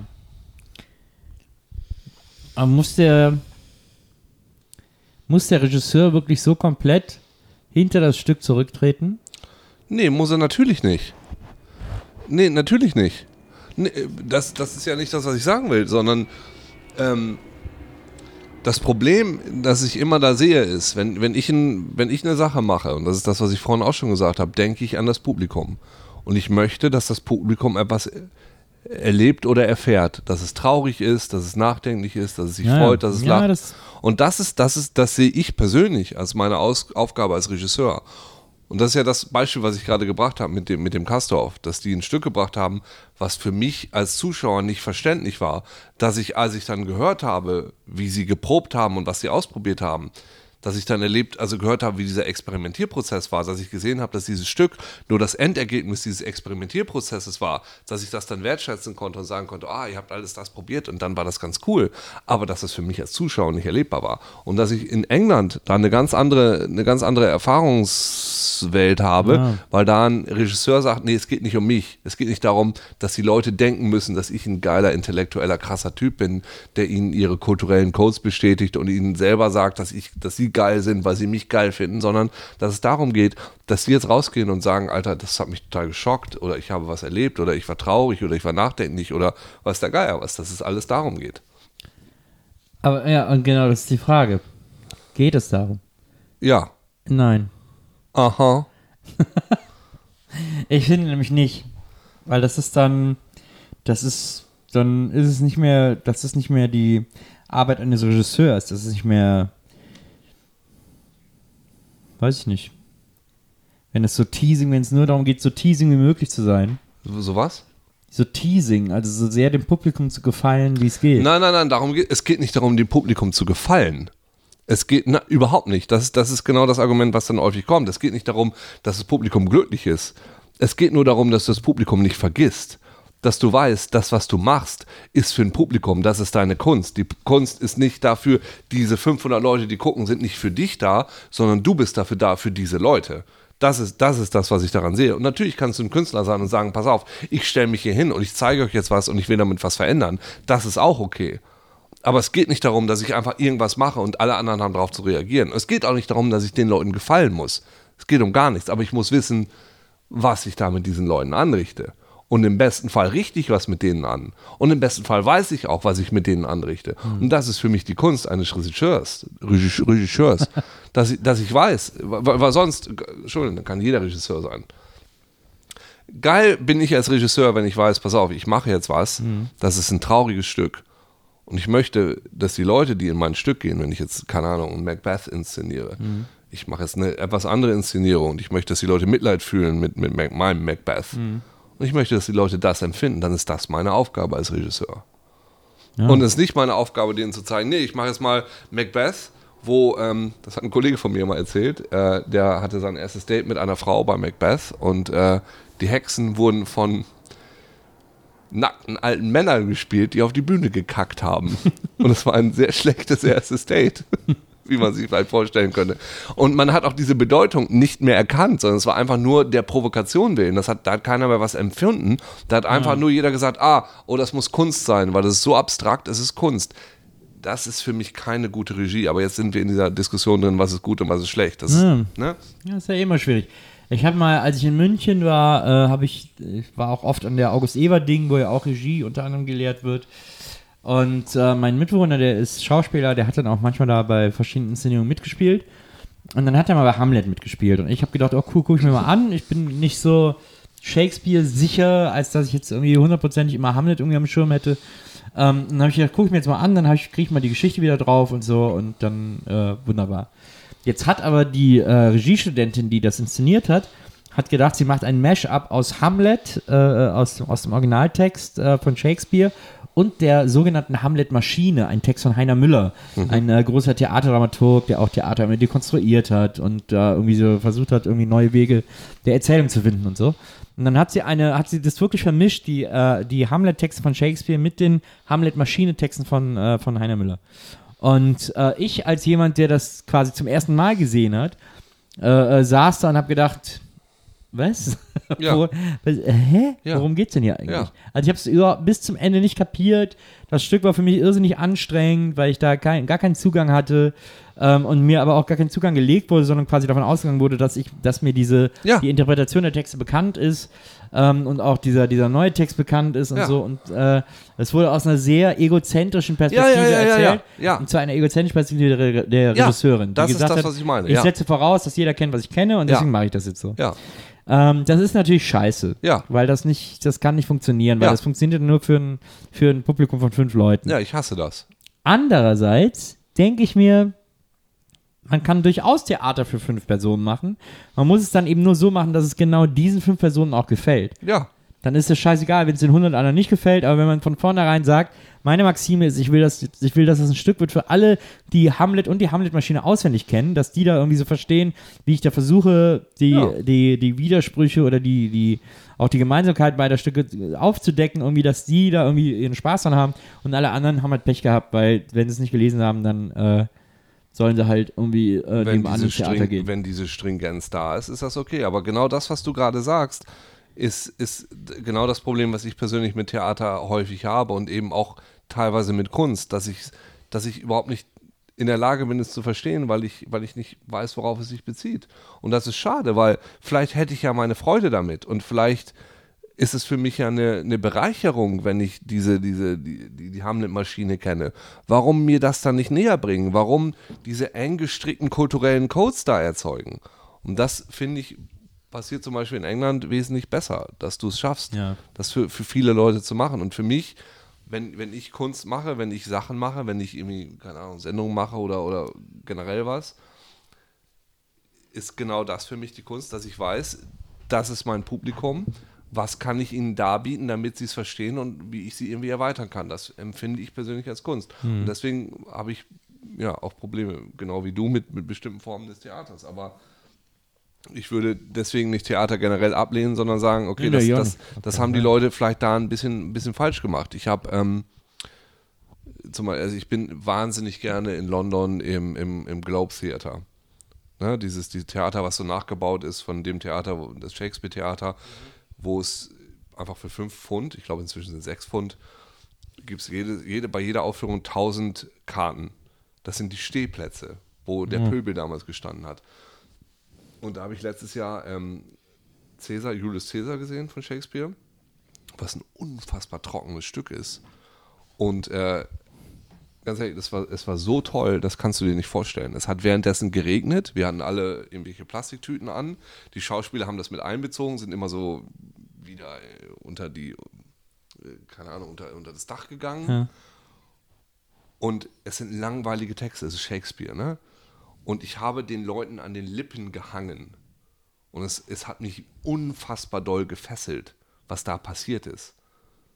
S2: Aber muss der muss der Regisseur wirklich so komplett hinter das Stück zurücktreten?
S3: Nee, muss er natürlich nicht. Nee, natürlich nicht. Nee, das, das ist ja nicht das, was ich sagen will, sondern ähm, das Problem, das ich immer da sehe, ist, wenn, wenn, ich ein, wenn ich eine Sache mache, und das ist das, was ich vorhin auch schon gesagt habe, denke ich an das Publikum. Und ich möchte, dass das Publikum etwas erlebt oder erfährt, dass es traurig ist, dass es nachdenklich ist, dass es sich
S2: Ja,
S3: freut, dass es
S2: ja,
S3: lacht.
S2: das-
S3: und das ist, das ist, das sehe ich persönlich als meine Aus Aufgabe als Regisseur. Und das ist ja das Beispiel, was ich gerade gebracht habe mit dem, mit dem Kastorf, dass die ein Stück gebracht haben, was für mich als Zuschauer nicht verständlich war, dass ich, als ich dann gehört habe, wie sie geprobt haben und was sie ausprobiert haben, dass ich dann erlebt, also gehört habe, wie dieser Experimentierprozess war, dass ich gesehen habe, dass dieses Stück nur das Endergebnis dieses Experimentierprozesses war, dass ich das dann wertschätzen konnte und sagen konnte, ah, ihr habt alles das probiert und dann war das ganz cool, aber dass das für mich als Zuschauer nicht erlebbar war. Und dass ich in England da eine ganz andere, eine ganz andere Erfahrungswelt habe,
S2: Ja.
S3: weil da ein Regisseur sagt, nee, es geht nicht um mich, es geht nicht darum, dass die Leute denken müssen, dass ich ein geiler, intellektueller, krasser Typ bin, der ihnen ihre kulturellen Codes bestätigt und ihnen selber sagt, dass ich, dass sie geil sind, weil sie mich geil finden, sondern dass es darum geht, dass sie jetzt rausgehen und sagen, Alter, das hat mich total geschockt oder ich habe was erlebt oder ich war traurig oder ich war nachdenklich oder was der Geier was, dass es alles darum geht.
S2: Aber ja, und genau, das ist die Frage. Geht es darum?
S3: Ja.
S2: Nein.
S3: Aha. (laughs)
S2: Ich finde nämlich nicht. Weil das ist dann, das ist, dann ist es nicht mehr, das ist nicht mehr die Arbeit eines Regisseurs. Das ist nicht mehr, weiß ich nicht. Wenn es so Teasing, wenn es nur darum geht, so Teasing wie möglich zu sein.
S3: So, so was?
S2: So Teasing, also so sehr dem Publikum zu gefallen, wie es geht.
S3: Nein, nein, nein, darum geht, es geht nicht darum, dem Publikum zu gefallen. Es geht na, überhaupt nicht. Das, ist- das ist genau das Argument, was dann häufig kommt. Es geht nicht darum, dass das Publikum glücklich ist. Es geht nur darum, dass das Publikum nicht vergisst. Dass du weißt, das, was du machst, ist für ein Publikum. Das ist deine Kunst. Die Kunst ist nicht dafür, diese 500 Leute, die gucken, sind nicht für dich da, sondern du bist dafür da, für diese Leute. Das ist, das ist das, was ich daran sehe. Und natürlich kannst du ein Künstler sein und sagen, pass auf, ich stelle mich hier hin und ich zeige euch jetzt was und ich will damit was verändern. Das ist auch okay. Aber es geht nicht darum, dass ich einfach irgendwas mache und alle anderen haben darauf zu reagieren. Es geht auch nicht darum, dass ich den Leuten gefallen muss. Es geht um gar nichts. Aber ich muss wissen, was ich da mit diesen Leuten anrichte. Und im besten Fall richte ich was mit denen an. Und im besten Fall weiß ich auch, was ich mit denen anrichte. Und das ist für mich die Kunst eines Regisseurs. Regis- Regisseurs. (laughs) dass, ich, dass ich weiß, weil, sonst, Entschuldigung, dann kann jeder Regisseur sein. Geil bin ich als Regisseur, wenn ich weiß, pass auf, ich mache jetzt was, das ist ein trauriges Stück. Und ich möchte, dass die Leute, die in mein Stück gehen, wenn ich jetzt, keine Ahnung, Macbeth inszeniere, ich mache jetzt eine etwas andere Inszenierung und ich möchte, dass die Leute Mitleid fühlen mit, mit meinem Macbeth. Und ich möchte, dass die Leute das empfinden, dann ist das meine Aufgabe als Regisseur. Und es ist nicht meine Aufgabe, denen zu zeigen, nee, ich mache jetzt mal Macbeth, wo, ähm, das hat ein Kollege von mir mal erzählt, äh, der hatte sein erstes Date mit einer Frau bei Macbeth und äh, die Hexen wurden von nackten alten Männern gespielt, die auf die Bühne gekackt haben. (laughs) Und es war ein sehr schlechtes erstes Date, wie man sich vielleicht vorstellen könnte. Und man hat auch diese Bedeutung nicht mehr erkannt, sondern es war einfach nur der Provokation willen. Das hat, da hat keiner mehr was empfunden. Da hat einfach nur jeder gesagt, ah, oh, das muss Kunst sein, weil das ist so abstrakt, es ist Kunst. Das ist für mich keine gute Regie. Aber jetzt sind wir in dieser Diskussion drin, was ist gut und was ist schlecht. Das, ist, ne?
S2: Ja, ist ja eh immer schwierig. Ich habe mal, als ich in München war, äh, habe ich, ich war auch oft an der August-Eber-Ding, wo ja auch Regie unter anderem gelehrt wird. Und äh, mein Mitbewohner, der ist Schauspieler, der hat dann auch manchmal da bei verschiedenen Inszenierungen mitgespielt. Und dann hat er mal bei Hamlet mitgespielt. Und ich habe gedacht, oh cool, gucke ich mir mal an. Ich bin nicht so Shakespeare sicher, als dass ich jetzt irgendwie hundertprozentig immer Hamlet irgendwie am Schirm hätte. Ähm, dann habe ich gedacht, gucke ich mir jetzt mal an, dann kriege ich mal die Geschichte wieder drauf und so und dann äh, wunderbar. Jetzt hat aber die äh, Regiestudentin, die das inszeniert hat, hat gedacht, sie macht ein Mash-up aus Hamlet, äh, aus, aus dem Originaltext äh, von Shakespeare und der sogenannten Hamlet-Maschine, ein Text von Heiner Müller, ein äh, großer Theaterdramaturg, der auch Theater immer dekonstruiert hat und da irgendwie so versucht hat, irgendwie neue Wege der Erzählung zu finden und so. Und dann hat sie eine, hat sie das wirklich vermischt, die, äh, die Hamlet-Texte von Shakespeare mit den Hamlet-Maschine-Texten von, äh, von Heiner Müller. Und äh, ich als jemand, der das quasi zum ersten Mal gesehen hat, äh, äh, saß da und habe gedacht, was?
S3: Ja. (laughs)
S2: Wo, was äh, hä?
S3: Ja.
S2: Worum geht's denn hier eigentlich?
S3: Ja.
S2: Also ich habe es über bis zum Ende nicht kapiert. Das Stück war für mich irrsinnig anstrengend, weil ich da kein, gar keinen Zugang hatte ähm, und mir aber auch gar kein Zugang gelegt wurde, sondern quasi davon ausgegangen wurde, dass ich, dass mir diese
S3: Ja.
S2: die Interpretation der Texte bekannt ist. ähm, und auch dieser, dieser neue Text bekannt ist und so. Und äh, es wurde aus einer sehr egozentrischen Perspektive erzählt. Und zwar einer egozentrischen Perspektive der, der Regisseurin. die
S3: das ist das,
S2: hat,
S3: was ich meine,
S2: Ich setze voraus, dass jeder kennt, was ich kenne und deswegen mache ich das jetzt so.
S3: Ja.
S2: Ähm, das ist natürlich scheiße.
S3: Ja.
S2: Weil das nicht, das kann nicht funktionieren, weil
S3: Ja.
S2: das funktioniert nur für ein, für ein Publikum von fünf Leuten.
S3: ja, ich hasse das.
S2: Andererseits denke ich mir, man kann durchaus Theater für fünf Personen machen. Man muss es dann eben nur so machen, dass es genau diesen fünf Personen auch gefällt.
S3: Ja.
S2: Dann ist es scheißegal, wenn es den 100 anderen nicht gefällt, aber wenn man von vornherein sagt, meine Maxime ist, ich will, dass, ich will, dass es ein Stück wird für alle, die Hamlet und die Hamlet-Maschine auswendig kennen, dass die da irgendwie so verstehen, wie ich da versuche, die,
S3: Ja.
S2: die, die Widersprüche oder die, die, auch die Gemeinsamkeit beider Stücke aufzudecken, irgendwie, dass die da irgendwie ihren Spaß dran haben und alle anderen haben halt Pech gehabt, weil, wenn sie es nicht gelesen haben, dann äh, sollen sie halt irgendwie äh,
S3: wenn
S2: nebenan
S3: diese,
S2: ins Theater
S3: String,
S2: gehen.
S3: wenn diese Stringenz da ist, ist das okay. Aber genau das, was du gerade sagst, ist, ist genau das Problem, was ich persönlich mit Theater häufig habe und eben auch teilweise mit Kunst, dass ich, dass ich überhaupt nicht in der Lage bin, es zu verstehen, weil ich, weil ich nicht weiß, worauf es sich bezieht. Und das ist schade, weil vielleicht hätte ich ja meine Freude damit und vielleicht ist es für mich ja eine, eine Bereicherung, wenn ich diese, diese, die, die, die Hamlet-Maschine kenne. Warum mir das dann nicht näher bringen? Warum diese eng gestrickten kulturellen Codes da erzeugen? Und das finde ich passiert zum Beispiel in England wesentlich besser, dass du es schaffst,
S2: Ja.
S3: das für, für viele Leute zu machen. Und für mich, wenn, wenn ich Kunst mache, wenn ich Sachen mache, wenn ich irgendwie, keine Ahnung, Sendungen mache oder, oder generell was, ist genau das für mich die Kunst, dass ich weiß, das ist mein Publikum, was kann ich ihnen darbieten, damit sie es verstehen und wie ich sie irgendwie erweitern kann. Das empfinde ich persönlich als Kunst. Und deswegen habe ich ja auch Probleme, genau wie du, mit, mit bestimmten Formen des Theaters. Aber ich würde deswegen nicht Theater generell ablehnen, sondern sagen, okay, das, das, das haben die Leute vielleicht da ein bisschen, ein bisschen falsch gemacht. Ich habe ähm, zum Beispiel, also ich bin wahnsinnig gerne in London im, im, im Globe Theater. Ne, dieses die Theater, was so nachgebaut ist von dem Theater, das Shakespeare-Theater, wo es einfach für 5 Pfund, ich glaube inzwischen sind 6 Pfund, gibt es jede, jede, bei jeder Aufführung 1000 Karten. Das sind die Stehplätze, wo der Pöbel damals gestanden hat. Und da habe ich letztes Jahr ähm, Caesar, Julius Caesar gesehen von Shakespeare, was ein unfassbar trockenes Stück ist. Und äh, ganz ehrlich, das war, es war so toll, das kannst du dir nicht vorstellen. Es hat währenddessen geregnet, wir hatten alle irgendwelche Plastiktüten an. Die Schauspieler haben das mit einbezogen, sind immer so wieder äh, unter die, äh, keine Ahnung, unter, unter das Dach gegangen.
S2: Ja.
S3: Und es sind langweilige Texte, es ist Shakespeare, ne? Und ich habe den Leuten an den Lippen gehangen. Und es, es hat mich unfassbar doll gefesselt, was da passiert ist.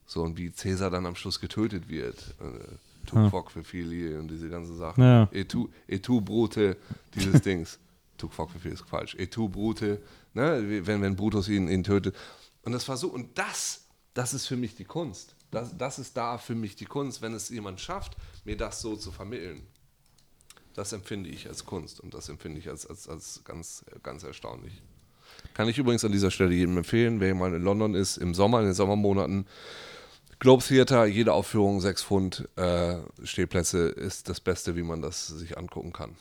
S3: So, und wie Cäsar dann am Schluss getötet wird. Äh, tu quoc für Fili und diese ganzen Sachen.
S2: Ja.
S3: Et tu, et tu Brute, dieses (laughs) Dings. Tu quoc für Fili ist falsch. Et tu Brute, ne? wenn, wenn Brutus ihn, ihn tötet. Und das war so, und das, das ist für mich die Kunst. Das, das ist da für mich die Kunst, wenn es jemand schafft, mir das so zu vermitteln. Das empfinde ich als Kunst und das empfinde ich als, als, als ganz, ganz erstaunlich. Kann ich übrigens an dieser Stelle jedem empfehlen, wer mal in London ist, im Sommer, in den Sommermonaten. Globe Theater, jede Aufführung 6 Pfund äh, Stehplätze ist das Beste, wie man das sich angucken kann.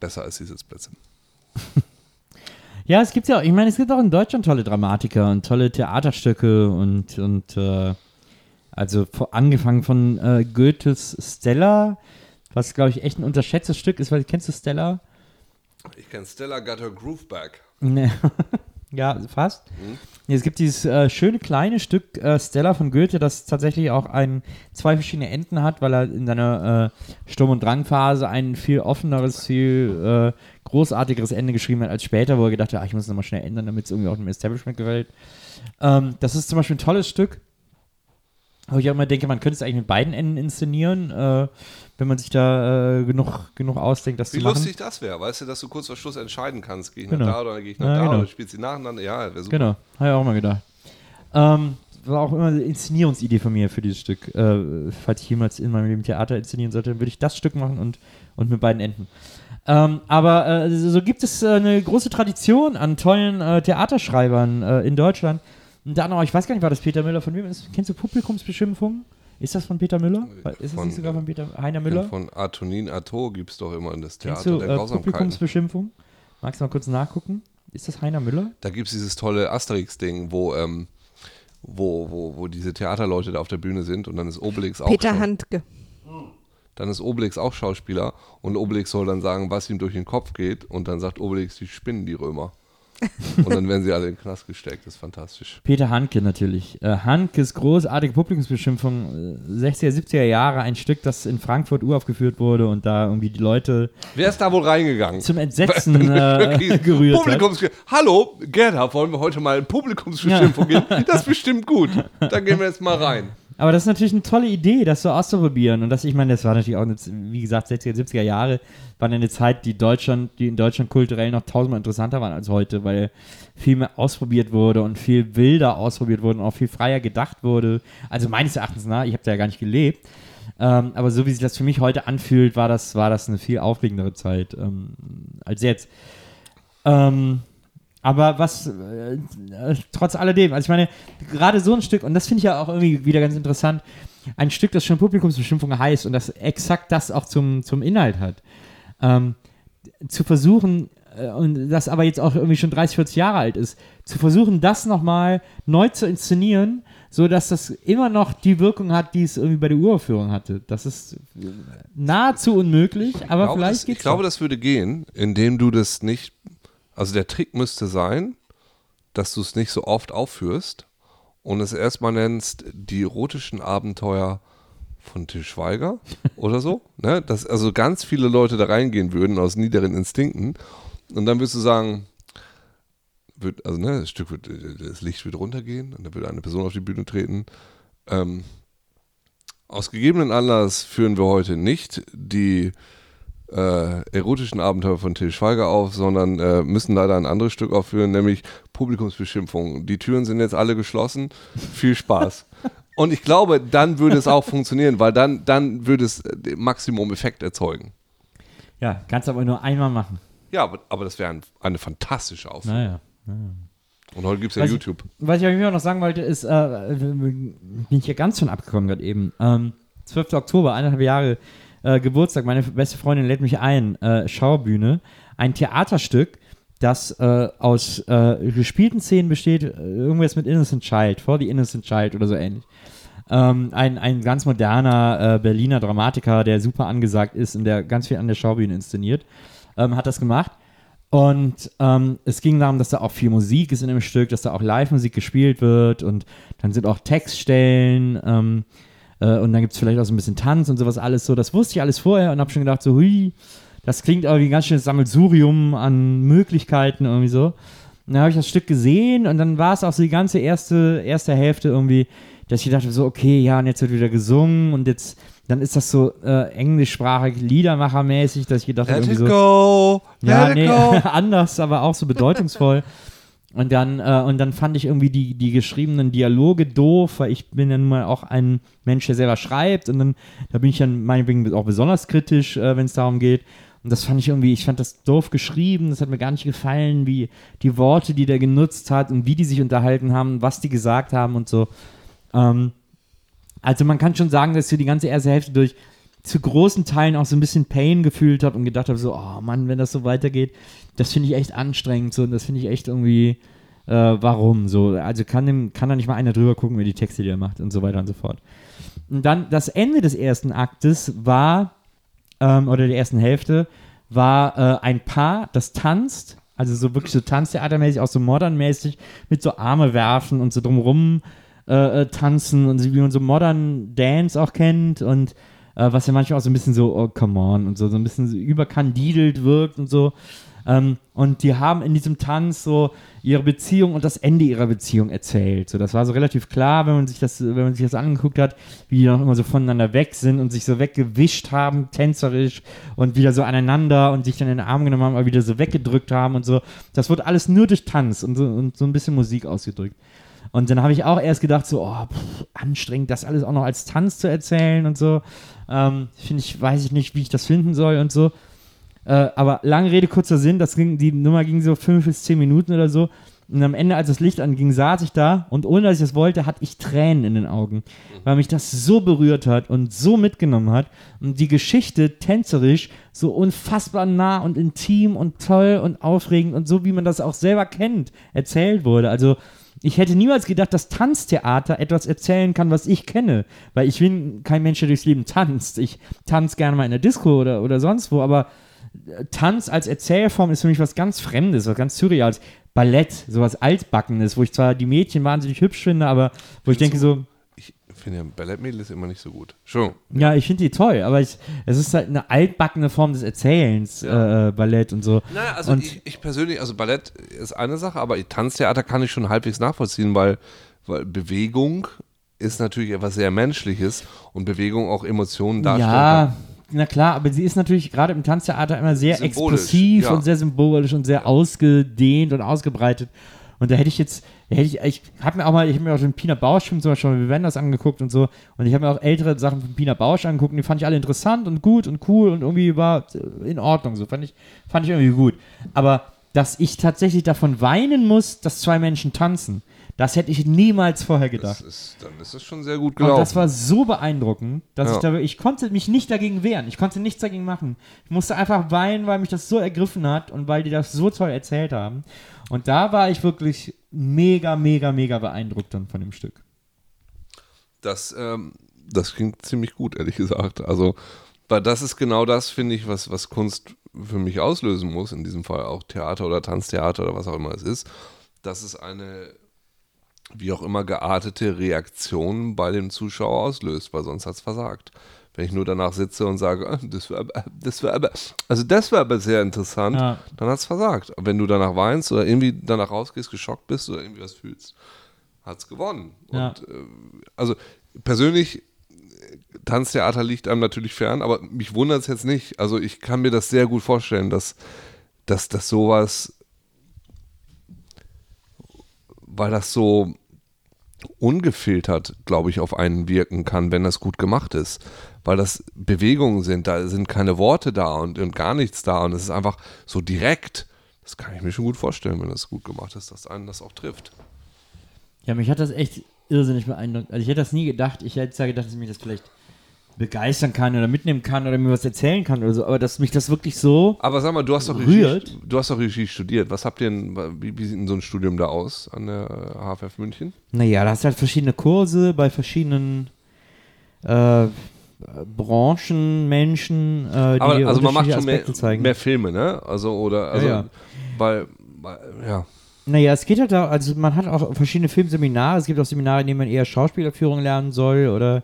S3: Besser als die Sitzplätze. (laughs)
S2: Ja, es gibt ja auch, ich meine, es gibt auch in Deutschland tolle Dramatiker und tolle Theaterstücke und, und äh, also angefangen von äh, Goethes Stella, was glaube ich echt ein unterschätztes Stück ist, weil kennst du Stella?
S3: Ich kenne Stella Got Her Groove Back.
S2: Nee. (laughs) ja, fast. Nee, Es gibt dieses äh, schöne kleine Stück äh, Stella von Goethe, das tatsächlich auch ein, zwei verschiedene Enden hat, weil er in seiner äh, Sturm- und Drangphase ein viel offeneres, viel äh, großartigeres Ende geschrieben hat als später, wo er gedacht hat, ah, ich muss es nochmal schnell ändern, damit es irgendwie auch dem Establishment gefällt. Ähm, das ist zum Beispiel ein tolles Stück, wo ich auch immer denke, man könnte es eigentlich mit beiden Enden inszenieren, äh, wenn man sich da äh, genug, genug ausdenkt, das
S3: Wie
S2: zu machen.
S3: lustig das wäre, weißt du, dass du kurz vor Schluss entscheiden kannst, gehe ich
S2: Genau.
S3: nach da oder gehe ich nach
S2: Ja,
S3: da
S2: genau.
S3: oder spielst du nacheinander. Ja, wäre super.
S2: Genau, habe ich auch mal gedacht. Ähm, war auch immer eine Inszenierungsidee von mir für dieses Stück. Äh, falls ich jemals in meinem Leben Theater inszenieren sollte, dann würde ich das Stück machen und, und mit beiden Enden. Ähm, aber äh, so gibt es äh, eine große Tradition an tollen äh, Theaterschreibern äh, in Deutschland. Und dann auch, ich weiß gar nicht, war das Peter Müller von wem? Ist, kennst du Publikumsbeschimpfung? Ist das von Peter Müller? Ist das
S3: Von-
S2: nicht sogar von Peter Heiner Müller?
S3: Von Artonin Arto gibt es doch immer in das Theater
S2: du
S3: der
S2: äh. Publikumsbeschimpfung? Magst du mal kurz nachgucken? Ist das Heiner Müller?
S3: Da gibt es dieses tolle Asterix-Ding, wo, ähm, wo, wo, wo diese Theaterleute da auf der Bühne sind und dann ist Obelix auch
S5: Peter Handke.
S3: dann ist Obelix auch Schauspieler und Obelix soll dann sagen, was ihm durch den Kopf geht und dann sagt Obelix, die spinnen die Römer. (laughs) und dann werden sie alle in den Knast gesteckt, das ist fantastisch.
S2: Peter Handke natürlich. Äh, Handkes großartige Publikumsbeschimpfung, äh, 60er, 70er Jahre, ein Stück, das in Frankfurt uraufgeführt wurde und da irgendwie die Leute
S3: Wer ist da wohl reingegangen?
S2: zum Entsetzen (laughs) äh, gerührt hat.
S3: Publikums Hallo, Gerda, wollen wir heute mal Publikumsbeschimpfung gehen? Das ist bestimmt gut. Da gehen wir jetzt mal rein.
S2: Aber das ist natürlich eine tolle Idee, das so auszuprobieren. Und das, ich meine, das war natürlich auch, eine, wie gesagt, 60er, 70er Jahre, war eine Zeit, die Deutschland, die in Deutschland kulturell noch tausendmal interessanter waren als heute, weil viel mehr ausprobiert wurde und viel wilder ausprobiert wurde und auch viel freier gedacht wurde. Also meines Erachtens nach, ich habe da ja gar nicht gelebt. Ähm, aber so wie sich das für mich heute anfühlt, war das, war das eine viel aufregendere Zeit ähm, als jetzt. Ähm, aber was, äh, trotz alledem, also ich meine, gerade so ein Stück, und das finde ich ja auch irgendwie wieder ganz interessant, ein Stück, das schon Publikumsbeschimpfung heißt und das exakt das auch zum, zum Inhalt hat, ähm, zu versuchen, äh, und das aber jetzt auch irgendwie schon 30, 40 Jahre alt ist, zu versuchen, das nochmal neu zu inszenieren, so dass das immer noch die Wirkung hat, die es irgendwie bei der Uraufführung hatte. Das ist nahezu unmöglich, aber
S3: glaube,
S2: vielleicht
S3: das,
S2: geht's
S3: ich glaube,
S2: doch.
S3: das würde gehen, indem du das nicht. Also der Trick müsste sein, dass du es nicht so oft aufführst und es erstmal nennst die erotischen Abenteuer von Til Schweiger oder so. Ne? Dass also ganz viele Leute da reingehen würden aus niederen Instinkten und dann würdest du sagen, wird, also ne, das Stück wird, das Licht wird runtergehen und dann wird eine Person auf die Bühne treten. Ähm, aus gegebenen Anlass führen wir heute nicht die äh, erotischen Abenteuer von Til Schweiger auf, sondern äh, müssen leider ein anderes Stück aufführen, nämlich Publikumsbeschimpfung. Die Türen sind jetzt alle geschlossen. Viel Spaß. (laughs) Und ich glaube, dann würde es auch funktionieren, weil dann, dann würde es äh, Maximum-Effekt erzeugen.
S2: Ja, kannst aber nur einmal machen.
S3: Ja, aber, aber das wäre ein, eine fantastische Aufführung.
S2: Naja.
S3: Und heute gibt es ja
S2: Was ich-
S3: YouTube.
S2: Was ich euch noch sagen wollte, ist, äh, bin ich hier ganz schon abgekommen gerade eben. Ähm, 12. Oktober, eineinhalb Jahre äh, Geburtstag, meine beste Freundin lädt mich ein, äh, Schaubühne, ein Theaterstück, das äh, aus äh, gespielten Szenen besteht, äh, irgendwas mit Innocent Child, For the Innocent Child oder so ähnlich. Ähm, ein, ein ganz moderner äh, Berliner Dramatiker, der super angesagt ist und der ganz viel an der Schaubühne inszeniert, ähm, hat das gemacht. Und ähm, es ging darum, dass da auch viel Musik ist in dem Stück, dass da auch Live-Musik gespielt wird und dann sind auch Textstellen ähm, äh, und dann gibt es vielleicht auch so ein bisschen Tanz und sowas alles so. Das wusste ich alles vorher und habe schon gedacht, so, hui, das klingt irgendwie ganz schönes Sammelsurium an Möglichkeiten irgendwie so. Und dann habe ich das Stück gesehen und dann war es auch so die ganze erste, erste Hälfte irgendwie, dass ich dachte so, okay, ja, und jetzt wird wieder gesungen und jetzt, dann ist das so äh, englischsprachig, Liedermachermäßig, dass ich gedacht habe, irgendwie so,
S3: go!
S2: ja, nee, (laughs) anders, aber auch so bedeutungsvoll. Und dann, äh, und dann fand ich irgendwie die, die geschriebenen Dialoge doof, weil ich bin ja nun mal auch ein Mensch, der selber schreibt und dann, da bin ich dann meinetwegen auch besonders kritisch, äh, wenn es darum geht. Und das fand ich irgendwie, ich fand das doof geschrieben, das hat mir gar nicht gefallen, wie die Worte, die der genutzt hat und wie die sich unterhalten haben, was die gesagt haben und so. Ähm, also man kann schon sagen, dass so die ganze erste Hälfte durch zu großen Teilen auch so ein bisschen Pain gefühlt habe und gedacht habe, so, oh Mann, wenn das so weitergeht, das finde ich echt anstrengend so und das finde ich echt irgendwie, äh, warum so? Also kann, dem, kann da nicht mal einer drüber gucken, wie die Texte, die er macht und so weiter und so fort. Und dann das Ende des ersten Aktes war, ähm, oder der ersten Hälfte, war äh, ein Paar, das tanzt, also so wirklich so Tanztheatermäßig, auch so modernmäßig, mit so Arme werfen und so drumrum äh, äh, tanzen und wie man so modern Dance auch kennt und äh, was ja manchmal auch so ein bisschen so, oh, come on und so, so ein bisschen so überkandidelt wirkt und so. Ähm, und die haben in diesem Tanz so ihre Beziehung und das Ende ihrer Beziehung erzählt. So, das war so relativ klar, wenn man sich das, wenn man sich das angeguckt hat, wie die noch immer so voneinander weg sind und sich so weggewischt haben, tänzerisch und wieder so aneinander und sich dann in den Arm genommen haben, aber wieder so weggedrückt haben und so. Das wurde alles nur durch Tanz und so, und so ein bisschen Musik ausgedrückt. Und dann habe ich auch erst gedacht, so, oh, pff, anstrengend, das alles auch noch als Tanz zu erzählen und so. Ähm, Finde ich, weiß ich nicht, wie ich das finden soll und so. Äh, aber lange Rede, kurzer Sinn, das ging, die Nummer ging so fünf bis zehn Minuten oder so. Und am Ende, als das Licht anging, saß ich da und ohne dass ich das wollte, hatte ich Tränen in den Augen, weil mich das so berührt hat und so mitgenommen hat und die Geschichte tänzerisch so unfassbar nah und intim und toll und aufregend und so, wie man das auch selber kennt, erzählt wurde. Also ich hätte niemals gedacht, dass Tanztheater etwas erzählen kann, was ich kenne. Weil ich bin kein Mensch, der durchs Leben tanzt. Ich tanze gerne mal in der Disco oder, oder sonst wo, aber äh, Tanz als Erzählform ist für mich was ganz Fremdes, was ganz Surreales. Ballett, sowas Altbackenes, wo ich zwar die Mädchen wahnsinnig hübsch finde, aber wo ich denke so,
S3: finde ja, Ballettmädel ist immer nicht so gut. Schon.
S2: ja, ich finde die toll, aber ich, es ist halt eine altbackene Form des Erzählens, äh, Ballett und so.
S3: Naja, also
S2: und
S3: ich, ich persönlich, also Ballett ist eine Sache, aber Tanztheater kann ich schon halbwegs nachvollziehen, weil, weil Bewegung ist natürlich etwas sehr Menschliches und Bewegung auch Emotionen darstellen
S2: ja,
S3: kann.
S2: na klar, aber sie ist natürlich gerade im Tanztheater immer sehr expressiv
S3: ja.
S2: und sehr symbolisch und sehr ausgedehnt und ausgebreitet. Und da hätte ich jetzt, ich, ich habe mir auch mal, ich habe mir auch den Pina Bausch zum Beispiel mal Wenders angeguckt und so. Und ich habe mir auch ältere Sachen von Pina Bausch angeguckt und die fand ich alle interessant und gut und cool und irgendwie war äh, in Ordnung. So fand ich, fand ich irgendwie gut. Aber dass ich tatsächlich davon weinen muss, dass zwei Menschen tanzen, das hätte ich niemals vorher gedacht.
S3: Das ist, dann ist es schon sehr gut
S2: Und
S3: gelaufen.
S2: das war so beeindruckend, dass
S3: Ja.
S2: ich da, ich konnte mich nicht dagegen wehren. Ich konnte nichts dagegen machen. Ich musste einfach weinen, weil mich das so ergriffen hat und weil die das so toll erzählt haben. Und da war ich wirklich mega, mega, mega beeindruckt dann von dem Stück.
S3: Das, ähm, das klingt ziemlich gut, ehrlich gesagt. Also, weil das ist genau das, finde ich, was, was Kunst für mich auslösen muss, in diesem Fall auch Theater oder Tanztheater oder was auch immer es ist, dass es eine, wie auch immer, geartete Reaktion bei dem Zuschauer auslöst, weil sonst hat es versagt. Wenn ich nur danach sitze und sage, ah, das war aber, das war aber, also das war aber sehr interessant,
S2: Ja.
S3: dann hat es versagt. Wenn du danach weinst oder irgendwie danach rausgehst, geschockt bist oder irgendwie was fühlst, hat es gewonnen.
S2: Ja.
S3: Und äh, also persönlich, Tanztheater liegt einem natürlich fern, aber mich wundert es jetzt nicht. Also ich kann mir das sehr gut vorstellen, dass, dass, dass sowas, weil das so ungefiltert, glaube ich, auf einen wirken kann, wenn das gut gemacht ist. Weil das Bewegungen sind, da sind keine Worte da und, und gar nichts da und es ist einfach so direkt. Das kann ich mir schon gut vorstellen, wenn das gut gemacht ist, dass einen das auch trifft.
S2: Ja, mich hat das echt irrsinnig beeindruckt. Also ich hätte das nie gedacht. Ich hätte zwar gedacht, dass mich das vielleicht begeistern kann oder mitnehmen kann oder mir was erzählen kann oder so, aber dass mich das wirklich so
S3: Aber sag mal, du hast doch Regie,
S2: Rührt.
S3: du hast doch Regie studiert. Was habt ihr denn, wie, wie sieht denn so ein Studium da aus an der äh, HFF München?
S2: Naja, da hast du halt verschiedene Kurse bei verschiedenen äh, Branchen, Menschen, äh, die
S3: Aber also man macht schon mehr,
S2: zeigen.
S3: mehr Filme, ne? Also oder also
S2: ja.
S3: weil, weil ja.
S2: Naja, es geht halt da, also man hat auch verschiedene Filmseminare. Es gibt auch Seminare, in denen man eher Schauspielerführung lernen soll oder.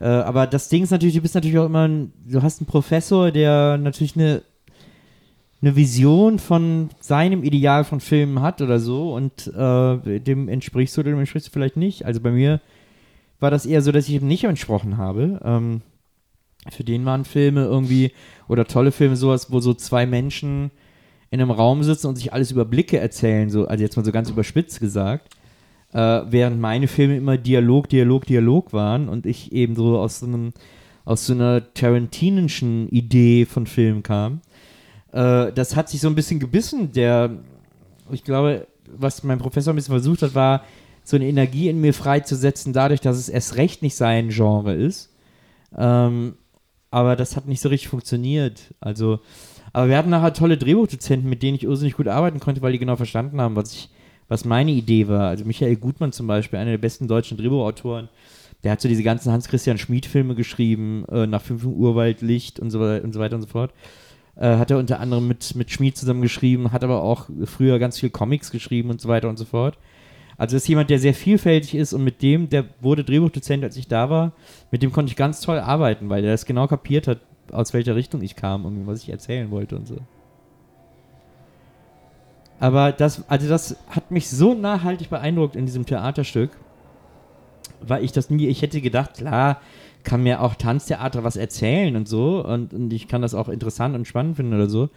S2: Äh, aber das Ding ist natürlich, du bist natürlich auch immer, ein, du hast einen Professor, der natürlich eine, eine Vision von seinem Ideal von Filmen hat oder so und äh, dem entsprichst du oder dem entsprichst du vielleicht nicht. Also bei mir war das eher so, dass ich ihm nicht entsprochen habe. Ähm, für den waren Filme irgendwie oder tolle Filme sowas, wo so zwei Menschen in einem Raum sitzen und sich alles über Blicke erzählen, so, also jetzt mal so ganz überspitzt gesagt. Äh, während meine Filme immer Dialog, Dialog, Dialog waren und ich eben so aus so einem, aus so einer tarantinischen Idee von Film kam. Äh, das hat sich so ein bisschen gebissen. Der, ich glaube, was mein Professor ein bisschen versucht hat, war, so eine Energie in mir freizusetzen, dadurch, dass es erst recht nicht sein Genre ist. Ähm, aber das hat nicht so richtig funktioniert. Also, aber wir hatten nachher tolle Drehbuchdozenten, mit denen ich irrsinnig gut arbeiten konnte, weil die genau verstanden haben, was ich, was meine Idee war. Also Michael Gutmann zum Beispiel, einer der besten deutschen Drehbuchautoren, der hat so diese ganzen Hans-Christian Schmid-Filme geschrieben, äh, nach 5 Uhr Urwaldlicht und so, und so weiter und so fort. Äh, hat er unter anderem mit, mit Schmid zusammen geschrieben, hat aber auch früher ganz viel Comics geschrieben und so weiter und so fort. Also ist jemand, der sehr vielfältig ist und mit dem, der wurde Drehbuchdozent, als ich da war, mit dem konnte ich ganz toll arbeiten, weil der das genau kapiert hat, aus welcher Richtung ich kam und was ich erzählen wollte und so. Aber das, also das hat mich so nachhaltig beeindruckt in diesem Theaterstück, weil ich das nie, ich hätte gedacht, klar, kann mir auch Tanztheater was erzählen und so und, und ich kann das auch interessant und spannend finden oder so.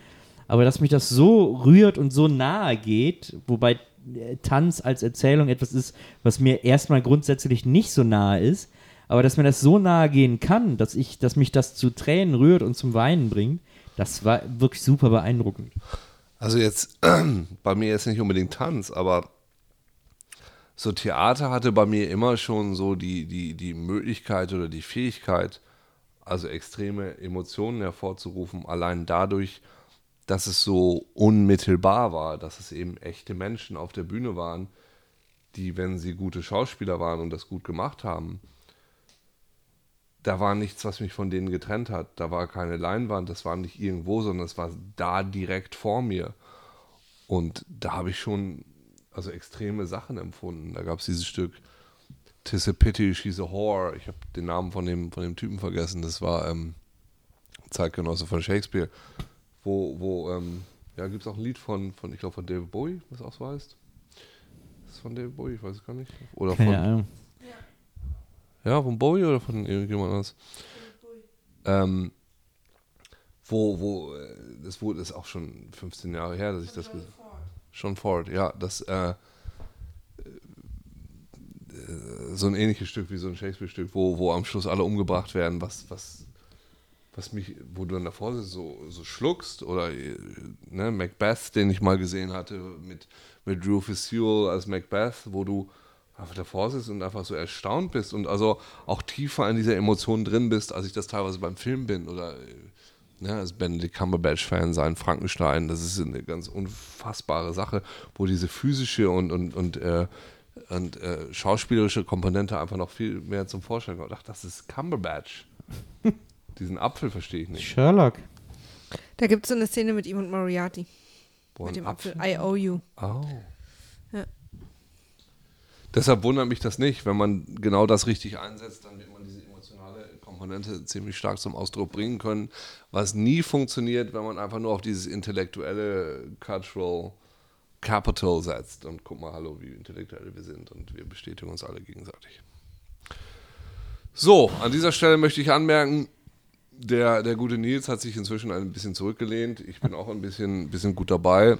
S2: Aber dass mich das so rührt und so nahe geht, wobei äh, Tanz als Erzählung etwas ist, was mir erstmal grundsätzlich nicht so nahe ist, aber dass mir das so nahe gehen kann, dass ich, dass mich das zu Tränen rührt und zum Weinen bringt, das war wirklich super beeindruckend.
S3: Also jetzt (clears throat) bei mir jetzt nicht unbedingt Tanz, aber so Theater hatte bei mir immer schon so die, die, die Möglichkeit oder die Fähigkeit, also extreme Emotionen hervorzurufen, allein dadurch, dass es so unmittelbar war, dass es eben echte Menschen auf der Bühne waren, die, wenn sie gute Schauspieler waren und das gut gemacht haben, da war nichts, was mich von denen getrennt hat. Da war keine Leinwand, das war nicht irgendwo, sondern es war da direkt vor mir. Und da habe ich schon also extreme Sachen empfunden. Da gab es dieses Stück Tis a Pity, She's a Whore. Ich habe den Namen von dem, von dem Typen vergessen. Das war ähm, Zeitgenosse von Shakespeare. Wo, wo ähm, ja, gibt es auch ein Lied von, von ich glaube, von David Bowie, was auch so heißt. Ist von David Bowie? Ich weiß es gar nicht. Oder von. Ja, von Bowie oder von irgendjemand anders? Ähm, wo, wo, äh, das wurde, ist auch schon 15 Jahre her, dass ich das gesehen Schon Ford, ja, das, äh, äh, so ein ähnliches Stück wie so ein Shakespeare-Stück, wo, wo am Schluss alle umgebracht werden, was, was, was mich, wo du dann davor sitzt, so, so schluckst, oder äh, ne, Macbeth, den ich mal gesehen hatte, mit, mit Rufus Sewell als Macbeth, wo du einfach davor sitzt und einfach so erstaunt bist und also auch tiefer in dieser Emotion drin bist, als ich das teilweise beim Film bin oder äh, ne, als Benedict Cumberbatch-Fan sein, Frankenstein, das ist eine ganz unfassbare Sache, wo diese physische und, und, und, äh, und äh, schauspielerische Komponente einfach noch viel mehr zum Vorschein kommt. Ach, das ist Cumberbatch. (laughs) Diesen Apfel verstehe ich nicht.
S2: Sherlock.
S5: Da gibt es so eine Szene mit ihm und Moriarty.
S3: Wo
S5: mit dem Apfel. I owe you.
S3: Oh.
S5: Ja.
S3: Deshalb wundert mich das nicht. Wenn man genau das richtig einsetzt, dann wird man diese emotionale Komponente ziemlich stark zum Ausdruck bringen können. Was nie funktioniert, wenn man einfach nur auf dieses intellektuelle Cultural Capital setzt. Und guck mal, hallo, wie intellektuell wir sind. Und wir bestätigen uns alle gegenseitig. So, an dieser Stelle möchte ich anmerken, der, der gute Nils hat sich inzwischen ein bisschen zurückgelehnt. Ich bin auch ein bisschen, bisschen gut dabei.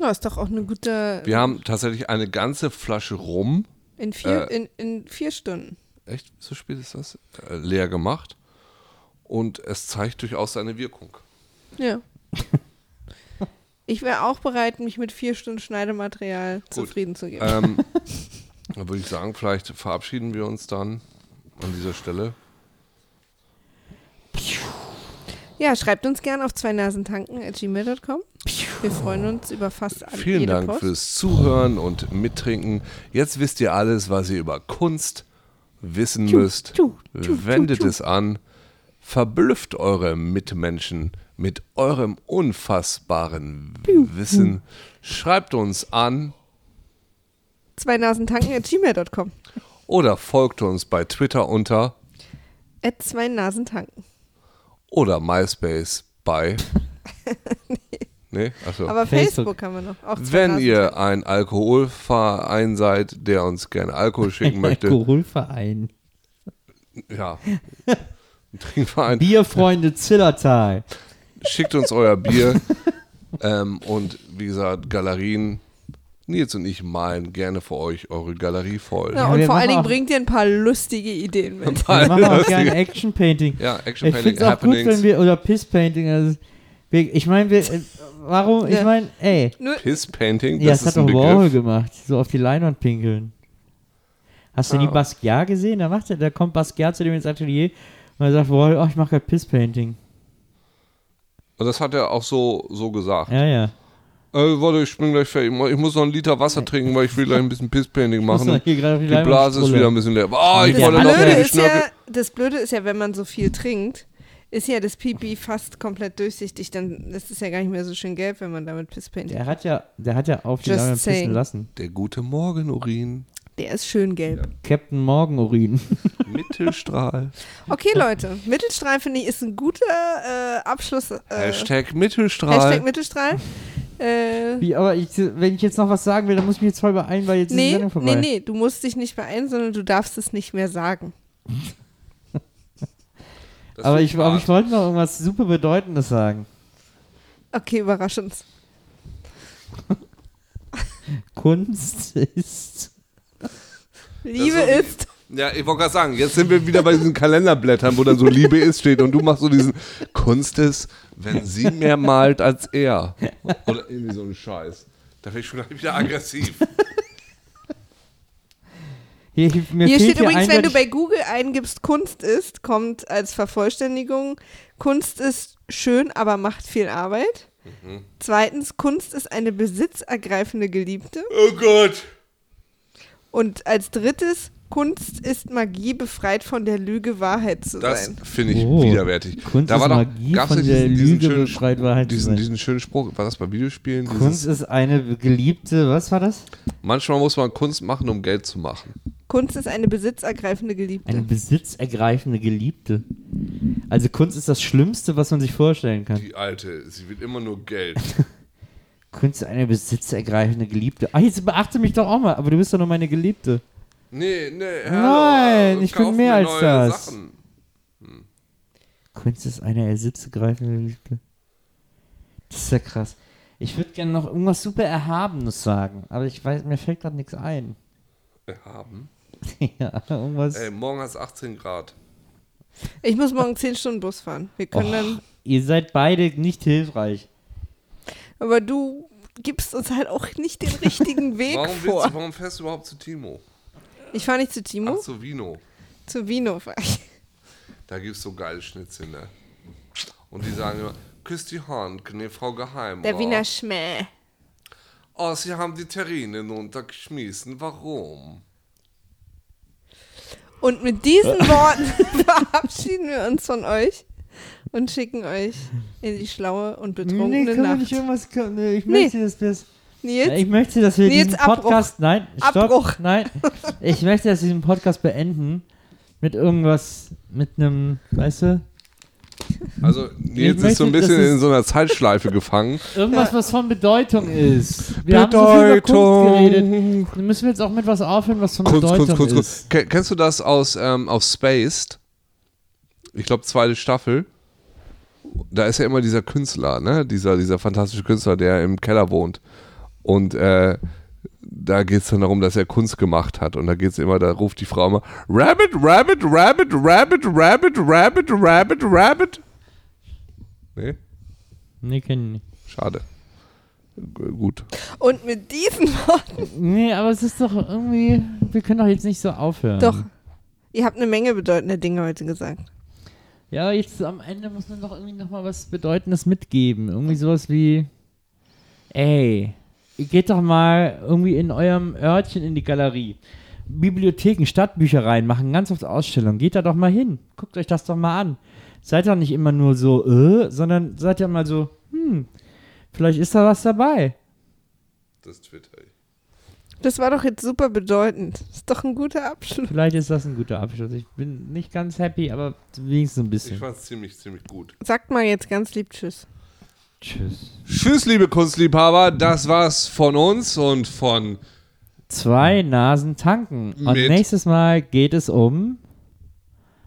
S5: Ja, ist doch auch eine gute.
S3: Wir haben tatsächlich eine ganze Flasche Rum,
S5: in, vier,
S3: äh,
S5: in, in vier Stunden.
S3: echt, so spät ist das, äh, leer gemacht. Und es zeigt durchaus seine Wirkung.
S5: Ja. Ich wäre auch bereit, mich mit vier Stunden Schneidematerial zufrieden zu geben.
S3: Ähm, (laughs) dann würde ich sagen, vielleicht verabschieden wir uns dann an dieser Stelle.
S5: Ja, schreibt uns gerne auf zwei gmail.com. Wir freuen uns über fast alle,
S3: Vielen Dank
S5: Post.
S3: fürs Zuhören und Mittrinken. Jetzt wisst ihr alles, was ihr über Kunst wissen müsst.
S5: tschu, tschu,
S3: Wendet
S5: tschu.
S3: es an. Verblüfft eure Mitmenschen mit eurem unfassbaren Wissen. Schreibt uns an
S5: Zwei gmail.com.
S3: oder folgt uns bei Twitter unter
S5: At zwei Nasentanken.
S3: Oder MySpace bei. (laughs) nee, achso.
S5: Aber
S2: Facebook.
S5: Facebook, haben wir noch. Auch
S3: Wenn ihr ein Alkoholverein seid, der uns gerne Alkohol schicken möchte,
S2: Alkoholverein.
S3: ja, ein Trinkverein,
S2: Bierfreunde Zillertal.
S3: schickt uns euer Bier. ähm, und wie gesagt, Galerien. Nils und ich malen gerne für euch eure Galerie voll.
S5: Ja,
S2: Ja,
S5: und
S2: wir
S5: vor allen Dingen bringt ihr ein paar lustige Ideen (laughs) mit.
S2: Wir machen auch gerne Action Painting.
S3: Ja, Action
S2: Ich
S3: Painting,
S2: finde es auch gut, wenn wir, oder Piss Painting. Also, wir, ich meine, wir, äh, warum, ich
S5: Ja.
S2: meine, ey,
S3: Piss Painting,
S2: ja,
S3: das
S2: das
S3: ist
S2: hat
S3: ein
S2: doch Warhol gemacht, so auf die Leinwand pinkeln. Hast du nie
S3: Ah.
S2: Basquiat gesehen? Da, macht er, da kommt Basquiat zu dem ins Atelier und er sagt, Warhol, oh, ich mache gerade Piss Painting.
S3: Und das hat er auch so, so gesagt.
S2: Ja, ja.
S3: Äh, warte, ich bin gleich fertig. Ich muss noch einen Liter Wasser trinken, weil ich will gleich ein bisschen Piss Painting
S2: Muss
S3: machen.
S2: die
S3: Blase ist wieder ein bisschen leer. Ah, ich
S2: Das
S3: wollte noch
S5: ist ja, das Blöde ist ja, wenn man so viel trinkt, ist ja das Pipi fast komplett durchsichtig. Dann ist es ja gar nicht mehr so schön gelb, wenn man damit Piss paintet.
S2: Der hat ja, der hat ja auf die
S5: Just
S2: Leinwand pissen lassen.
S3: Der gute Morgenurin.
S5: Der ist schön gelb.
S2: Captain Morgenurin. (laughs)
S3: Mittelstrahl.
S5: Okay, Leute. Mittelstrahl, finde ich, ist ein guter äh, Abschluss. Äh,
S3: Hashtag Mittelstrahl.
S5: Hashtag Mittelstrahl. Äh,
S2: Wie, aber ich, wenn ich jetzt noch was sagen will, dann muss ich mich jetzt voll beeilen, weil jetzt ist die
S5: nee,
S2: Sendung vorbei.
S5: nee, nee, du musst dich nicht beeilen, sondern du darfst es nicht mehr sagen.
S2: Aber ich, aber ich wollte noch irgendwas super Bedeutendes sagen.
S5: Okay, überrasch uns. (laughs)
S2: Kunst ist.
S5: Liebe
S3: so wie-
S5: ist.
S3: Ja, ich wollte gerade sagen, jetzt sind wir wieder bei diesen Kalenderblättern, wo dann so Liebe ist steht und du machst so diesen Kunst ist, wenn sie mehr malt als er. Oder irgendwie so ein Scheiß. Da bin ich schon wieder aggressiv.
S2: Hier, hier, mir
S5: Hier steht übrigens, wenn du bei Google eingibst, Kunst ist, kommt als Vervollständigung, Kunst ist schön, aber macht viel Arbeit. Zweitens, Kunst ist eine besitzergreifende Geliebte.
S3: Oh Gott.
S5: Und als drittes, Kunst ist Magie, befreit von der Lüge, Wahrheit zu
S3: Das
S5: sein.
S3: finde ich
S2: Oh.
S3: widerwärtig.
S2: Kunst
S3: da
S2: ist
S3: war doch,
S2: Magie, von
S3: nicht
S2: der
S3: diesen, diesen
S2: Lüge
S3: schönen,
S2: befreit, Wahrheit zu
S3: diesen,
S2: sein.
S3: diesen schönen Spruch, war das bei Videospielen?
S2: Kunst
S3: Dieses,
S2: ist eine geliebte, was war das?
S3: manchmal muss man Kunst machen, um Geld zu machen.
S5: Kunst ist eine besitzergreifende Geliebte.
S2: Eine besitzergreifende Geliebte. Also Kunst ist das Schlimmste, was man sich vorstellen kann.
S3: Die alte, sie will immer nur Geld. (laughs)
S2: Kunst ist eine besitzergreifende Geliebte. Ah, jetzt beachte mich doch auch mal, aber du bist doch nur meine Geliebte.
S3: Nee, nee,
S2: Nein,
S3: hallo,
S2: ich bin mehr als das.
S3: Sachen.
S2: Kunst ist eine besitzergreifende Geliebte. Das ist ja krass. Ich würde gerne noch irgendwas super Erhabenes sagen, aber ich weiß, mir fällt gerade nichts ein.
S3: Haben. (laughs)
S2: ja, irgendwas.
S3: Ey, morgen hat es 18 Grad.
S5: Ich muss morgen 10 Stunden Bus fahren. Wir können dann.
S2: Ihr seid beide nicht hilfreich.
S5: Aber du gibst uns halt auch nicht den richtigen (laughs) Weg
S3: Warum,
S5: vor.
S3: du, warum fährst du überhaupt zu Timo?
S5: Ich fahre nicht zu Timo,
S3: Ach, zu Vino.
S5: zu Vino fahr ich.
S3: Da gibt es so geile Schnitzel, ne? Und die sagen immer, küss die Hand, nee, Frau Geheim.
S5: Der Wiener Schmäh.
S3: Oh, sie haben die Terrine runtergeschmissen. Warum?
S5: Und mit diesen (laughs) Worten (laughs) verabschieden wir uns von euch und schicken euch in die schlaue und betrunkene
S2: wir
S5: Nacht.
S2: nicht irgendwas. Nee, ich
S5: Nee.
S2: möchte, dass wir.
S5: Nils,
S2: Ich möchte, dass wir
S5: Nils,
S2: diesen
S5: Abbruch.
S2: Podcast. Nein, stopp.
S5: Abbruch.
S2: Nein. Ich möchte, dass wir diesen Podcast beenden mit irgendwas, mit einem, weißt du,
S3: Also, Nils ist so ein
S2: möchte,
S3: bisschen in so einer Zeitschleife gefangen.
S2: irgendwas, was von Bedeutung ist. Wir haben so viel über Kunst geredet. Dann müssen wir jetzt auch mit was aufhören, was von
S3: Kunst,
S2: Bedeutung
S3: Kunst, Kunst,
S2: ist.
S3: Kunst. Ke- Kennst du das aus, ähm, aus Spaced? Ich glaube, zweite Staffel. Da ist ja immer dieser Künstler, ne? Dieser, dieser fantastische Künstler, der im Keller wohnt. Und äh, da geht es dann darum, dass er Kunst gemacht hat. Und da geht es immer, da ruft die Frau immer Rabbit, Rabbit, Rabbit, Rabbit, Rabbit, Rabbit, Rabbit, Rabbit. Nee,
S2: Nee, kenn ich nicht.
S3: schade. G gut.
S5: und mit diesen Worten.
S2: Nee, aber es ist doch irgendwie. Wir können doch jetzt nicht so aufhören.
S5: Doch. Ihr habt eine Menge bedeutende Dinge heute gesagt.
S2: Ja, jetzt am Ende muss man doch irgendwie nochmal was Bedeutendes mitgeben. Irgendwie sowas wie. Ey, geht doch mal irgendwie in eurem Örtchen in die Galerie. Bibliotheken, Stadtbüchereien machen ganz oft Ausstellungen. Geht da doch mal hin. Guckt euch das doch mal an. Seid doch nicht immer nur so, äh, sondern seid ja mal so, hm, vielleicht ist da was dabei.
S3: Das Twitter.
S5: Das war doch jetzt super bedeutend. Ist doch ein guter Abschluss.
S2: Vielleicht ist das ein guter Abschluss. Ich bin nicht ganz happy, aber wenigstens ein
S3: Ich
S2: bisschen.
S3: fand es ziemlich, ziemlich gut.
S5: Sagt mal jetzt ganz lieb Tschüss.
S2: Tschüss.
S3: Tschüss, liebe Kunstliebhaber. Das war's von uns und von
S2: Zwei Nasen tanken. Und nächstes Mal geht es um.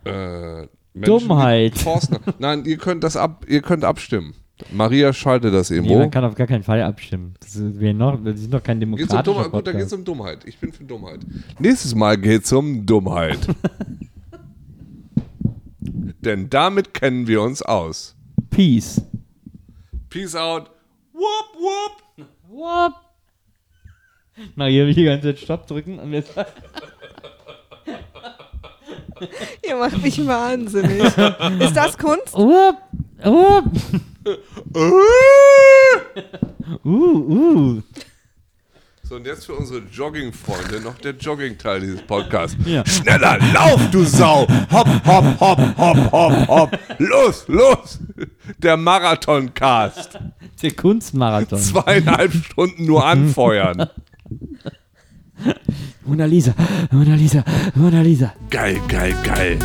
S3: äh, Menschen,
S2: Dummheit. (laughs)
S3: Nein, ihr könnt das ab, ihr könnt abstimmen. Maria schaltet das
S2: Nee,
S3: irgendwo.
S2: man kann auf gar keinen Fall abstimmen. Das ist, wir noch, wir sind doch kein
S3: geht's um
S2: demokratischer
S3: Dummheit? Gut, da
S2: Podcast.
S3: geht's um Dummheit. Ich bin für Dummheit. Nächstes Mal geht's um Dummheit. (laughs) Denn damit kennen wir uns aus.
S2: Peace.
S3: Peace out. Whoop, whoop.
S2: Whoop. Maria will die ganze Zeit Stopp drücken und sagen, (laughs)
S5: Ihr macht mich wahnsinnig. Ist das Kunst?
S2: whoop, whoop. Uh, uh.
S3: So, und jetzt für unsere Jogging-Freunde noch der Jogging-Teil dieses Podcasts.
S2: Ja.
S3: Schneller, lauf, du Sau! Hopp, hopp, hopp, hopp, hopp, hopp! Los, los! Der Marathon-Cast.
S2: Der Kunstmarathon.
S3: Zweieinhalb Stunden nur anfeuern.
S2: Mona Lisa, Mona Lisa, Mona Lisa.
S3: Geil, geil, geil.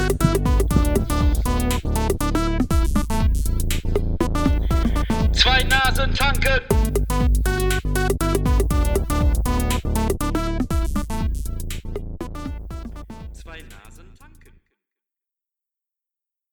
S4: zwei Nasen tanken.